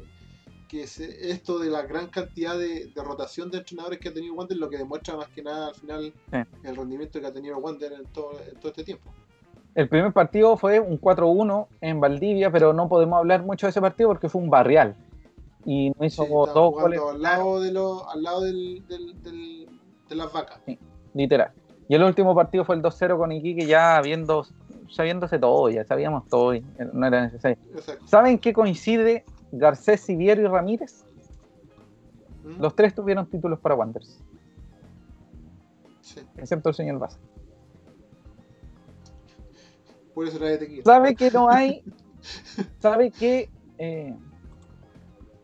que se- esto de la gran cantidad de, de rotación de entrenadores que ha tenido Wander lo que demuestra más que nada al final Sí. el rendimiento que ha tenido Wander en todo, en todo este tiempo. El primer partido fue un 4-1 en Valdivia, pero no podemos hablar mucho de ese partido porque fue un barrial. Y no Sí, hizo está dos goles al lado de lo, al lado del, del- del- de las vacas. literal. Y el último partido fue el 2-0 con Iquique, ya viendo, sabiéndose todo, ya sabíamos todo, y no era necesario. Exacto. ¿Saben qué coincide Garcés, Siviero y Ramírez? ¿Mm? Los tres tuvieron títulos para Wanderers, Sí, excepto el señor por eso tequila. ¿Sabe que no hay? ¿Sabe que eh,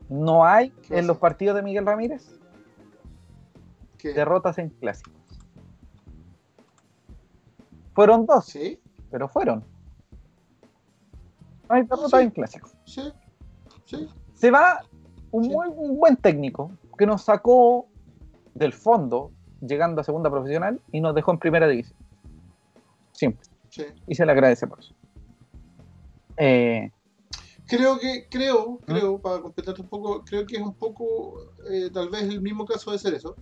no hay en los partidos de Miguel Ramírez ¿Qué? derrotas en clásicos? Fueron dos, ¿Sí? pero fueron. No hay derrotas Sí. en clásicos. ¿Sí? ¿Sí? Se va un, muy, un buen técnico que nos sacó del fondo, llegando a segunda profesional, y nos dejó en primera división. Simple. Sí. Y se le agradece por eso. Eh, Creo que, ¿Mm? creo, creo, para completarte un poco, creo que es un poco, eh, tal vez el mismo caso de Cerezo,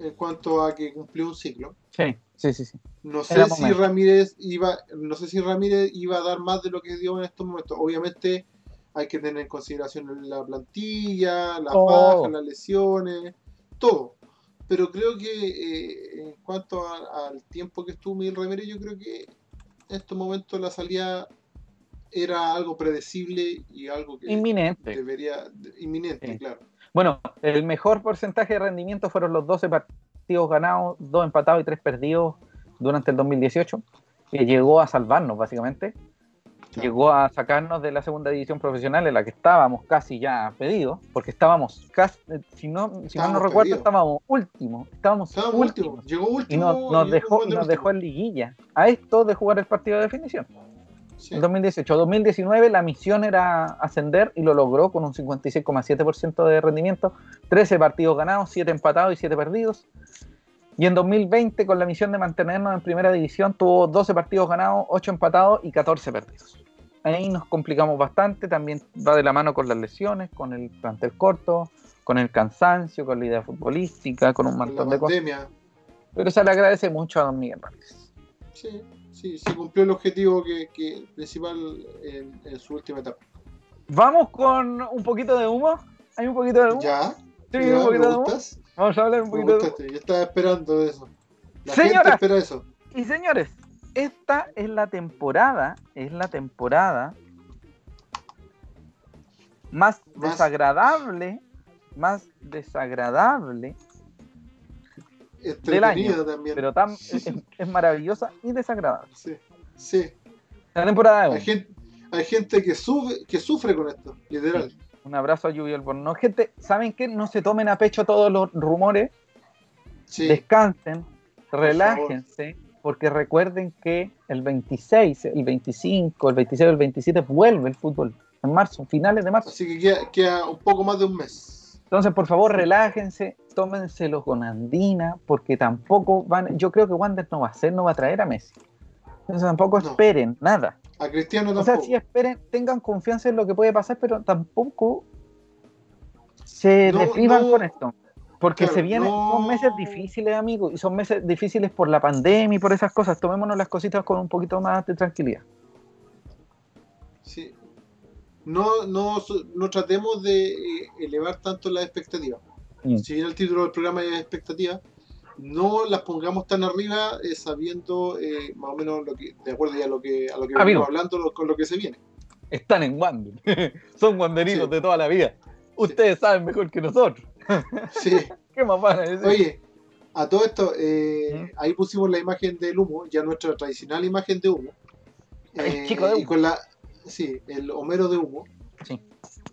en cuanto a que cumplió un ciclo. sí, sí, sí, sí. No sé Era si momento. Ramírez iba, no sé si Ramírez iba a dar más de lo que dio en estos momentos. Obviamente hay que tener en consideración la plantilla, las Todo. bajas, las lesiones, todo. Pero creo que eh, en cuanto a- al tiempo que estuvo Miguel Ramírez, yo creo que en estos momentos la salida era algo predecible y algo que Inminente. debería inminente, Sí. claro. Bueno, el mejor porcentaje de rendimiento fueron los 12 partidos ganados, 2 empatados y 3 perdidos durante el 2018, que llegó a salvarnos básicamente. Llegó a sacarnos de la segunda división profesional en la que estábamos casi ya pedidos, porque estábamos casi, eh, si no, si no recuerdo, estábamos últimos, estábamos Estábamos últimos. último, llegó Y último nos, nos y dejó, nos último. dejó en liguilla. A esto de jugar el partido de definición. Sí. En 2018. 2019 la misión era ascender y lo logró con un 56,7% de rendimiento, 13 partidos ganados, 7 empatados y 7 perdidos. Y en 2020 con la misión de mantenernos en primera división tuvo 12 partidos ganados, 8 empatados y 14 perdidos. Ahí nos complicamos bastante, también va de la mano con las lesiones, con el plantel corto, con el cansancio, con la idea futbolística, con un la montón de cosas. pandemia. Pero se le agradece mucho a don Miguel Ramírez. Sí, sí, sí cumplió el objetivo que, que principal en, en su última etapa. Vamos con un poquito de humo. ¿Hay un poquito de humo? Ya, Sí, ya, un poquito de humo. Vamos a hablar un poquito de humo. yo estaba esperando eso. La Señora. gente espera eso. Y señores, esta es la temporada, es la temporada más, Más- desagradable, más desagradable, Entretenida también. pero tan es, es maravillosa y desagradable. Sí, sí. La temporada de Hay gente, hay gente que, sufre, que sufre con esto, literal. Un abrazo a Lluvia Albornoz. Gente, ¿saben qué? No se tomen a pecho todos los rumores, Sí, descansen, relájense, porque recuerden que el 26, el 25, el 26 o el 27 vuelve el fútbol en marzo, finales de marzo. así que queda, queda un poco más de un mes. Entonces, por favor, relájense, tómenselo con andina, porque tampoco van, yo creo que Wander no va a hacer, no va a traer a Messi. Entonces tampoco No. esperen nada. A Cristiano O tampoco. sea, sí esperen, tengan confianza en lo que puede pasar, pero tampoco se No, con esto. Porque Claro, se vienen, son meses difíciles, amigos, y son meses difíciles por la pandemia y por esas cosas. Tomémonos las cositas con un poquito más de tranquilidad. Sí. No, no, no tratemos de eh, elevar tanto las expectativas. Mm. Si bien el título del programa es expectativas, no las pongamos tan arriba eh, sabiendo eh, más o menos lo que, de acuerdo ya a lo que, a lo que Amigo. venimos hablando lo- con lo que se viene. Están en Wander. son wanderinos Sí. de toda la vida. Ustedes saben mejor que nosotros. Sí. ¿Qué más van a decir? Oye, a todo esto, eh, ¿Mm? ahí pusimos la imagen del humo, ya nuestra tradicional imagen de humo. El Eh, chico de Y humo. con la, sí, el Homero de humo. Sí.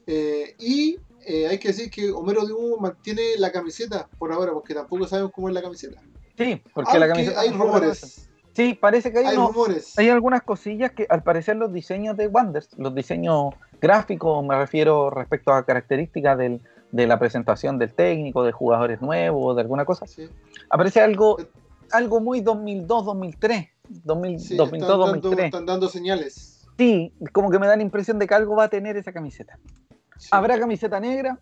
Eh, y eh, hay que decir que Homero de humo mantiene la camiseta por ahora, porque tampoco sabemos cómo es la camiseta. Sí, porque la camiseta hay rumores. Sí, parece que hay, Hay unos- rumores. hay algunas cosillas que al parecer los diseños de Wanders, los diseños gráficos, me refiero respecto a características del- de la presentación del técnico, de jugadores nuevos, de alguna cosa, Sí, aparece algo, algo muy 2002, 2003, 2000, sí, 2002, están, dando, 2003. están dando señales. Sí, como que me da la impresión de que algo va a tener esa camiseta. ¿Habrá camiseta negra?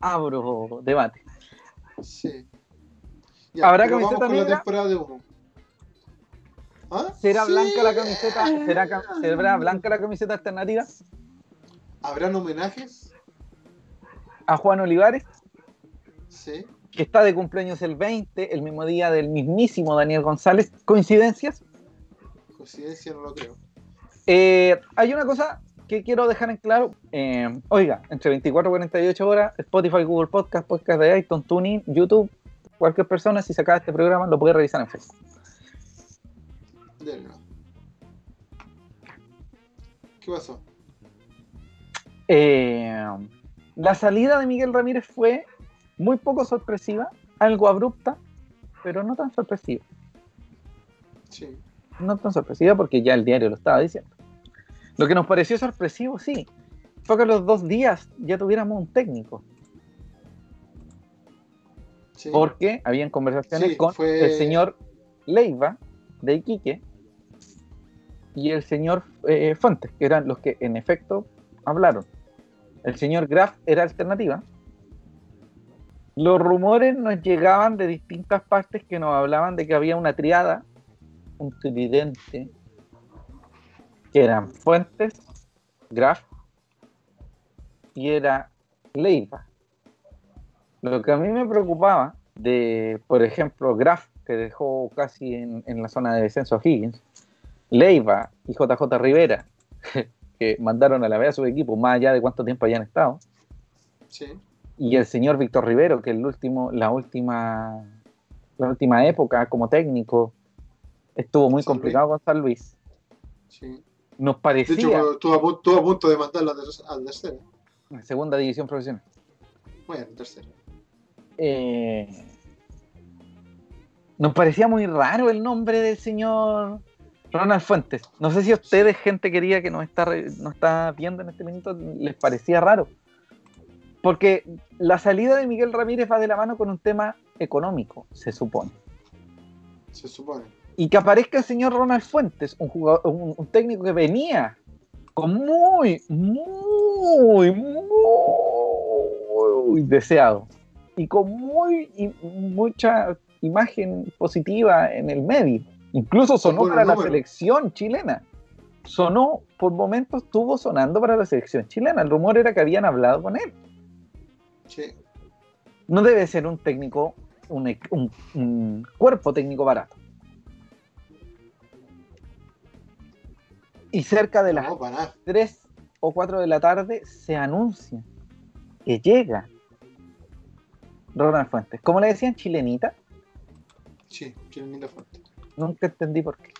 Abro debate. Sí. ¿Habrá camiseta negra? La temporada de humo. ¿Ah? ¿Será Sí. blanca la camiseta? ¿Será, ¿Será blanca la camiseta alternativa? ¿Habrán homenajes? A Juan Olivares, Sí. que está de cumpleaños el 20, el mismo día del mismísimo Daniel González. ¿Coincidencias? Coincidencia no lo creo. Eh, hay una cosa que quiero dejar en claro. Eh, oiga, entre 24 y 48 horas, Spotify, Google Podcast, Podcast de iTunes, TuneIn, YouTube, cualquier persona, si se acaba este programa, lo puede revisar en Facebook. ¿Qué pasó? Eh, la salida de Miguel Ramírez fue muy poco sorpresiva, algo abrupta, pero no tan sorpresiva. Sí. No tan sorpresiva porque ya el diario lo estaba diciendo. Lo que nos pareció sorpresivo, sí, fue que a los dos días ya tuviéramos un técnico. sí. porque habían conversaciones Sí, con fue- el señor Leiva de Iquique y el señor eh, Fuentes, que eran los que en efecto hablaron. El señor Graf era alternativa. Los rumores nos llegaban de distintas partes que nos hablaban de que había una triada, un tridente, que eran Fuentes, Graf y era Leiva. Lo que a mí me preocupaba de, por ejemplo, Graf, que dejó casi en, en la zona de descenso a Higgins, Leiva y JJ Rivera, que mandaron a la vez a su equipo, más allá de cuánto tiempo hayan estado, Sí. y el señor Víctor Rivero, que el último, la última, la última época como técnico estuvo muy complicado con San Luis. Sí. Nos De parecía hecho, estuvo a, pu- estuvo a punto de mandarlo al ter- al tercero. en segunda división profesional. Bueno, tercero. eh, nos parecía muy raro el nombre del señor Ronald Fuentes. No sé si a ustedes, gente querida que nos está, nos está viendo en este minuto, les parecía raro. Porque la salida de Miguel Ramírez va de la mano con un tema económico, se supone. Se supone. Y que aparezca el señor Ronald Fuentes, un, jugador, un, un técnico que venía con muy, muy, muy deseado y con muy y mucha imagen positiva en el medio. Incluso sonó para la selección chilena. Sonó, por momentos estuvo sonando para la selección chilena. El rumor era que habían hablado con él. Sí. No debe ser un técnico, un, un- un cuerpo técnico barato. Y cerca de las No, para nada. 3 o 4 de la tarde se anuncia que llega Ronald Fuentes. ¿Cómo le decían? ¿Chilenita? Sí, Chilenita Fuente. Nunca entendí por qué.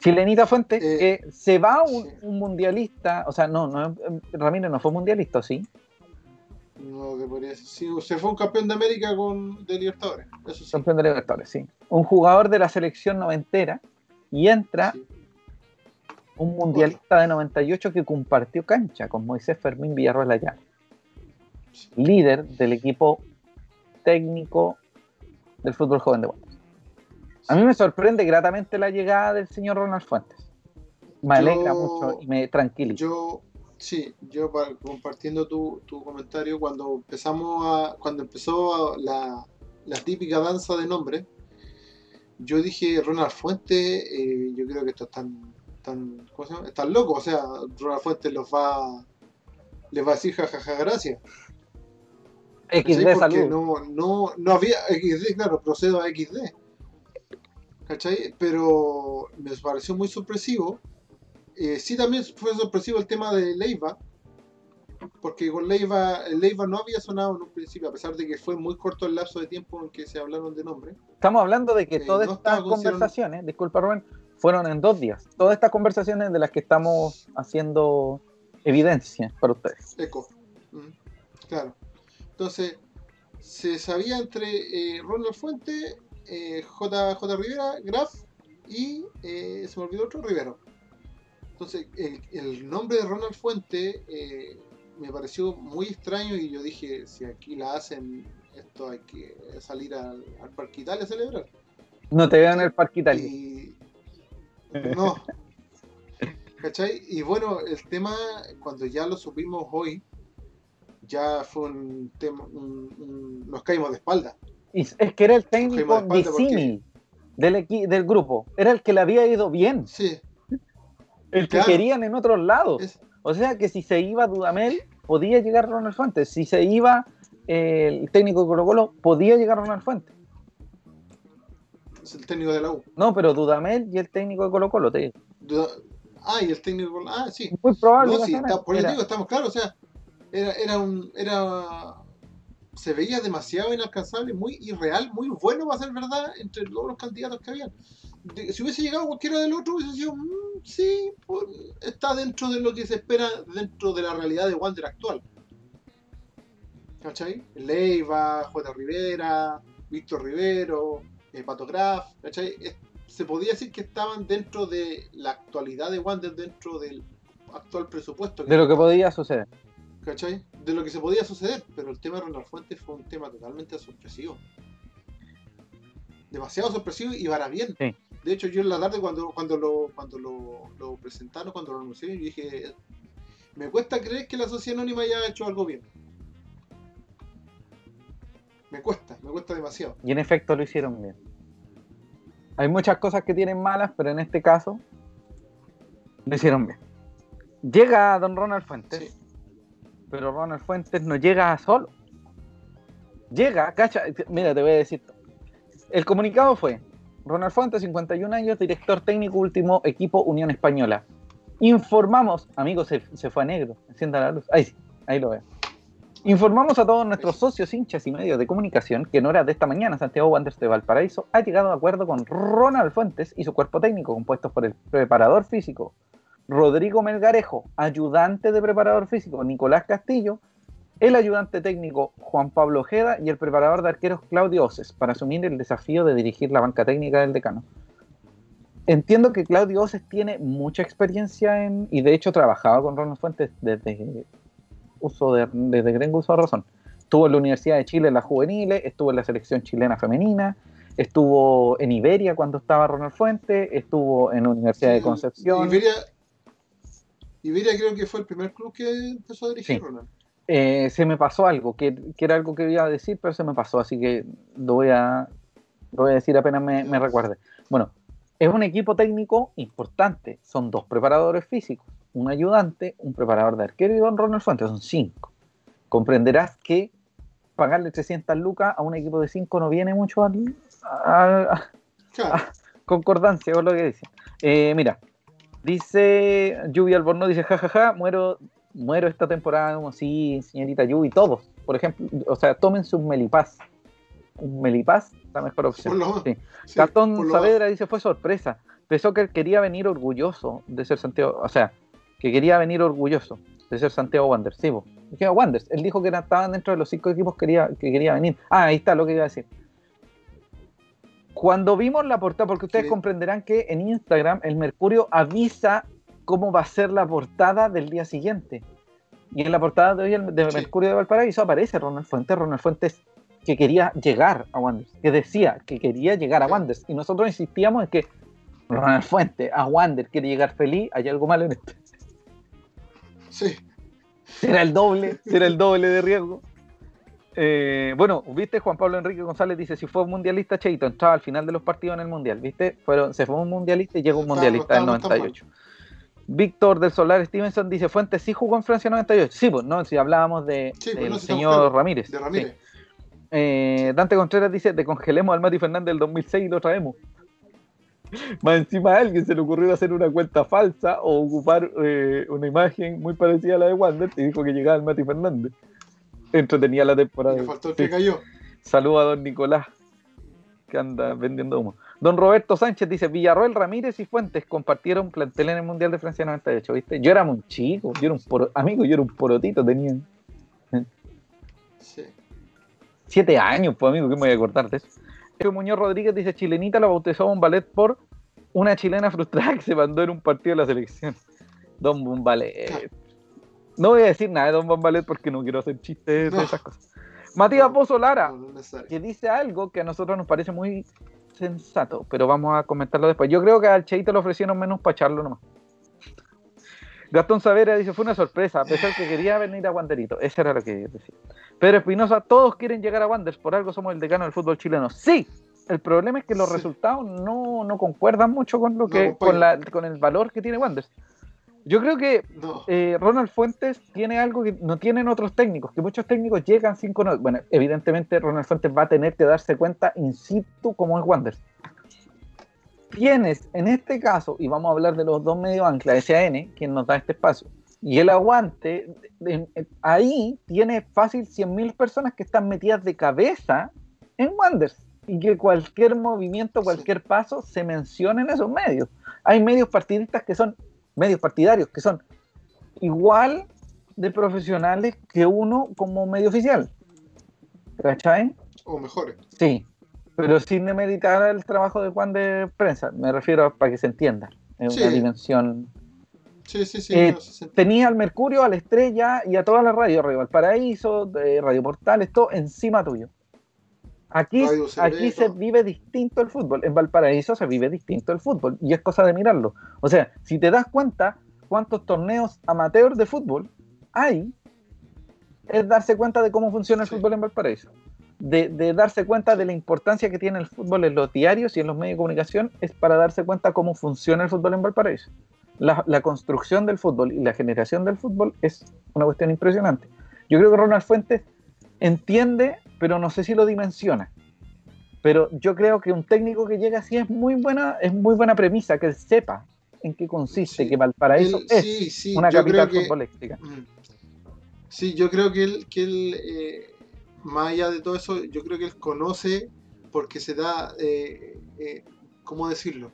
Chilenita Fuentes, Eh, que se va un, sí. un mundialista, o sea, no, no, Ramírez no fue mundialista, ¿sí? No te podría decir. Sí, se fue un campeón de América con de Libertadores. Eso sí. Campeón de Libertadores, sí. Un jugador de la selección noventera y entra Sí. Un mundialista de 98 que compartió cancha con Moisés Fermín Villarroel Ayala, líder del equipo técnico del fútbol joven de Guatemala. A mí me sorprende gratamente la llegada del señor Ronald Fuentes. Me Yo- alegra mucho y me tranquiliza. Yo, sí, yo pa- compartiendo tu, tu comentario, cuando empezamos a, cuando empezó a- la, la típica danza de nombres, yo dije Ronald Fuentes, eh, yo creo que esto es tan, tan, ¿cómo se llama? Están locos, o sea, Ronald Fuentes los va, les va a decir jajaja gracias. XD ¿cachai? Porque salud. no, no, no había XD, claro, procedo a XD. ¿Cachai? Pero me pareció muy sorpresivo. Eh, sí, también fue sorpresivo el tema de Leiva. Porque con Leiva, Leiva no había sonado en un principio, a pesar de que fue muy corto el lapso de tiempo en que se hablaron de nombre. Estamos hablando de que Eh, todas no estas conversaciones, disculpa Rubén, fueron en dos días. Todas estas conversaciones de las que estamos haciendo evidencia para ustedes. Eco. Mm, claro. Entonces, se sabía entre eh, Ronald Fuente, eh, J, J. Rivera, Graf y eh, se me olvidó otro, Rivero. Entonces, el, el nombre de Ronald Fuente eh, me pareció muy extraño y yo dije, si aquí la hacen, esto hay que salir al, al Parque Italia a celebrar. No te veo en el Parque Italia. Y no. ¿Cachai? Y bueno, el tema, cuando ya lo supimos hoy, ya fue un tema, nos caímos de espalda. Y es que era el técnico de del, del grupo, era el que le había ido bien. Sí. El que querían en otros lados. O sea que si se iba Dudamel, podía llegar Ronald Fuentes. Si se iba eh, el técnico de Colo Colo, podía llegar Ronald Fuentes. Es el técnico de la U. No, pero Dudamel y el técnico de Colo Colo, te digo. Ah, y el técnico. Ah, sí. Muy probable. por eso digo, estamos claros. O sea, era, era un. Era, se veía demasiado inalcanzable, muy irreal, muy bueno para ser verdad entre todos los candidatos que habían. si hubiese llegado cualquiera del otro, hubiese sido, mm, sí, pues, está dentro de lo que se espera dentro de la realidad de Wander actual. ¿Cachai? Leiva, J. Rivera, Víctor Rivero, eh, Pato Graf, ¿cachai? se podía decir que estaban dentro de la actualidad de Wander, dentro del actual presupuesto. de lo que podía suceder. ¿Cachai? De lo que se podía suceder, pero el tema de Ronald Fuentes fue un tema totalmente sorpresivo. Demasiado sorpresivo y para bien. De hecho, yo en la tarde cuando, cuando, lo, cuando lo, presentaron, cuando lo anunciaron, yo dije, me cuesta creer que la sociedad anónima haya hecho algo bien. Me cuesta, me cuesta demasiado. Y en efecto lo hicieron bien. Hay muchas cosas que tienen malas, pero en este caso lo hicieron bien. Llega don Ronald Fuentes, pero Ronald Fuentes no llega solo. Llega, cacha, mira, te voy a decir. El comunicado fue, Ronald Fuentes, 51 años, director técnico último equipo Unión Española. Informamos, amigos, se, se fue a negro, encienda la luz. Ahí sí, ahí lo veo. Informamos a todos nuestros socios, hinchas y medios de comunicación que en horas de esta mañana Santiago Wanderers de Valparaíso ha llegado a acuerdo con Ronald Fuentes y su cuerpo técnico compuestos por el preparador físico Rodrigo Melgarejo, ayudante de preparador físico Nicolás Castillo, el ayudante técnico Juan Pablo Ojeda y el preparador de arqueros Claudio Oces para asumir el desafío de dirigir la banca técnica del decano. Entiendo que Claudio Oces tiene mucha experiencia en, y de hecho trabajaba con Ronald Fuentes desde uso de, desde Grengo uso de razón. Estuvo en la Universidad de Chile en la juveniles, estuvo en la selección chilena femenina, estuvo en Iberia cuando estaba Ronald Fuentes, estuvo en la Universidad de Concepción. Iberia, Iberia creo que fue el primer club que empezó a dirigir Ronald. Eh, se me pasó algo, que, era algo que iba a decir, pero se me pasó, así que lo voy a, lo voy a decir apenas me, me recuerde. Bueno, es un equipo técnico importante, son dos preparadores físicos un ayudante, un preparador de arquero y don Ronald Fuentes, son cinco. Comprenderás que pagarle 300 lucas a un equipo de cinco no viene mucho a, concordancia con lo que dice. Eh, mira, dice Lluvia Alborno, dice jajaja, muero, muero esta temporada como sí, señorita Lluvia, todos, por ejemplo, o sea, tomen su melipaz. Un melipaz, la mejor opción. Cartón Saavedra dice, fue sorpresa. Pensó que quería venir orgulloso de ser Santiago, o sea, que quería venir orgulloso de ser Santiago Wanderers. Sí, Wanderers. Él dijo que estaban dentro de los cinco equipos que quería, que quería venir. Ah, ahí está lo que iba a decir. Cuando vimos la portada, porque ustedes comprenderán que en Instagram el Mercurio avisa cómo va a ser la portada del día siguiente. Y en la portada de hoy del Mercurio de Valparaíso aparece Ronald Fuentes. Ronald Fuentes que quería llegar a Wanderers, que decía que quería llegar a Wanderers. Y nosotros insistíamos en que Ronald Fuentes a Wanderers quiere llegar feliz, hay algo malo en esto. Sí. Será el doble, será el doble de riesgo. Eh, bueno, viste, Juan Pablo Enrique González dice, si fue un mundialista, Cheito, entraba al final de los partidos en el mundial, viste, Fueron, se fue un mundialista y llegó un mundialista en el 98. Víctor del Solar Stevenson dice, Fuentes sí jugó en Francia en 98. Sí, pues no, si hablábamos de, pues, del señor Ramírez. De Ramírez. Eh, Dante Contreras dice, congelemos al Mati Fernández del 2006 y lo traemos. Más encima a alguien se le ocurrió hacer una cuenta falsa o ocupar eh, una imagen muy parecida a la de Wander y dijo que llegaba el Mati Fernández. Entretenía la temporada. Me faltó el que cayó. Saludos a don Nicolás, que anda vendiendo humo. Don Roberto Sánchez dice, Villarroel, Ramírez y Fuentes compartieron plantel en el Mundial de Francia 98, ¿viste? Yo era muy chico, yo era un amigo, yo era un porotito, tenía... Sí. Siete años, pues amigo, ¿qué me voy a acordar de eso? Muñoz Rodríguez dice, Chilenita la bautizó a ballet por una chilena frustrada que se mandó en un partido de la selección. Don Bombalet. No voy a decir nada de Don Bombalet porque no quiero hacer chistes de esas cosas. Matías Pozo Lara, que dice algo que a nosotros nos parece muy sensato, pero vamos a comentarlo después. Yo creo que al Cheito le ofrecieron menos para echarlo nomás. Gastón Savera dice, fue una sorpresa, a pesar que quería venir a Wanderito. Eso era lo que decía. Pedro Espinosa, todos quieren llegar a Wanderers, por algo somos el decano del fútbol chileno. Sí, el problema es que los Sí. resultados no, no concuerdan mucho con lo No que, con, acompañan. la, con el valor que tiene Wanderers. Yo creo que No. eh, Ronald Fuentes tiene algo que no tienen otros técnicos, que muchos técnicos llegan sin conocer. Bueno, evidentemente Ronald Fuentes va a tener que darse cuenta in situ como es Wanderers. Tienes, en este caso, y vamos a hablar de los dos medios ancla, SAN, quien nos da este espacio, y el aguante, en- en- ahí tiene fácil 100.000 personas que están metidas de cabeza en Wanderers y que cualquier movimiento, cualquier paso se menciona en esos medios. Hay medios partidistas que son medios partidarios, que son igual de profesionales que uno como medio oficial. ¿Cachai? O mejores. Sí, pero sin demeritar el trabajo de Juan de prensa, me refiero a- para que se entienda. Es una dimensión. Sí, sí, sí. Eh, no, siente. Tenía al Mercurio, a la Estrella y a todas las radios, Radio Valparaíso, Radio Portales, todo encima tuyo. Aquí, aquí se vive distinto el fútbol. En Valparaíso se vive distinto el fútbol y es cosa de mirarlo. O sea, si te das cuenta cuántos torneos amateurs de fútbol hay, es darse cuenta de cómo funciona el Sí. fútbol en Valparaíso. De, de darse cuenta de la importancia que tiene el fútbol en los diarios y en los medios de comunicación, es para darse cuenta cómo funciona el fútbol en Valparaíso. La, la construcción del fútbol y la generación del fútbol es una cuestión impresionante. Yo creo que Ronald Fuentes entiende, pero no sé si lo dimensiona. Pero yo creo que un técnico que llega así es muy buena, es muy buena premisa, que él sepa en qué consiste, Sí. que Valparaíso Él- es sí, sí, una capital que- futbolística. Mm. Sí, yo creo que él, que él eh, más allá de todo eso, yo creo que él conoce porque se da, eh, eh, ¿cómo decirlo?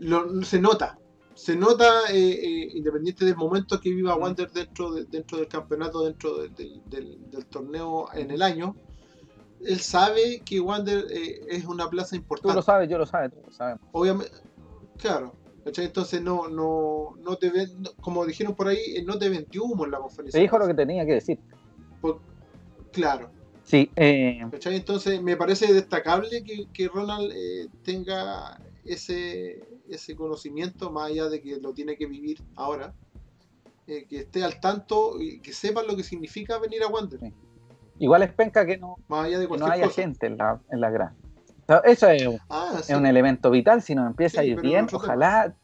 Lo- se nota, se nota, eh, eh, independiente del momento que viva. Wander dentro, de- dentro del campeonato, dentro de- del- del, del torneo en el año, él sabe que Wander eh, es una plaza Tú importante. lo sabes, yo lo sabes, tú lo sabes. Obviamente, claro. ¿cachai? Entonces no, no, no te ven, no- como dijeron por ahí, eh, no te vendió humo en la conferencia. Te dijo lo que tenía que decir. Por- Claro. Sí, eh. Entonces me parece destacable que, que Ronald eh, tenga ese, ese conocimiento, más allá de que lo tiene que vivir ahora, eh, que esté al tanto y que sepa lo que significa venir a Wander, Sí. igual es penca que no, más allá de que no haya cosa. gente en la, en la sea, eso es, un- Ah, sí. un elemento vital. Si nos empieza a ir bien, ojalá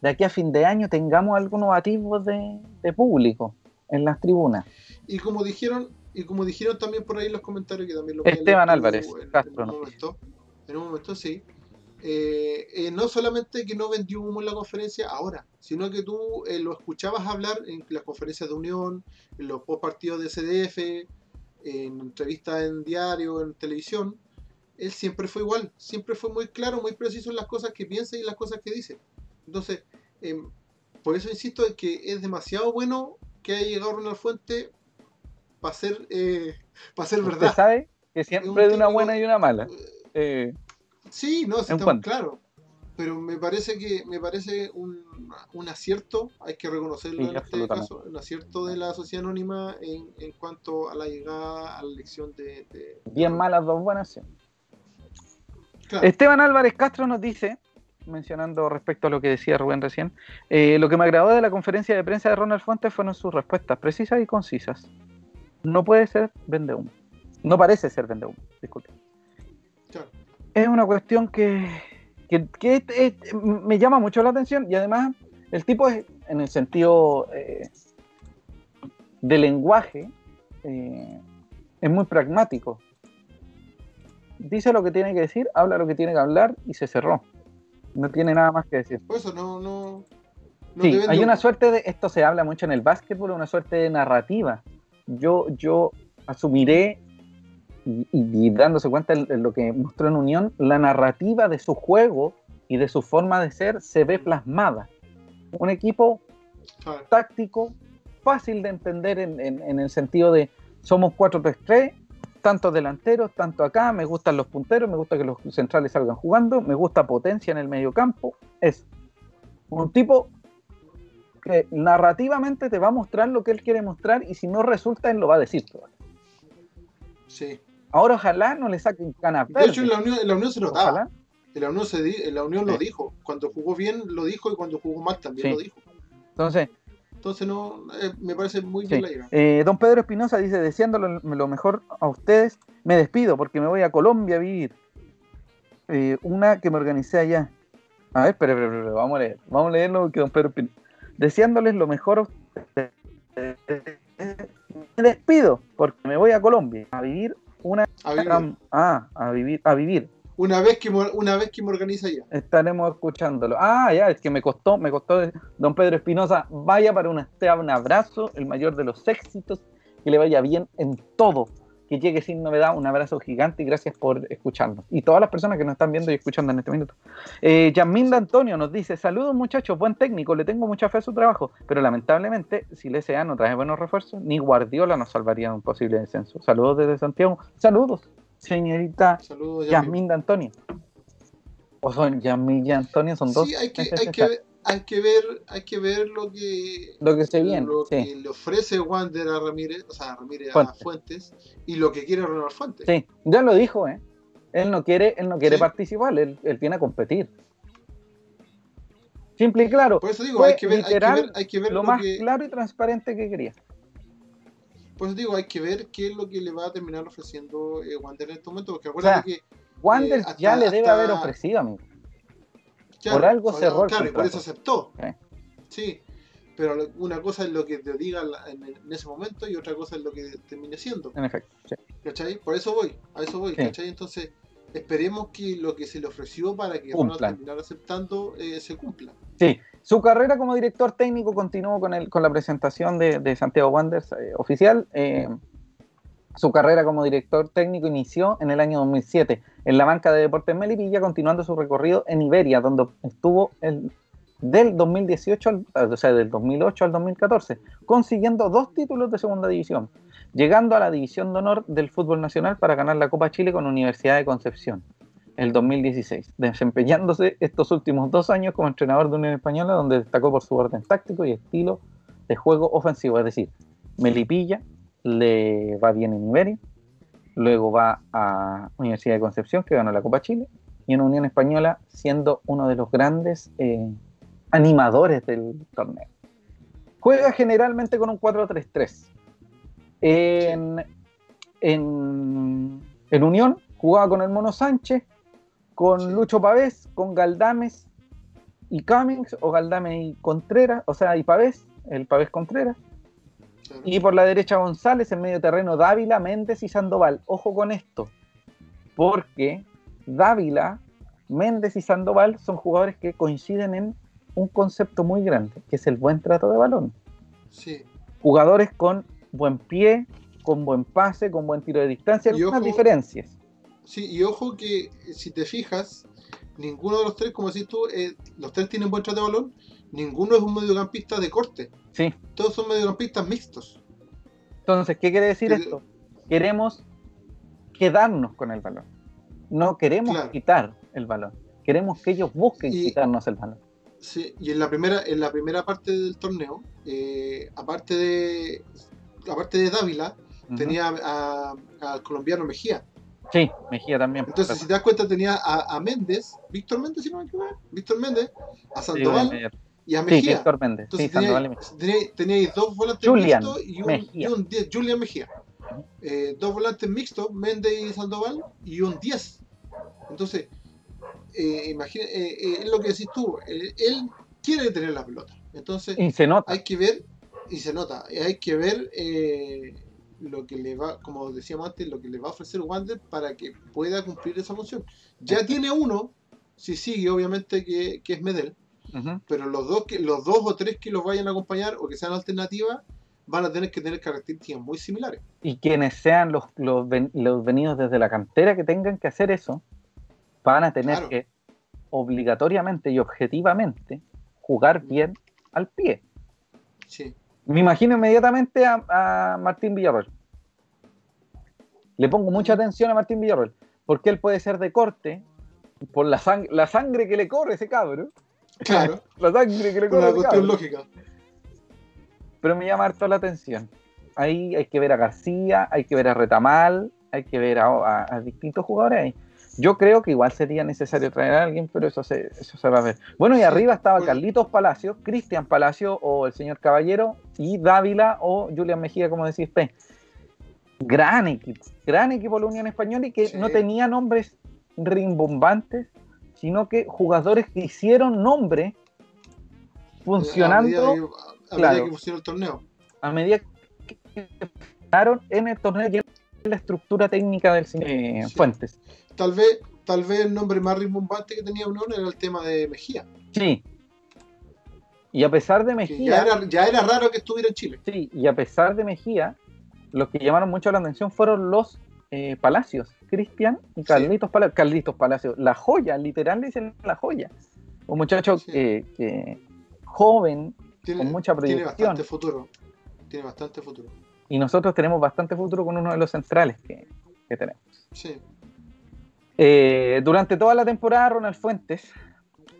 de aquí a fin de año tengamos algunos atisbos de, de público en las tribunas. Y como dijeron, y como dijeron también por ahí en los comentarios que también lo Esteban Álvarez, en, en Castro, un momento, en un momento sí. Eh, eh, no solamente que no vendió humo en la conferencia ahora, sino que tú eh, lo escuchabas hablar en las conferencias de Unión, en los post partidos de CDF, en entrevistas en diario, en televisión. Él siempre fue igual, siempre fue muy claro, muy preciso en las cosas que piensa y las cosas que dice. Entonces, em, por eso insisto en que es demasiado bueno que haya llegado Ronald Fuente para ser, eh, para ser Usted verdad. sabe que siempre hay una buena y una mala. Eh, Sí, no, sí, cuanto. claros. Pero me parece que me parece un, un acierto, hay que reconocerlo Sí, en este caso, un acierto de la sociedad anónima en, en cuanto a la llegada a la elección de... de- bien malas, dos buenas. sí. Claro, Esteban Álvarez Castro nos dice, mencionando respecto a lo que decía Rubén recién, eh, lo que me agradó de la conferencia de prensa de Ronald Fuentes fueron sus respuestas precisas y concisas. No puede ser vende humo. No parece ser vende humo, disculpe. Es una cuestión que, que- que es- es- me llama mucho la atención y además el tipo es, en el sentido eh, de lenguaje, eh, es muy pragmático. Dice lo que tiene que decir, habla lo que tiene que hablar y se cerró. No tiene nada más que decir. Por eso no... no, no Sí, hay una suerte de, esto se habla mucho en el básquetbol, una suerte de narrativa. Yo, yo asumiré, y, dándose cuenta en, en lo que mostró en Unión, la narrativa de su juego y de su forma de ser se ve plasmada. Un equipo táctico, fácil de entender en, en- en el sentido de somos 4-3-3, tantos delanteros, tanto acá, me gustan los punteros, me gusta que los centrales salgan jugando, me gusta potencia en el medio campo. Es un tipo que narrativamente te va a mostrar lo que él quiere mostrar y si no resulta, él lo va a decir. sí. Ahora ojalá no le saquen canas De hecho, en la Unión, en la Unión se notaba. Ojalá. En la Unión, se di- en la Unión lo dijo. Cuando jugó bien lo dijo y cuando jugó mal también Sí. lo dijo. Entonces, entonces no, eh, me parece muy Sí. bien la. Eh, don Pedro Espinosa dice, deseándolo lo mejor a ustedes, me despido porque me voy a Colombia a vivir. Eh, una que me organicé allá. A ver, espera, espera, espera, vamos a leer. Vamos a leerlo porque don Pedro Espinosa. Deseándoles lo mejor a ustedes. Me despido porque me voy a Colombia a vivir una... A vivir. Ah, a vivir, a vivir. Una vez que una vez que me organiza ya. Estaremos escuchándolo. Ah, ya, es que me costó, me costó. Don Pedro Espinosa, vaya para usted un abrazo, el mayor de los éxitos, que le vaya bien en todo, que llegue sin novedad, un abrazo gigante y gracias por escucharnos. Y todas las personas que nos están viendo y escuchando en este minuto. Eh, Antonio nos dice, saludos muchachos, buen técnico, le tengo mucha fe a su trabajo, pero lamentablemente, si el SA no trae buenos refuerzos, ni Guardiola nos salvaría de un posible descenso. Saludos desde Santiago. Saludos, señorita Saludos. Yasminda Antonio. O son Yasmin y Antonio, son dos. Sí, hay que, hay que, hay que ver, hay que ver lo que Lo que se viene, lo sí. que le ofrece Wander a Ramírez, o sea, a Ramírez Fuentes. a Fuentes, y lo que quiere Ronald Fuentes. Sí, ya lo dijo, ¿eh? Él no quiere, él no quiere Sí. participar, él, él viene a competir. Simple y claro. Por eso digo, hay que ver, hay que ver, hay que ver lo lo más que, claro y transparente que quería. por eso digo, hay que ver qué es lo que le va a terminar ofreciendo eh, Wander en este momento, porque acuérdate que Wander Eh, hasta- ya le debe hasta- haber ofrecido, amigo. Claro, Por algo cerró Claro, y por eso aceptó. Sí. Sí. Pero una cosa es lo que te diga en, ese momento y otra cosa es lo que termine siendo. En efecto. sí. ¿Cachai? Por eso voy, a eso voy, Sí. ¿cachai? Entonces, esperemos que lo que se le ofreció para que Ronald Cumplan. terminara aceptando eh, se cumpla. Sí, su carrera como director técnico continuó con, el, con la presentación de, de Santiago Wanderers eh, oficial. Eh, su carrera como director técnico inició en el año 2007 en la banca de Deportes Melipilla, continuando su recorrido en Iberia, donde estuvo el, del 2018, al- o sea, del 2008 al 2014, consiguiendo dos títulos de segunda división, llegando a la división de honor del fútbol nacional para ganar la Copa Chile con Universidad de Concepción el 2016, desempeñándose estos últimos dos años como entrenador de Unión Española, donde destacó por su orden táctico y estilo de juego ofensivo. Es decir, Melipilla le va bien en Iberia, luego va a Universidad de Concepción, que ganó la Copa Chile, y en Unión Española siendo uno de los grandes eh, animadores del torneo. Juega generalmente con un 4-3-3. En, en, en Unión jugaba con el Mono Sánchez, con. Lucho Pavés, con Galdames y Cummings, o Galdames y Contreras, o sea, y Pavés, el Pavés Contreras. Y por la derecha González, en medio terreno Dávila, Méndez y Sandoval. Ojo con esto, porque Dávila, Méndez y Sandoval son jugadores que coinciden en un concepto muy grande, que es el buen trato de balón. Sí. Jugadores con buen pie, con buen pase, con buen tiro de distancia, Y algunas ojo- diferencias. Sí, y ojo que si te fijas, ninguno de los tres, como decís tú, eh, los tres tienen buen trato de balón, ninguno es un mediocampista de corte, Sí. todos son mediocampistas mixtos. Entonces, ¿qué quiere decir esto? Queremos quedarnos con el balón. No queremos Claro. quitar el balón. Queremos que ellos busquen Y- quitarnos el balón. Sí, y en la primera, en la primera parte del torneo, eh, aparte de aparte de Dávila, tenía al colombiano Mejía. Sí, Mejía también. Entonces, si te das cuenta, tenía a, a Méndez, Víctor Méndez, si no me equivoco, Víctor Méndez, a Sí, Sandoval y a Sí, Mejía. Víctor Méndez. Sí, Entonces Mejía. teníais, teníais- teníais dos volantes Julian mixtos y un, Mejía. y un 10, Julian Mejía. Eh, dos volantes mixtos, Méndez y Sandoval, y un 10. Entonces, eh, imagina, eh, eh, es lo que decís tú, él quiere tener la pelota. Entonces, Y se nota. hay que ver, y se nota, hay que ver lo que le va, como decíamos antes, lo que le va a ofrecer Wander para que pueda cumplir esa función. Ya tiene uno, si sigue, obviamente, que, que es Medel, pero los dos, que, los dos o tres que los vayan a acompañar o que sean alternativas van a tener que tener características muy similares. Y quienes sean los, los, ven- los venidos desde la cantera que tengan que hacer eso, van a tener Claro. que obligatoriamente y objetivamente jugar bien al pie. Sí, Me imagino inmediatamente a, a Martín Villarroel. Le pongo mucha atención a Martín Villarroel, porque él puede ser de corte por la, sang- la sangre que le corre ese cabro. claro, La sangre que le corre una cuestión lógica. Pero me llama harto la atención. Ahí hay que ver a García, hay que ver a Retamal, hay que ver a, a- a distintos jugadores ahí. Yo creo que igual sería necesario traer a alguien, pero eso se, eso se va a ver. Bueno, y arriba estaba. Carlitos Palacio, Cristian Palacio o el señor Caballero y Dávila o Julián Mejía, como decís usted. Gran equipo, gran equipo de la Unión Española y que Sí. no tenía nombres rimbombantes, sino que jugadores que hicieron nombre funcionando A medida, que- a claro. medida que funciona el torneo. a medida que en el torneo la estructura técnica del señor eh, Sí. Fuentes. Tal vez, tal vez el nombre más rimbombante que tenía Unión era el tema de Mejía. Sí. Y a pesar de Mejía, ya, era, ya era raro que estuviera en Chile. sí, y a pesar de Mejía, los que llamaron mucho la atención fueron los eh, Palacios, Cristian y Carlitos Palacios. Carlitos Palacios, la joya, literal dicen la joya. Un muchacho Sí. que, que joven, Tiene, con mucha tiene proyección. bastante futuro. Tiene bastante futuro. Y nosotros tenemos bastante futuro con uno de los centrales que, que tenemos. Sí. Eh, durante toda la temporada, Ronald Fuentes,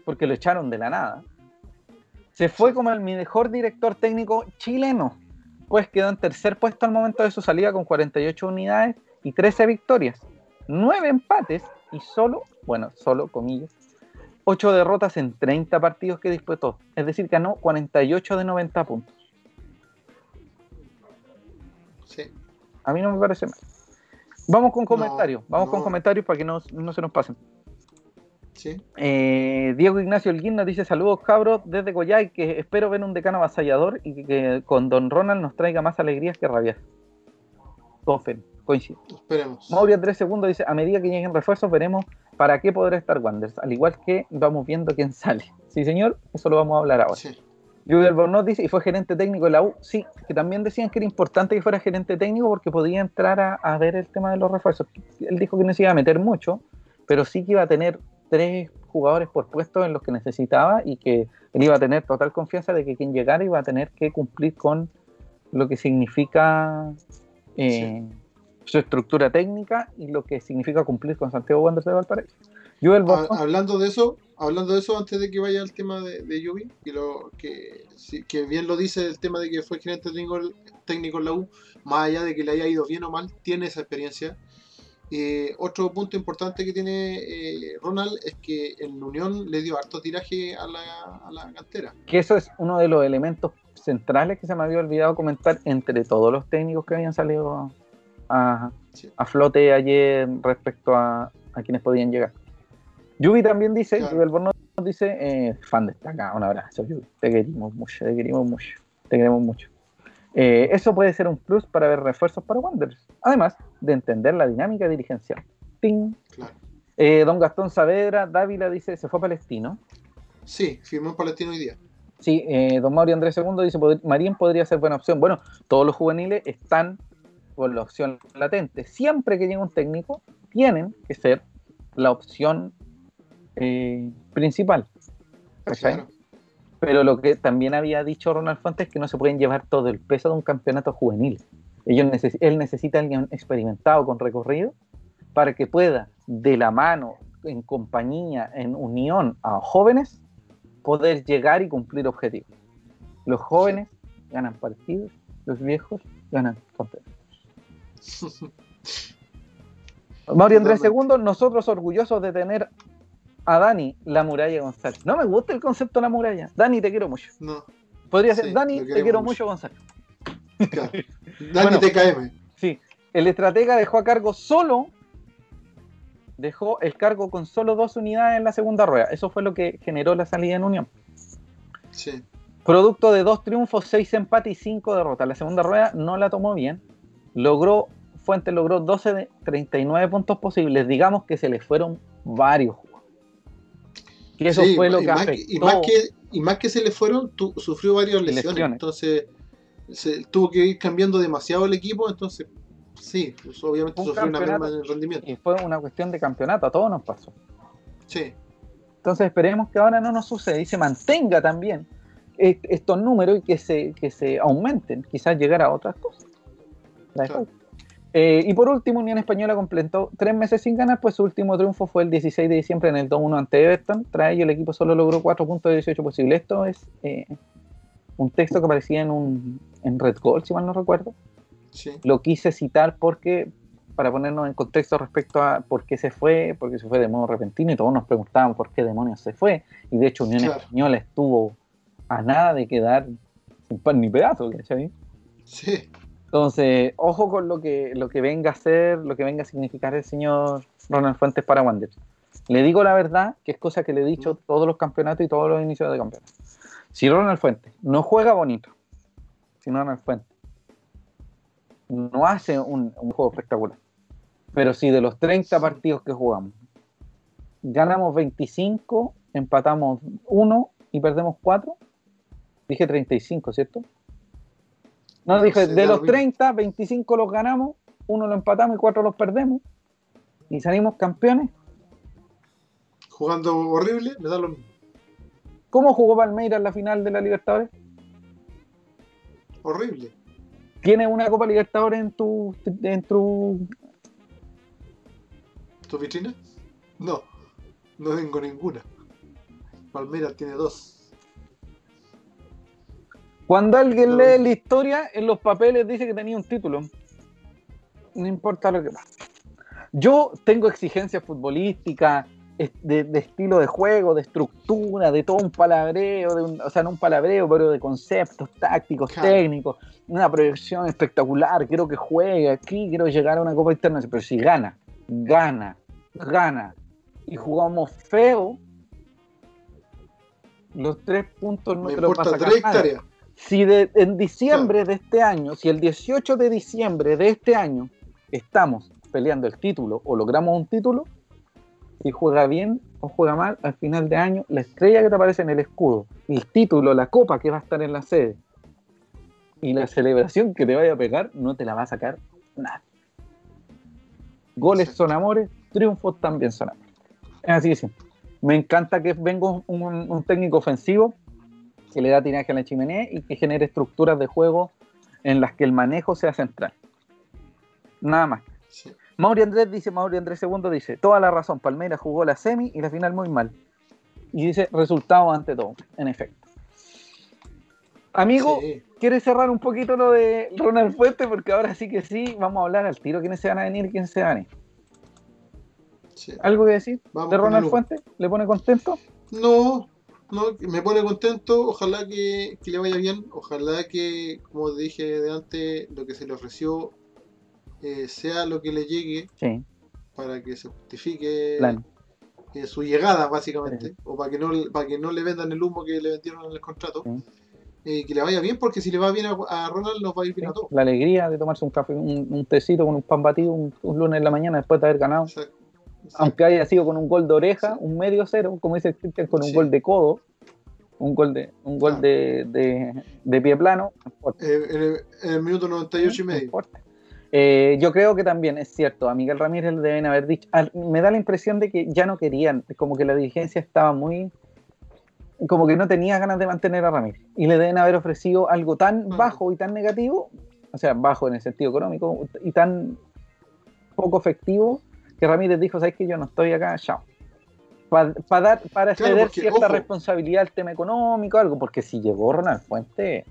porque lo echaron de la nada, se fue como el mejor director técnico chileno, pues quedó en tercer puesto al momento de su salida con 48 unidades y 13 victorias, 9 empates y solo, bueno, solo comillas, 8 derrotas en 30 partidos que disputó, es decir, ganó 48 de 90 puntos. Sí. A mí no me parece mal. Vamos con No, comentarios, vamos con comentarios para que no, no se nos pasen. Sí. Eh, Diego Ignacio Elguín nos dice saludos cabros desde Coyay, que espero ver un decano avasallador y que, que con Don Ronald nos traiga más alegrías que rabias. Tofen, coincido. Esperemos. Mauri Andrés Segundo dice, a medida que lleguen refuerzos veremos para qué podrá estar Wanderers, al igual que vamos viendo quién sale. Sí señor, eso lo vamos a hablar ahora. Sí. Julio Albornoz dice, y fue gerente técnico de la U. Sí, que también decían que era importante que fuera gerente técnico porque podía entrar a, a ver el tema de los refuerzos. Él dijo que no se iba a meter mucho, pero sí que iba a tener tres jugadores por puesto en los que necesitaba y que él iba a tener total confianza de que quien llegara iba a tener que cumplir con lo que significa eh, su estructura técnica y lo que significa cumplir con Santiago Wanderers de Valparaíso. Joel Ha- Albornoz, hablando de eso, hablando de eso antes de que vaya al tema de, de Yubi, y lo que, sí, que bien lo dice el tema de que fue gerente técnico, técnico en la U, más allá de que le haya ido bien o mal, tiene esa experiencia. Eh, otro punto importante que tiene eh, Ronald es que en Unión le dio harto tiraje a la, a la cantera. que eso es uno de los elementos centrales que se me había olvidado comentar entre todos los técnicos que habían salido a, Sí. a flote ayer respecto a, a quienes podían llegar. Yubi también dice, Claro. Yubi Albornoz dice, eh, fan destacado, un abrazo, Yubi. Te queremos mucho, te queremos mucho, te queremos mucho. Eh, eso puede ser un plus para ver refuerzos para Wanderers, además de entender la dinámica dirigencial. ¡Ting! Claro. Eh, don Gastón Saavedra, Dávila dice, se fue a Palestino. Sí, firmó en Palestino hoy día. Sí, eh, don Mauri Andrés II dice, "Pod- Marín podría ser buena opción. Bueno, todos los juveniles están con la opción latente. Siempre que llega un técnico, tienen que ser la opción eh, principal. Claro. Pero lo que también había dicho Ronald Fuentes es que no se pueden llevar todo el peso de un campeonato juvenil. Ellos neces- él necesita a alguien experimentado con recorrido para que pueda, de la mano, en compañía, en unión a jóvenes, poder llegar y cumplir objetivos. Los jóvenes ganan partidos, los viejos ganan campeonatos. Mauri Andrés. II, nosotros orgullosos de tener a Dani, la muralla González. No me gusta el concepto de la muralla. Dani, te quiero mucho. No, Podría ser Sí, Dani, te quiero mucho. mucho, González. claro. Dani Bueno. TKM. Sí, el estratega dejó a cargo solo, dejó el cargo con solo dos unidades en la segunda rueda. Eso fue lo que generó la salida en Unión. Sí. Producto de dos triunfos, seis empates y cinco derrotas. La segunda rueda no la tomó bien. Logró, Fuentes logró 12 de 39 puntos posibles. Digamos que se le fueron varios. Que eso Sí, fue lo y que más afectó. y más que y más que se le fueron, tu- sufrió varias lesiones, Lesiones. entonces se tuvo que ir cambiando demasiado el equipo, entonces sí, pues, obviamente Un sufrió una merma en el rendimiento. Y fue una cuestión de campeonato, a todos nos pasó. Sí, Entonces esperemos que ahora no nos suceda y se mantenga también estos números y que se, que se aumenten, quizás llegar a otras cosas. La Claro. Eh, y por último, Unión Española completó tres meses sin ganar, pues su último triunfo fue el 16 de diciembre en el 2-1 ante Everton. Tras ello, el equipo solo logró 4 puntos de 18 posibles. Esto es eh, un texto que aparecía en, un, en Red Gold, si mal no recuerdo. sí, Lo quise citar porque para ponernos en contexto respecto a por qué se fue, porque se fue de modo repentino y todos nos preguntaban por qué demonios se fue. Y de hecho Unión Española estuvo a nada de quedar sin pan ni pedazo, ¿cachai? Sí. Entonces, ojo con lo que, lo que venga a ser, lo que venga a significar el señor Ronald Fuentes para Wander. Le digo la verdad, que es cosa que le he dicho todos los campeonatos y todos los inicios de campeonato. Si Ronald Fuentes no juega bonito, si Ronald Fuentes no hace un, juego espectacular, pero si de los 30 partidos que jugamos, ganamos 25, empatamos 1 y perdemos 4, dije 35, ¿cierto? No, dije, de los 30, 25 los ganamos, uno lo empatamos y 4 los perdemos, y salimos campeones. Jugando horrible, me da lo mismo. ¿Cómo jugó Palmeiras en la final de la Libertadores? Horrible. ¿Tienes una Copa Libertadores en tu, en tu... ¿Tu vitrina? No, no tengo ninguna. Palmeiras tiene dos. Cuando alguien lee la historia, en los papeles dice que tenía un título. No importa lo que pasa. Yo tengo exigencias futbolísticas, de, estilo de juego, de estructura, de todo un palabreo, de o sea, no un palabreo, pero de conceptos tácticos, técnicos, una proyección espectacular, quiero que juegue aquí, quiero llegar a una Copa Interna, pero si gana, gana, gana, y jugamos feo, los tres puntos no te los vas a sacar Si en diciembre de este año, si el 18 de diciembre de este año estamos peleando el título o logramos un título, si juega bien o juega mal, al final de año, la estrella que te aparece en el escudo, el título, la copa que va a estar en la sede y la celebración que te vaya a pegar, no te la va a sacar nada. Goles son amores, triunfos también son amores. Es así de simple. Me encanta que venga un, técnico ofensivo que le da tiraje a la chimenea y que genere estructuras de juego en las que el manejo sea central. Nada más. Mauri Andrés dice, Mauri Andrés II dice, toda la razón, Palmeiras jugó la semi y la final muy mal. Y dice, resultado ante todo, en efecto. Amigo, ¿quieres cerrar un poquito lo de Ronald Fuente? Porque ahora sí que sí, vamos a hablar al tiro quiénes se van a venir y quiénes se van a venir. ¿Algo que decir de Ronald Fuente? ¿Le pone contento? No, no, me pone contento. Ojalá que, que, le vaya bien. Ojalá que, como dije de antes, lo que se le ofreció eh, sea lo que le llegue para que se justifique eh, su llegada, básicamente, o para que, no, para que no le vendan el humo que le vendieron en el contrato. Eh, que le vaya bien, porque si le va bien a, Ronald, nos va a ir bien a todos. La alegría de tomarse un café, un, tecito con un pan batido un, lunes en la mañana después de haber ganado. Aunque haya sido con un gol de oreja, un medio cero, como dice Cristian, con un gol de codo, un gol de un gol de, de, pie plano. en, el, minuto 98 y medio. Eh, yo creo que también es cierto, a Miguel Ramírez le deben haber dicho, me da la impresión de que ya no querían, como que la dirigencia estaba muy, como que no tenía ganas de mantener a Ramírez y le deben haber ofrecido algo tan bajo y tan negativo, o sea, bajo en el sentido económico y tan poco efectivo que Ramírez dijo, sabes que yo no estoy acá, chao. Para, dar, para ceder cierta responsabilidad al tema económico, algo, porque si llegó Ronald Fuente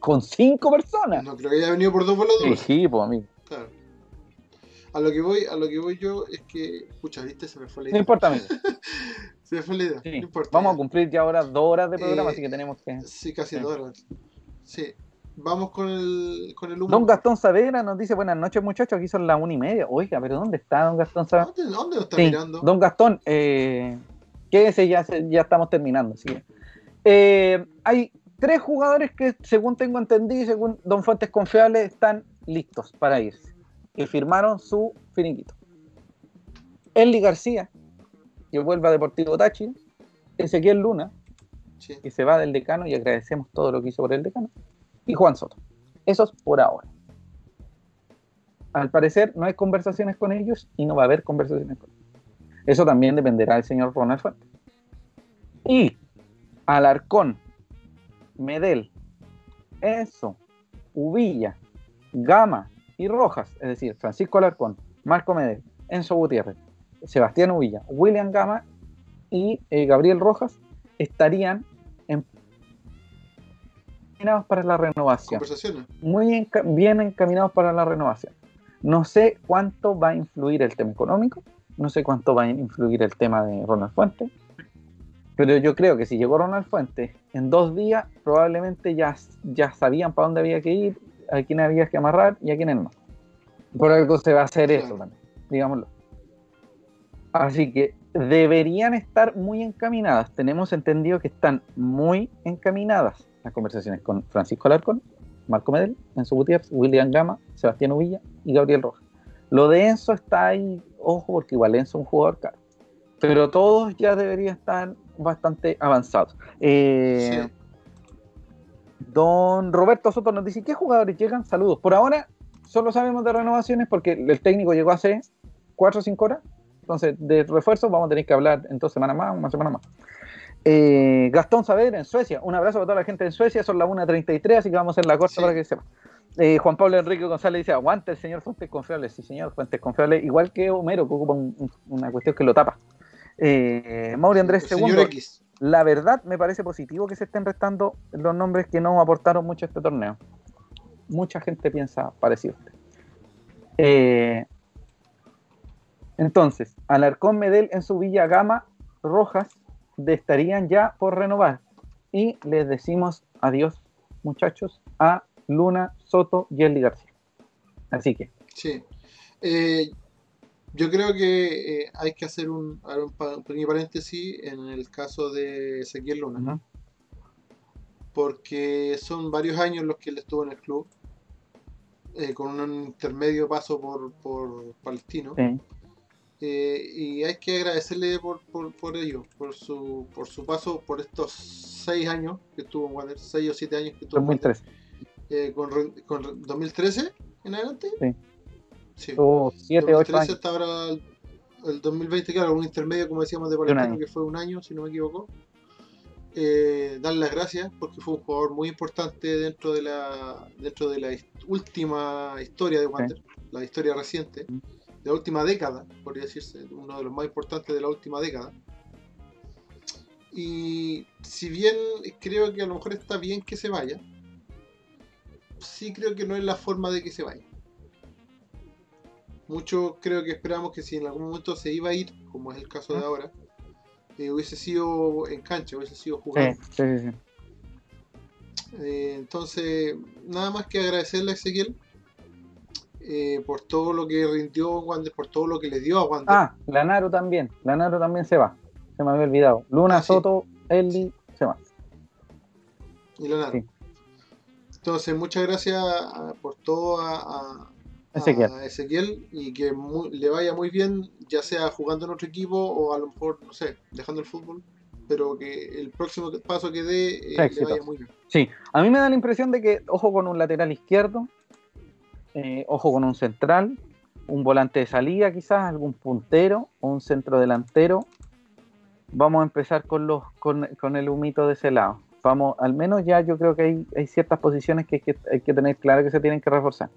con cinco personas. No creo que haya venido por dos voladores. Sí, pues amigo. Claro. A lo que voy, a lo que voy yo es que, escucha, viste, se me fue la idea. No importa, amigo. se me fue la idea. No importa. Vamos a cumplir ya ahora dos horas de programa, eh, así que tenemos que. Sí, casi dos horas. Sí. Vamos con el, con el. Don Gastón Saavedra nos dice buenas noches muchachos, aquí son las una y media. Oiga, pero ¿dónde está Don Gastón Saavedra? ¿Dónde, dónde lo está mirando? Don Gastón, eh, quédese, ya, ya estamos terminando. ¿sí? Eh, hay tres jugadores que, según tengo entendido y según Don Fuentes Confiables, están listos para irse. Y firmaron su finiquito. Eli García, que vuelve a Deportivo Táchira. Ezequiel Luna, que se va del decano y agradecemos todo lo que hizo por el decano. Y Juan Soto. Esos por ahora. Al parecer no hay conversaciones con ellos y no va a haber conversaciones con ellos. Eso también dependerá del señor Ronald Fuentes. Y Alarcón, Medel, Enzo, Uvilla, Gama y Rojas, es decir, Francisco Alarcón, Marco Medel, Enzo Gutiérrez, Sebastián Uvilla, William Gama y eh, Gabriel Rojas estarían encaminados para la renovación. Muy bien encaminados para la renovación. No sé cuánto va a influir el tema económico, no sé cuánto va a influir el tema de Ronald Fuentes, pero yo creo que si llegó Ronald Fuentes en dos días, probablemente ya, ya sabían para dónde había que ir, a quién había que amarrar y a quiénes no. Por algo se va a hacer eso también, digámoslo. Así que deberían estar muy encaminadas. Tenemos entendido que están muy encaminadas las conversaciones con Francisco Alarcón, Marco Medel, Enzo Gutiérrez, William Gama, Sebastián Uvilla y Gabriel Rojas. Lo de Enzo está ahí, ojo, porque igual Enzo es un jugador caro. Pero todos ya deberían estar bastante avanzados. Eh, don Roberto Soto nos dice, ¿qué jugadores llegan? Saludos. Por ahora solo sabemos de renovaciones porque el técnico llegó hace 4 o 5 horas. Entonces, de refuerzo vamos a tener que hablar en dos semanas más, una semana más. Eh, Gastón Saavedra en Suecia. Un abrazo para toda la gente en Suecia. Son las 1.33, así que vamos a hacer la corta para que sepa. Eh, Juan Pablo Enrique González dice: Aguanta el señor Fuentes Confiables. Sí, señor, Fuentes Confiables. Igual que Homero, que ocupa una cuestión que lo tapa. Eh, Mauri Andrés segundo. La verdad, me parece positivo que se estén restando los nombres que no aportaron mucho a este torneo. Mucha gente piensa parecido. Eh, entonces, Alarcón Medel en su Villa Gama Rojas estarían ya por renovar. Y les decimos adiós, muchachos, a Luna Soto y Eli García. Así que. Sí. Eh, yo creo que eh, hay que hacer un, un, pequeño paréntesis en el caso de Ezequiel Luna. Porque son varios años los que él estuvo en el club. Eh, con un intermedio paso por, por Palestino. Eh, y hay que agradecerle por, por, ello, por su, por su paso por estos seis años que estuvo en Wander, seis o siete años que estuvo 2013. Eh, con, con 2013 en adelante. Sí. sí. Tuvo 7, 8 años. hasta ahora el, 2020, claro, un intermedio, como decíamos, de Palestino, que fue un año, si no me equivoco. Eh, darle las gracias porque fue un jugador muy importante dentro de la dentro de la última historia de Wander, la historia reciente de la última década, podría decirse, uno de los más importantes de la última década. Y si bien creo que a lo mejor está bien que se vaya, sí creo que no es la forma de que se vaya. Mucho creo que esperamos que si en algún momento se iba a ir, como es el caso de ahora, eh, hubiese sido en cancha, hubiese sido jugado. Eh, entonces, nada más que agradecerle a Ezequiel eh, por todo lo que rindió Wander, por todo lo que le dio a Wander. Ah, Lanaro también, Lanaro también se va, se me había olvidado. Luna, ah, Soto, Eli, se va. Y Lanaro. Entonces, muchas gracias por todo a, Ezequiel. y que le vaya muy bien, ya sea jugando en otro equipo o a lo mejor, no sé, dejando el fútbol, pero que el próximo paso que dé eh, le vaya muy bien. Sí, a mí me da la impresión de que, ojo con un lateral izquierdo, eh, ojo con un central, un volante de salida quizás, algún puntero un centro delantero. Vamos a empezar con, los, con, el humito de ese lado. Vamos, al menos ya yo creo que hay, hay ciertas posiciones que hay, que tener claro que se tienen que reforzar.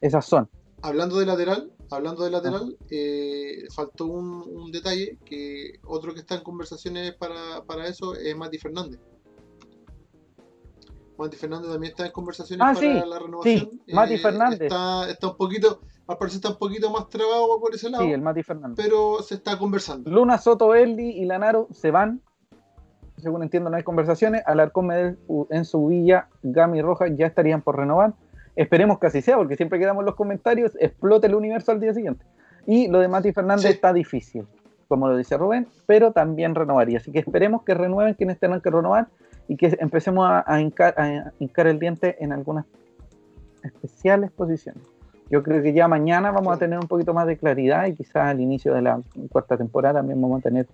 Esas son. Hablando de lateral, hablando de lateral, eh, faltó un, detalle que otro que está en conversaciones para, para eso es Mati Fernández. Mati Fernández también está en conversaciones ah, para la renovación. Sí, Mati eh, Fernández. Está, está, un poquito, al parecer está un poquito más trabado por ese lado. Sí, el Mati Fernández. Pero se está conversando. Luna, Soto, Eldi y Lanaro se van. Según entiendo, no hay conversaciones. Alarcón Medel en su villa, Gami Roja ya estarían por renovar. Esperemos que así sea, porque siempre quedamos en los comentarios, explote el universo al día siguiente. Y lo de Mati Fernández está difícil, como lo dice Rubén, pero también renovaría. Así que esperemos que renueven quienes tengan que renovar y que empecemos a, hincar, el diente en algunas especiales posiciones. Yo creo que ya mañana vamos a tener un poquito más de claridad y quizás al inicio de la cuarta temporada también vamos a tener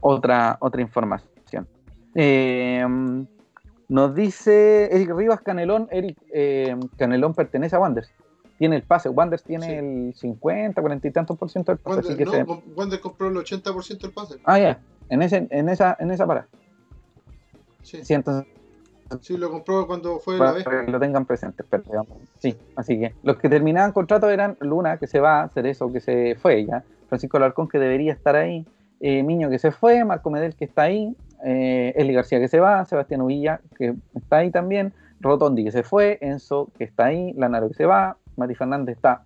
otra, otra información. Eh, nos dice Eric Rivas Canelón, Eric eh, Canelón pertenece a Wanders. Tiene el pase, Wanders tiene el 50, 40 y tantos por ciento del pase. Wander, compró el 80 por ciento del pase. Ah, ya, en, ese, en, esa, en esa parada. Sí. sí, lo compró cuando fue la vez. Para que lo tengan presente, pero digamos, sí. Así que los que terminaban contrato eran Luna, que se va, Cerezo, que se fue ya, Francisco Larcón, que debería estar ahí, eh, Miño, que se fue, Marco Medel, que está ahí, eh, Eli García, que se va, Sebastián Uvilla, que está ahí también, Rotondi, que se fue, Enzo, que está ahí, Lanaro, que se va, Mati Fernández está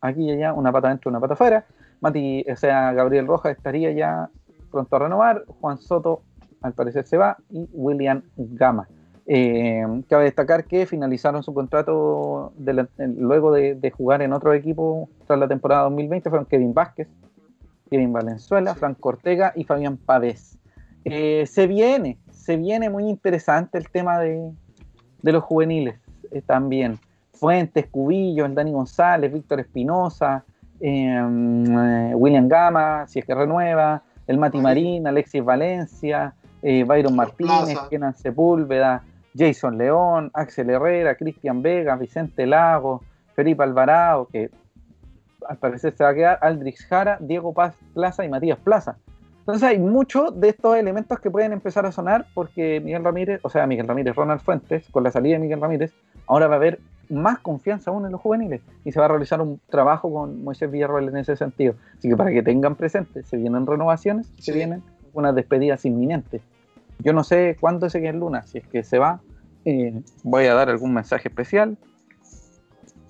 aquí y allá, una pata dentro, una pata afuera. Mati, o sea, Gabriel Rojas estaría ya pronto a renovar, Juan Soto al parecer se va y William Gama. Eh, cabe destacar que finalizaron su contrato luego de, jugar en otro equipo tras la temporada 2020, fueron Kevin Vázquez, Kevin Valenzuela, Franco Ortega y Fabián Pavés. Eh, se viene, se viene muy interesante el tema de, los juveniles eh, también. Fuentes, Cubillo, el Dani González, Víctor Espinosa, William Gama, si es que renueva, el Mati Marín, Alexis Valencia, eh, Byron Martínez, Kenan Sepúlveda, Jason León, Axel Herrera, Cristian Vega, Vicente Lago, Felipe Alvarado, que al parecer se va a quedar, Aldrich Jara, Diego Paz Plaza y Matías Plaza. Entonces hay muchos de estos elementos que pueden empezar a sonar porque Miguel Ramírez, o sea, Miguel Ramírez, Ronald Fuentes, con la salida de Miguel Ramírez, ahora va a haber más confianza aún en los juveniles y se va a realizar un trabajo con Moisés Villarroel en ese sentido. Así que para que tengan presente, se vienen renovaciones, se vienen unas despedidas inminentes. Yo no sé cuándo es en Luna, si es que se va, eh, voy a dar algún mensaje especial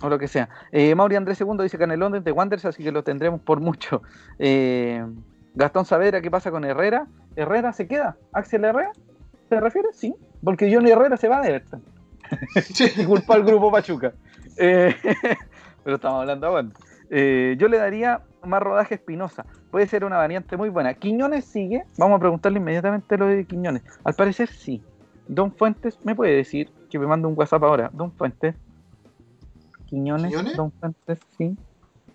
o lo que sea. Eh, Mauri Andrés II dice que en el Londres de Wanderers, así que lo tendremos por mucho. Eh, Gastón Savera, ¿qué pasa con Herrera? ¿Herrera se queda? ¿Axel Herrera? ¿Se refiere? Sí, porque Johnny Herrera se va de Everton. y culpa al grupo Pachuca. Eh, pero estamos hablando ahora. yo le daría más rodaje Espinosa. Puede ser una variante muy buena. ¿Quiñones sigue? Vamos a preguntarle inmediatamente lo de Quiñones. Al parecer sí. Don Fuentes me puede decir que me manda un WhatsApp ahora. Don Fuentes. Quiñones, Don Fuentes, sí.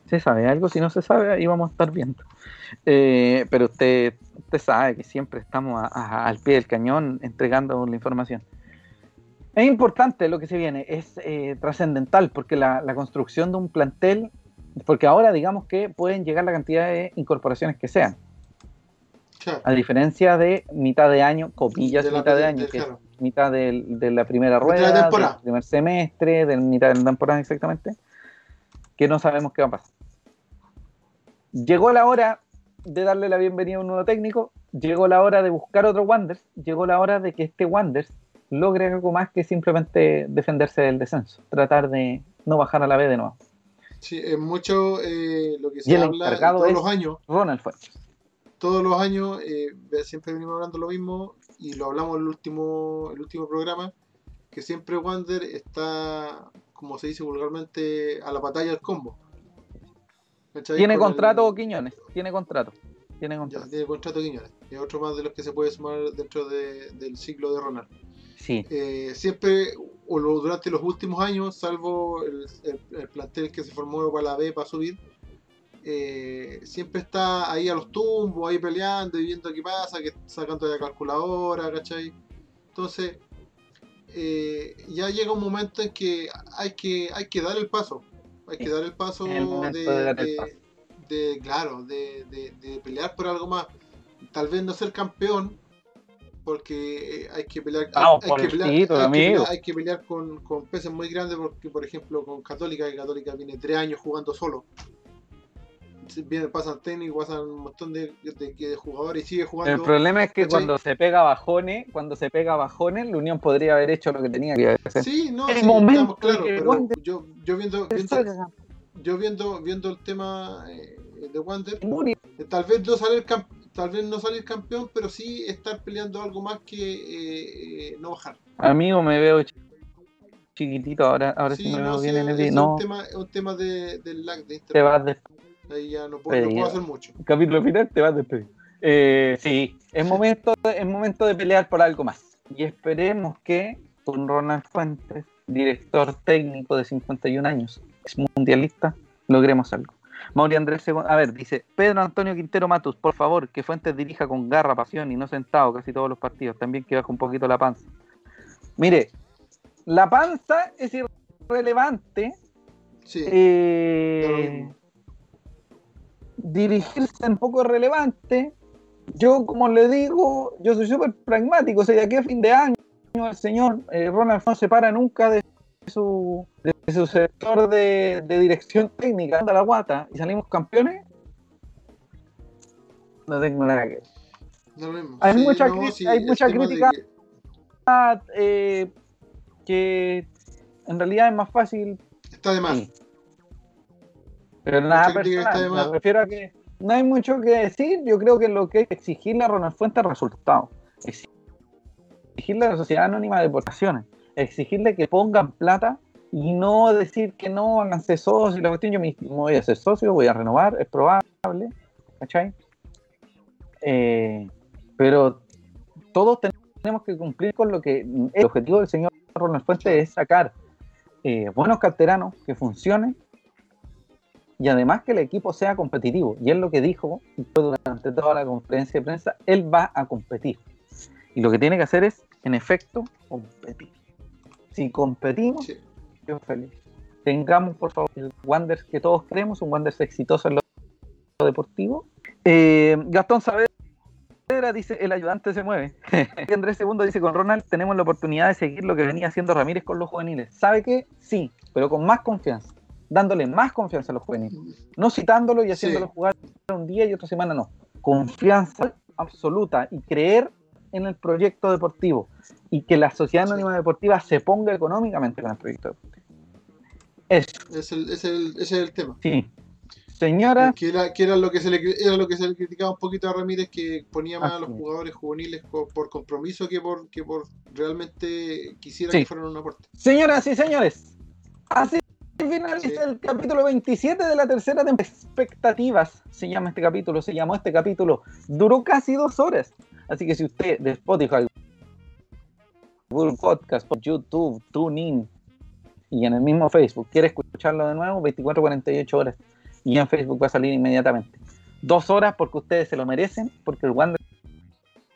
¿Se sabe algo? Si no se sabe, ahí vamos a estar viendo. Eh, pero usted, usted sabe que siempre estamos al pie del cañón entregando la información. Es importante lo que se viene, es eh, trascendental, porque la, la, construcción de un plantel porque ahora digamos que pueden llegar la cantidad de incorporaciones que sean. A diferencia de mitad de año, copillas mitad de año, que es mitad de, la primera rueda, del primer semestre, de mitad de la temporada exactamente, que no sabemos qué va a pasar. Llegó la hora de darle la bienvenida a un nuevo técnico, llegó la hora de buscar otro Wanders, llegó la hora de que este Wanders logre algo más que simplemente defenderse del descenso, tratar de no bajar a la B de nuevo. Sí, es mucho eh, lo que se habla todos los años. Ronald Fuentes. Todos los años, eh, siempre venimos hablando lo mismo y lo hablamos en el último, el último programa, que siempre Wander está, como se dice vulgarmente, a la batalla del combo. Tiene contrato Quiñones, tiene contrato. Tiene contrato. Ya, tiene contrato Quiñones. Es otro más de los que se puede sumar dentro del ciclo de Ronald. Sí. Eh, siempre o durante los últimos años, salvo el, plantel que se formó para la B para subir, eh, siempre está ahí a los tumbos, ahí peleando y viendo qué pasa, que sacando la calculadora, ¿cachai? Entonces, eh, ya llega un momento en que hay que, hay que dar el paso. Hay que dar el paso, de, claro, de, de pelear por algo más. Tal vez no ser campeón, porque eh, hay que pelear, hay, que pelear, con, con, peces muy grandes, porque por ejemplo con Católica, que Católica viene tres años jugando solo. Viene, pasan técnicos, pasan un montón de, jugadores y sigue jugando. El problema es que cuando se pega bajones, cuando se pega bajones, la Unión podría haber hecho lo que tenía que hacer. Sí, no, sí, momento claro, pero yo, yo viendo, viendo yo viendo, viendo el tema eh, de Wander, tal vez no sale el campeón tal vez no salir campeón, pero sí estar peleando algo más que eh, eh, no bajar. Amigo, me veo chiquitito, ahora, ahora sí, me veo bien en el no. Es un tema, un tema de, del lag de. Te vas de Ahí ya no puedo, no puedo hacer mucho. Capítulo final, te vas a despedir. Eh, sí, es momento, es momento de pelear por algo más. Y esperemos que con Ronald Fuentes, director técnico de 51 años, es mundialista, logremos algo. Mauri Andrés, a ver, dice Pedro Antonio Quintero Matus, por favor, que Fuentes dirija con garra, pasión y no sentado casi todos los partidos. También que baje un poquito la panza. Mire, la panza es irrelevante. Sí. Eh, dirigirse un poco relevante. Yo, como le digo, yo soy súper pragmático. O sea, de aquí a fin de año, el señor eh, Ronald no se para nunca de su, de su sector de, dirección técnica, anda la guata y salimos campeones, no tengo nada que Hay, mucha hay mucha crítica eh, que... en realidad es más fácil. Está de más. Pero nada personal, me refiero a que no hay mucho que decir. Yo creo que lo que hay que exigirle a Ronald Fuentes es resultados. Exigirle a la sociedad anónima de deportaciones. Exigirle que pongan plata y no decir que no, háganse socios. La cuestión, yo mismo voy a ser socio, voy a renovar, es probable. ¿Cachai? Eh, pero todos tenemos que cumplir con lo que el objetivo del señor Ronald Fuentes es sacar eh, buenos carteranos que funcionen y además que el equipo sea competitivo. Y es lo que dijo durante toda la conferencia de prensa, él va a competir. Y lo que tiene que hacer es, en efecto, competir. Si competimos, yo feliz. Tengamos, por favor, el Wanderers que todos queremos, un Wanderers exitoso en lo deportivo. Eh, Gastón Saavedra dice, el ayudante se mueve. Andrés Segundo dice, con Ronald tenemos la oportunidad de seguir lo que venía haciendo Ramírez con los juveniles. ¿Sabe qué? Sí, pero con más confianza dándole más confianza a los juveniles, no citándolo y haciéndolo jugar un día y otra semana, no. Confianza absoluta y creer en el proyecto deportivo y que la sociedad anónima deportiva se ponga económicamente con el proyecto deportivo. Eso. Es el, es el, ese es el tema. Sí. Señora. Que era, lo que se le, era lo que se le criticaba un poquito a Ramírez, que ponía más a los jugadores juveniles por, compromiso que por, que por realmente quisiera que fueran un aporte. Señoras y señores, así finaliza el capítulo 27 de la tercera temporada. Expectativas se llama este capítulo, se llamó este capítulo. Duró casi dos horas. Así que si usted de Spotify, Google Podcast, por YouTube, TuneIn y en el mismo Facebook quiere escucharlo de nuevo, 24, 48 horas. Y en Facebook va a salir inmediatamente. Dos horas porque ustedes se lo merecen, porque el Wander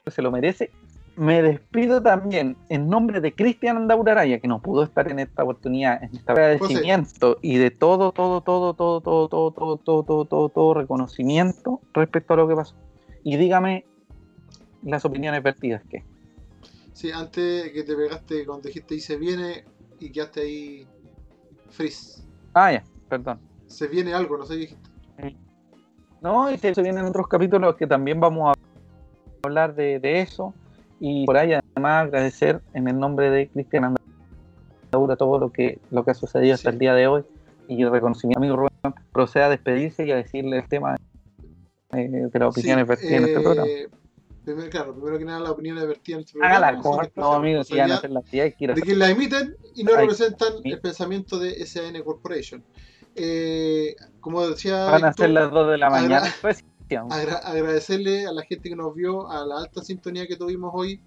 se lo merece me despido también en nombre de Cristian Andauraraya, que no pudo estar en esta oportunidad, en este agradecimiento y de todo, todo, todo, todo, todo, todo, todo, todo, todo, todo, todo reconocimiento respecto a lo que pasó. Y dígame las opiniones vertidas que. Sí, antes que te pegaste cuando dijiste y se viene y quedaste ahí freeze. Ah, ya, perdón. Se viene algo, no sé dijiste. No, y se, vienen otros capítulos que también vamos a hablar de, de eso y por ahí además agradecer en el nombre de Cristian Andaura todo lo que, lo que ha sucedido hasta el día de hoy y el reconocimiento amigo Rubén proceda a despedirse y a decirle el tema eh, de las opiniones vertidas en este programa. Primero, claro, primero que nada las opiniones vertidas en este programa. Hágala, no, si van a hacer la de quien la emiten y no representan el pensamiento de SAN Corporation. Eh, como decía. Van a ser las 2 de la mañana. Pues, agradecerle a la gente que nos vio, a la alta sintonía que tuvimos hoy,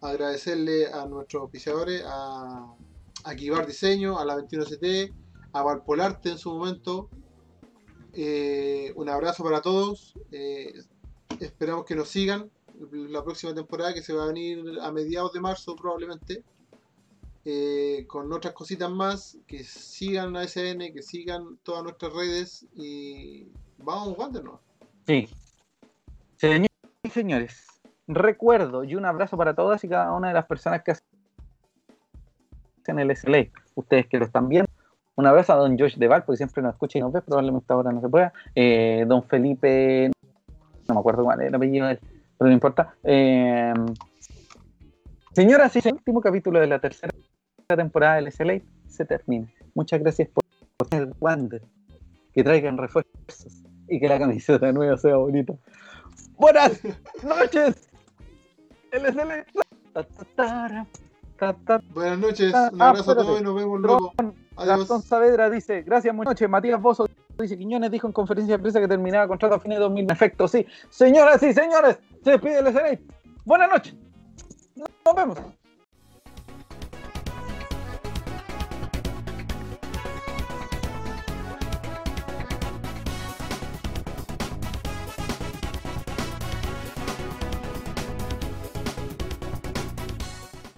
agradecerle a nuestros oficiadores, a, a Kibar Diseño, a la 21CT, a Valpolarte en su momento. Eh, un abrazo para todos. Eh, esperamos que nos sigan la próxima temporada que se va a venir a mediados de marzo probablemente. Eh, con otras cositas más, que sigan a SN, que sigan todas nuestras redes y vamos, guándenos. Sí. Señores y señores, recuerdo y un abrazo para todas y cada una de las personas que hacen el SLA. Ustedes que lo están viendo. Un abrazo a don Josh Deval, porque siempre nos escucha y nos ve, probablemente ahora no se pueda. Eh, don Felipe, no me acuerdo cuál es el apellido de él, pero no importa. Eh, señoras y señores, el último capítulo de la tercera temporada del SLA se termina. Muchas gracias por, el Wander, que traigan refuerzos y que la camiseta nueva sea bonita. Buenas noches. LSL. Buenas noches, un abrazo a todos y nos vemos luego. Gastón Saavedra dice, gracias, noches. Matías Bozo dice, Quiñones dijo en conferencia de prensa que terminaba contrato a fines de 2000. En efecto, sí. Señoras y señores, se despide el SLA. Buenas noches. Nos vemos.